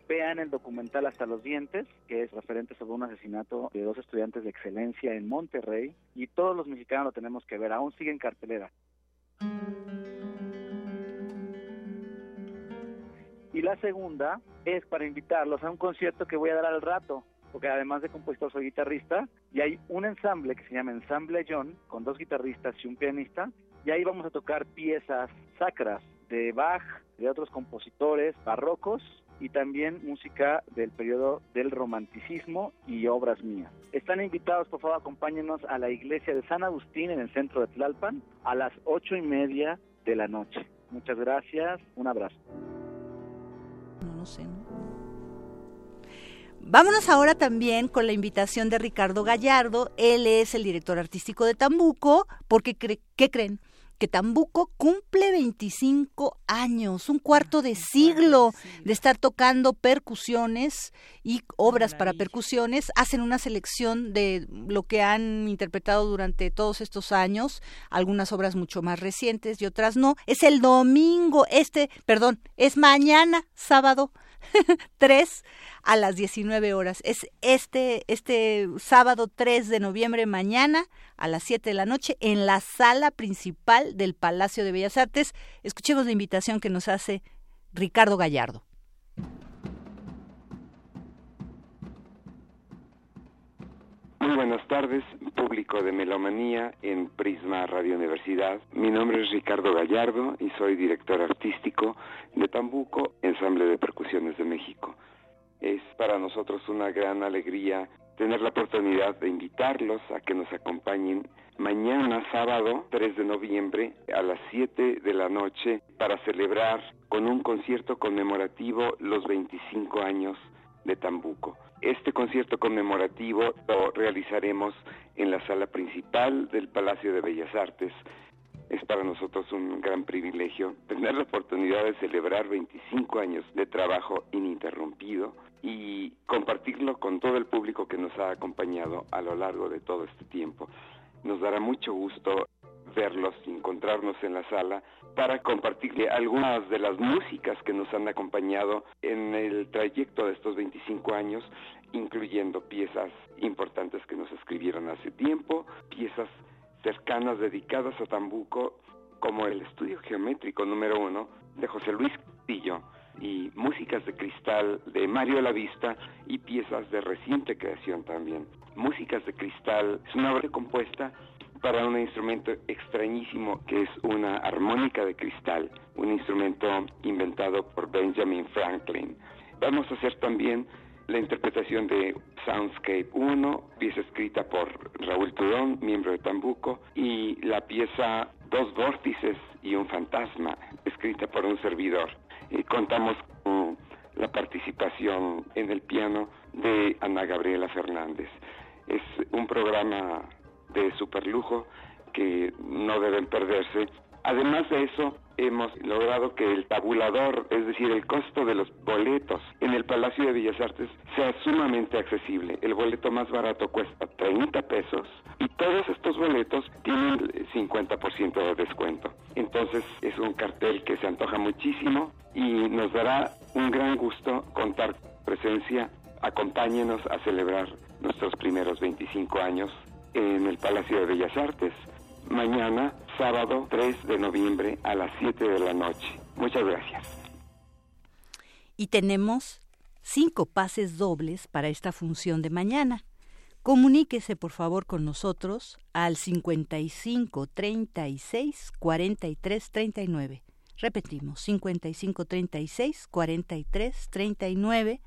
[SPEAKER 33] vean el documental Hasta los Dientes, que es referente sobre un asesinato de dos estudiantes de excelencia en Monterrey, y todos los mexicanos lo tenemos que ver, aún sigue en cartelera. Y la segunda es para invitarlos a un concierto que voy a dar al rato, porque además de compositor soy guitarrista, y hay un ensamble que se llama Ensamble John, con dos guitarristas y un pianista, y ahí vamos a tocar piezas sacras de Bach, de otros compositores barrocos, y también música del periodo del romanticismo y obras mías. Están invitados, por favor, acompáñenos a la iglesia de San Agustín en el centro de Tlalpan a las ocho y media de la noche. Muchas gracias, un abrazo.
[SPEAKER 32] Vámonos ahora también con la invitación de Ricardo Gallardo. Él es el director artístico de Tambuco, porque ¿qué creen? Que Tambuco cumple 25 años, un cuarto de siglo de estar tocando percusiones y obras para percusiones. Hacen una selección de lo que han interpretado durante todos estos años, algunas obras mucho más recientes y otras no. Es el domingo, este, perdón, es mañana, sábado 3 a las 19 horas. Es este, este sábado 3 de noviembre, mañana a las 7 de la noche, en la sala principal del Palacio de Bellas Artes. Escuchemos la invitación que nos hace Ricardo Gallardo.
[SPEAKER 34] Muy buenas tardes, público de Melomanía en Prisma Radio Universidad. Mi nombre es Ricardo Gallardo y soy director artístico de Tambuco, Ensamble de Percusiones de México. Es para nosotros una gran alegría tener la oportunidad de invitarlos a que nos acompañen mañana sábado 3 de noviembre a las 7 de la noche para celebrar con un concierto conmemorativo los 25 años de Tambuco. Este concierto conmemorativo lo realizaremos en la sala principal del Palacio de Bellas Artes. Es para nosotros un gran privilegio tener la oportunidad de celebrar 25 años de trabajo ininterrumpido y compartirlo con todo el público que nos ha acompañado a lo largo de todo este tiempo. Nos dará mucho gusto verlos y encontrarnos en la sala para compartirle algunas de las músicas que nos han acompañado en el trayecto de estos 25 años, incluyendo piezas importantes que nos escribieron hace tiempo, piezas cercanas dedicadas a Tambuco, como el Estudio Geométrico número uno de José Luis Castillo, y músicas de cristal de Mario Lavista y piezas de reciente creación también. Músicas de cristal es una obra compuesta para un instrumento extrañísimo que es una armónica de cristal, un instrumento inventado por Benjamin Franklin. Vamos a hacer también la interpretación de Soundscape 1, pieza escrita por Raúl Turón, miembro de Tambuco, y la pieza Dos vórtices y un fantasma, escrita por un servidor. Y contamos con la participación en el piano de Ana Gabriela Fernández. Es un programa de superlujo que no deben perderse. Además de eso, hemos logrado que el tabulador, es decir, el costo de los boletos en el Palacio de Bellas Artes sea sumamente accesible. El boleto más barato cuesta 30 pesos y todos estos boletos tienen 50% de descuento. Entonces es un cartel que se antoja muchísimo y nos dará un gran gusto contar presencia. Acompáñenos a celebrar nuestros primeros 25 años en el Palacio de Bellas Artes mañana, sábado 3 de noviembre a las 7 de la noche. Muchas gracias.
[SPEAKER 32] Y tenemos cinco pases dobles para esta función de mañana. Comuníquese por favor con nosotros al 55 36 43 39. Repetimos, 55 36 43 39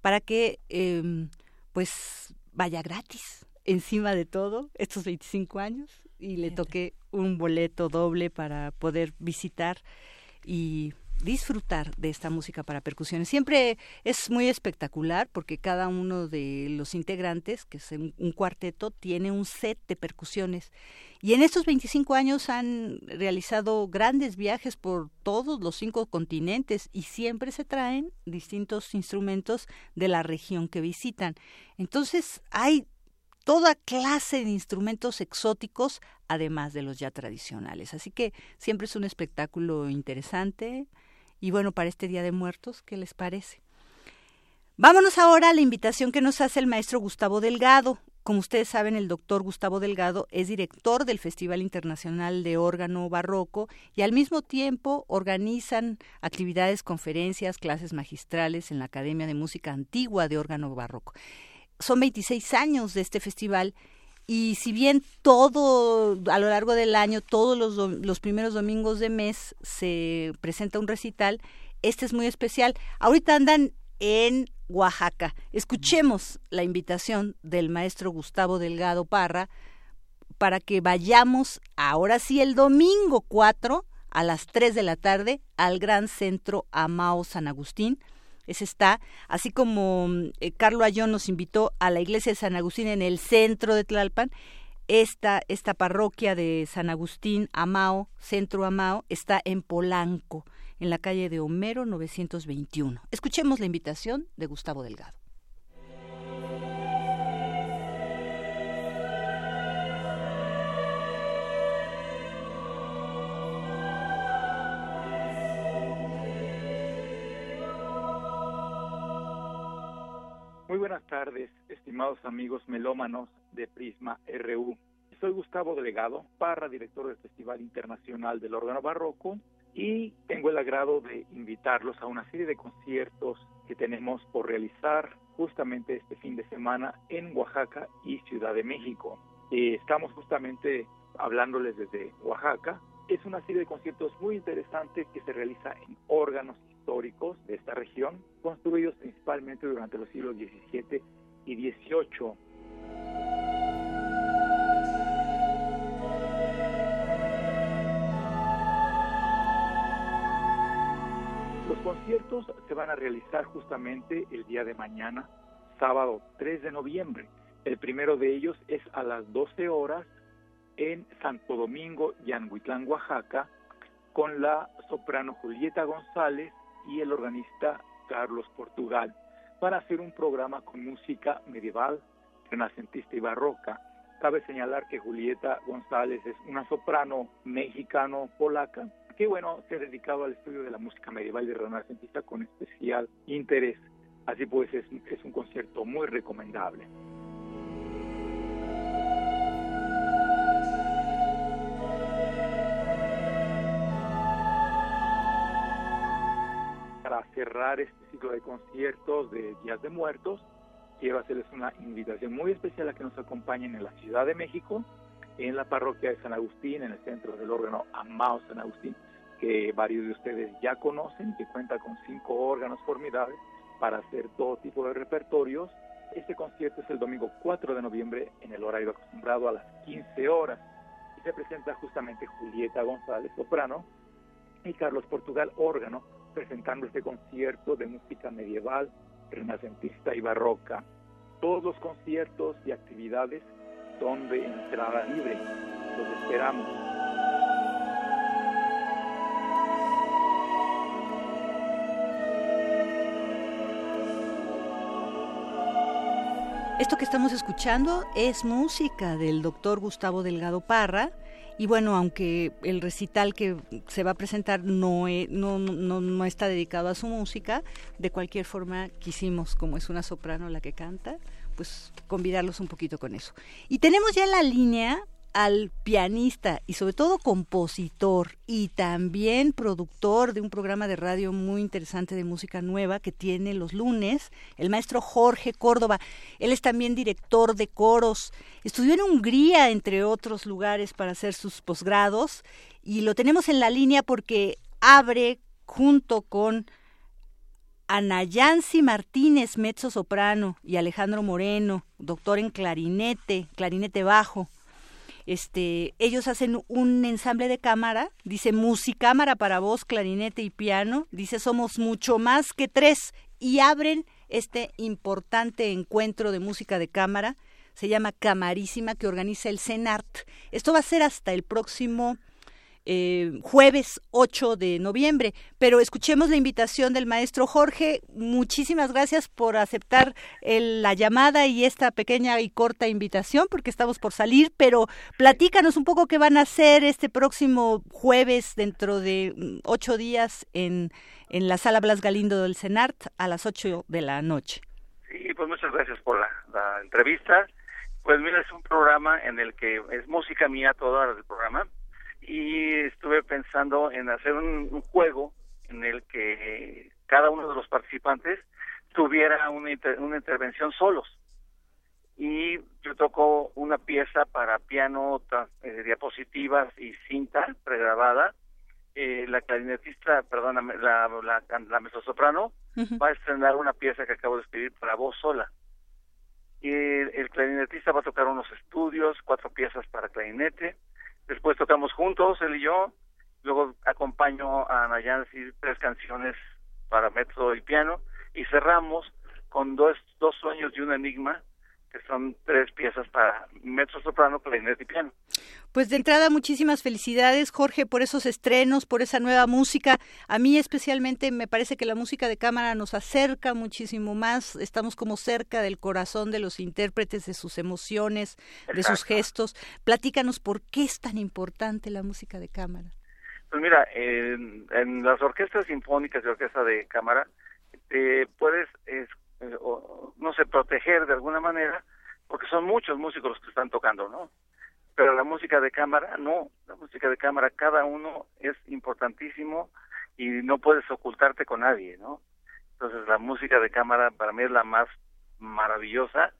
[SPEAKER 32] para que eh, pues vaya gratis encima de todo estos 25 años y le toqué un boleto doble para poder visitar y disfrutar de esta música para percusiones. Siempre es muy espectacular porque cada uno de los integrantes, que es un cuarteto, tiene un set de percusiones. Y en estos 25 años han realizado grandes viajes por todos los cinco continentes y siempre se traen distintos instrumentos de la región que visitan. Entonces hay toda clase de instrumentos exóticos, además de los ya tradicionales. Así que siempre es un espectáculo interesante. Y bueno, para este Día de Muertos, ¿qué les parece? Vámonos ahora a la invitación que nos hace el maestro Gustavo Delgado. Como ustedes saben, el doctor Gustavo Delgado es director del Festival Internacional de Órgano Barroco y al mismo tiempo organizan actividades, conferencias, clases magistrales en la Academia de Música Antigua de Órgano Barroco son 26 años de este festival y si bien todo a lo largo del año, todos los, los primeros domingos de mes se presenta un recital, este es muy especial. Ahorita andan en Oaxaca. Escuchemos la invitación del maestro Gustavo Delgado Parra para que vayamos ahora sí el domingo 4 a las 3 de la tarde al Gran Centro Amao San Agustín ese está, así como eh, Carlo Ayón nos invitó a la iglesia de San Agustín en el centro de Tlalpan, esta, esta parroquia de San Agustín, Amao, Centro Amao, está en Polanco, en la calle de Homero 921. Escuchemos la invitación de Gustavo Delgado.
[SPEAKER 35] Muy buenas tardes, estimados amigos melómanos de Prisma RU. Soy Gustavo Delegado, Parra, director del Festival Internacional del Órgano Barroco, y tengo el agrado de invitarlos a una serie de conciertos que tenemos por realizar justamente este fin de semana en Oaxaca y Ciudad de México. Eh, estamos justamente hablándoles desde Oaxaca. Es una serie de conciertos muy interesantes que se realiza en órganos históricos de esta región, construidos principalmente durante los siglos XVII y XVIII. Los conciertos se van a realizar justamente el día de mañana, sábado 3 de noviembre. El primero de ellos es a las 12 horas en Santo Domingo, Yanguitlán, Oaxaca, con la soprano Julieta González y el organista Carlos Portugal para hacer un programa con música medieval, renacentista y barroca. Cabe señalar que Julieta González es una soprano mexicano-polaca que, bueno, se ha dedicado al estudio de la música medieval y renacentista con especial interés. Así pues, es, es un concierto muy recomendable. Cerrar este ciclo de conciertos de Días de Muertos, quiero hacerles una invitación muy especial a que nos acompañen en la Ciudad de México, en la parroquia de San Agustín, en el centro del órgano Amado San Agustín, que varios de ustedes ya conocen, que cuenta con cinco órganos formidables para hacer todo tipo de repertorios. Este concierto es el domingo 4 de noviembre en el horario acostumbrado a las 15 horas. y se presenta justamente Julieta González, soprano, y Carlos Portugal, órgano, presentando este concierto de música medieval, renacentista y barroca. Todos los conciertos y actividades son de entrada libre. Los esperamos.
[SPEAKER 32] Esto que estamos escuchando es música del doctor Gustavo Delgado Parra. Y bueno, aunque el recital que se va a presentar no, no, no, no, está dedicado a su música, de cualquier forma quisimos, como es una soprano la que canta, pues convidarlos un poquito con eso. Y tenemos ya en la línea al pianista y sobre todo compositor y también productor de un programa de radio muy interesante de música nueva que tiene los lunes, el maestro Jorge Córdoba. Él es también director de coros. Estudió en Hungría, entre otros lugares, para hacer sus posgrados y lo tenemos en la línea porque abre junto con Anayansi Martínez, mezzo soprano, y Alejandro Moreno, doctor en clarinete, clarinete bajo este, ellos hacen un ensamble de cámara, dice musicámara para voz, clarinete y piano, dice somos mucho más que tres y abren este importante encuentro de música de cámara, se llama Camarísima que organiza el CENART. Esto va a ser hasta el próximo eh, jueves 8 de noviembre. Pero escuchemos la invitación del maestro Jorge. Muchísimas gracias por aceptar la llamada y esta pequeña y corta invitación, porque estamos por salir. Pero platícanos un poco qué van a hacer este próximo jueves, dentro de mm, ocho días, en, en la sala Blas Galindo del CENART a las 8 de la noche.
[SPEAKER 33] Sí, pues muchas gracias por la, la entrevista. Pues mira, es un programa en el que es música mía toda el programa y estuve pensando en hacer un, juego en el que cada uno de los participantes tuviera una, una intervención solos. Y yo toco una pieza para piano, eh, diapositivas y cinta pregrabada. Eh, la clarinetista, perdóname, la, la, la mezzosoprano va a estrenar una pieza que acabo de escribir para voz sola. Y el clarinetista va a tocar unos estudios, cuatro piezas para clarinete, Después tocamos juntos, él y yo. Luego acompaño a Nayansi tres canciones para mezzo y piano. Y cerramos con dos, dos sueños y un enigma que son tres piezas para mezzo soprano, clarinete y piano.
[SPEAKER 32] Pues de entrada muchísimas felicidades Jorge por esos estrenos, por esa nueva música. A mí especialmente me parece que la música de cámara nos acerca muchísimo más, estamos como cerca del corazón de los intérpretes, de sus emociones, de sus gestos. Platícanos por qué es tan importante la música de cámara.
[SPEAKER 33] Pues mira, en, las orquestas sinfónicas y orquesta de cámara, eh, puedes eh, o, no sé, proteger de alguna manera, porque son muchos músicos los que están tocando, ¿no? Pero la música de cámara, no, la música de cámara, cada uno es importantísimo y no puedes ocultarte con nadie, ¿no? Entonces la música de cámara para mí es la más maravillosa,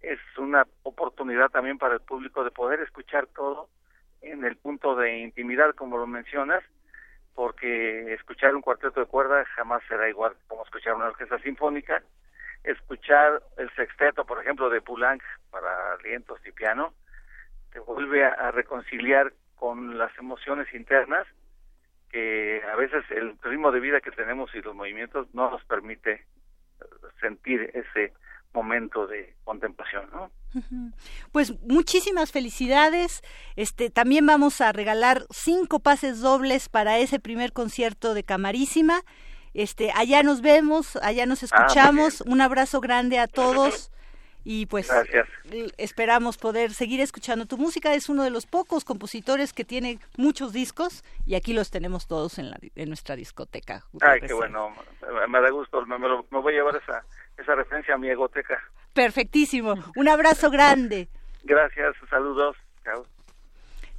[SPEAKER 33] es una oportunidad también para el público de poder escuchar todo en el punto de intimidad, como lo mencionas, porque escuchar un cuarteto de cuerda jamás será igual como escuchar una orquesta sinfónica escuchar el sexteto, por ejemplo, de Poulenc para alientos y piano, te vuelve a, reconciliar con las emociones internas que a veces el ritmo de vida que tenemos y los movimientos no nos permite eh, sentir ese momento de contemplación, ¿no?
[SPEAKER 32] Pues muchísimas felicidades. Este también vamos a regalar cinco pases dobles para ese primer concierto de Camarísima este, allá nos vemos, allá nos ah, escuchamos. Un abrazo grande a todos y pues esperamos poder seguir escuchando tu música. Es uno de los pocos compositores que tiene muchos discos y aquí los tenemos todos en, la, en nuestra discoteca.
[SPEAKER 33] Ay, qué bueno, me da gusto, me, voy a llevar esa, esa referencia a mi egoteca.
[SPEAKER 32] Perfectísimo, un abrazo grande.
[SPEAKER 33] Gracias, saludos. Chao.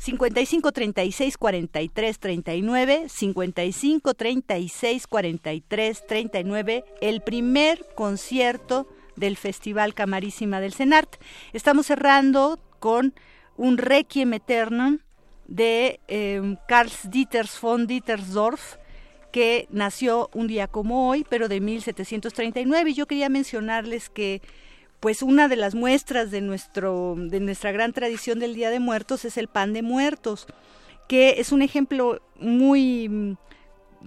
[SPEAKER 32] 55 36 43 39, 55 36 43 39, el primer concierto del Festival Camarísima del CENART. Estamos cerrando con un Requiem Eternum de eh, Karl Dieters von Dietersdorf, que nació un día como hoy, pero de 1739. Y yo quería mencionarles que pues una de las muestras de nuestro de nuestra gran tradición del Día de Muertos es el pan de muertos, que es un ejemplo muy mm,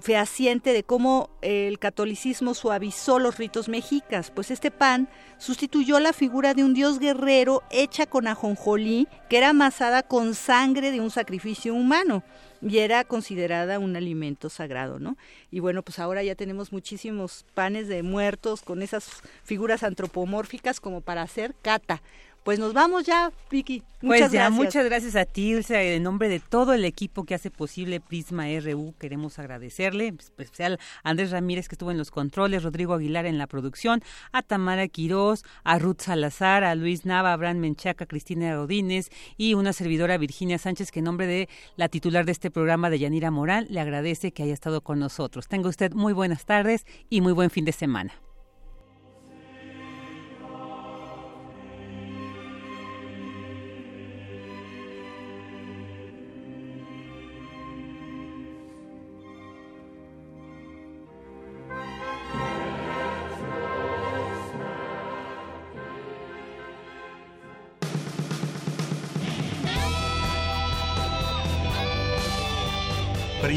[SPEAKER 32] fehaciente de cómo el catolicismo suavizó los ritos mexicas, pues este pan sustituyó la figura de un dios guerrero hecha con ajonjolí, que era amasada con sangre de un sacrificio humano y era considerada un alimento sagrado, ¿no? Y bueno, pues ahora ya tenemos muchísimos panes de muertos con esas figuras antropomórficas como para hacer cata. Pues nos vamos ya, Vicky.
[SPEAKER 1] Muchas
[SPEAKER 32] pues
[SPEAKER 1] ya, muchas gracias a ti, Ilse. En nombre de todo el equipo que hace posible Prisma RU, queremos agradecerle, en especial a Andrés Ramírez que estuvo en los controles, Rodrigo Aguilar en la producción, a Tamara Quirós, a Ruth Salazar, a Luis Nava, a Abraham Menchaca, Cristina Rodínez y una servidora Virginia Sánchez que en nombre de la titular de este programa de Yanira Morán le agradece que haya estado con nosotros. Tenga usted muy buenas tardes y muy buen fin de semana.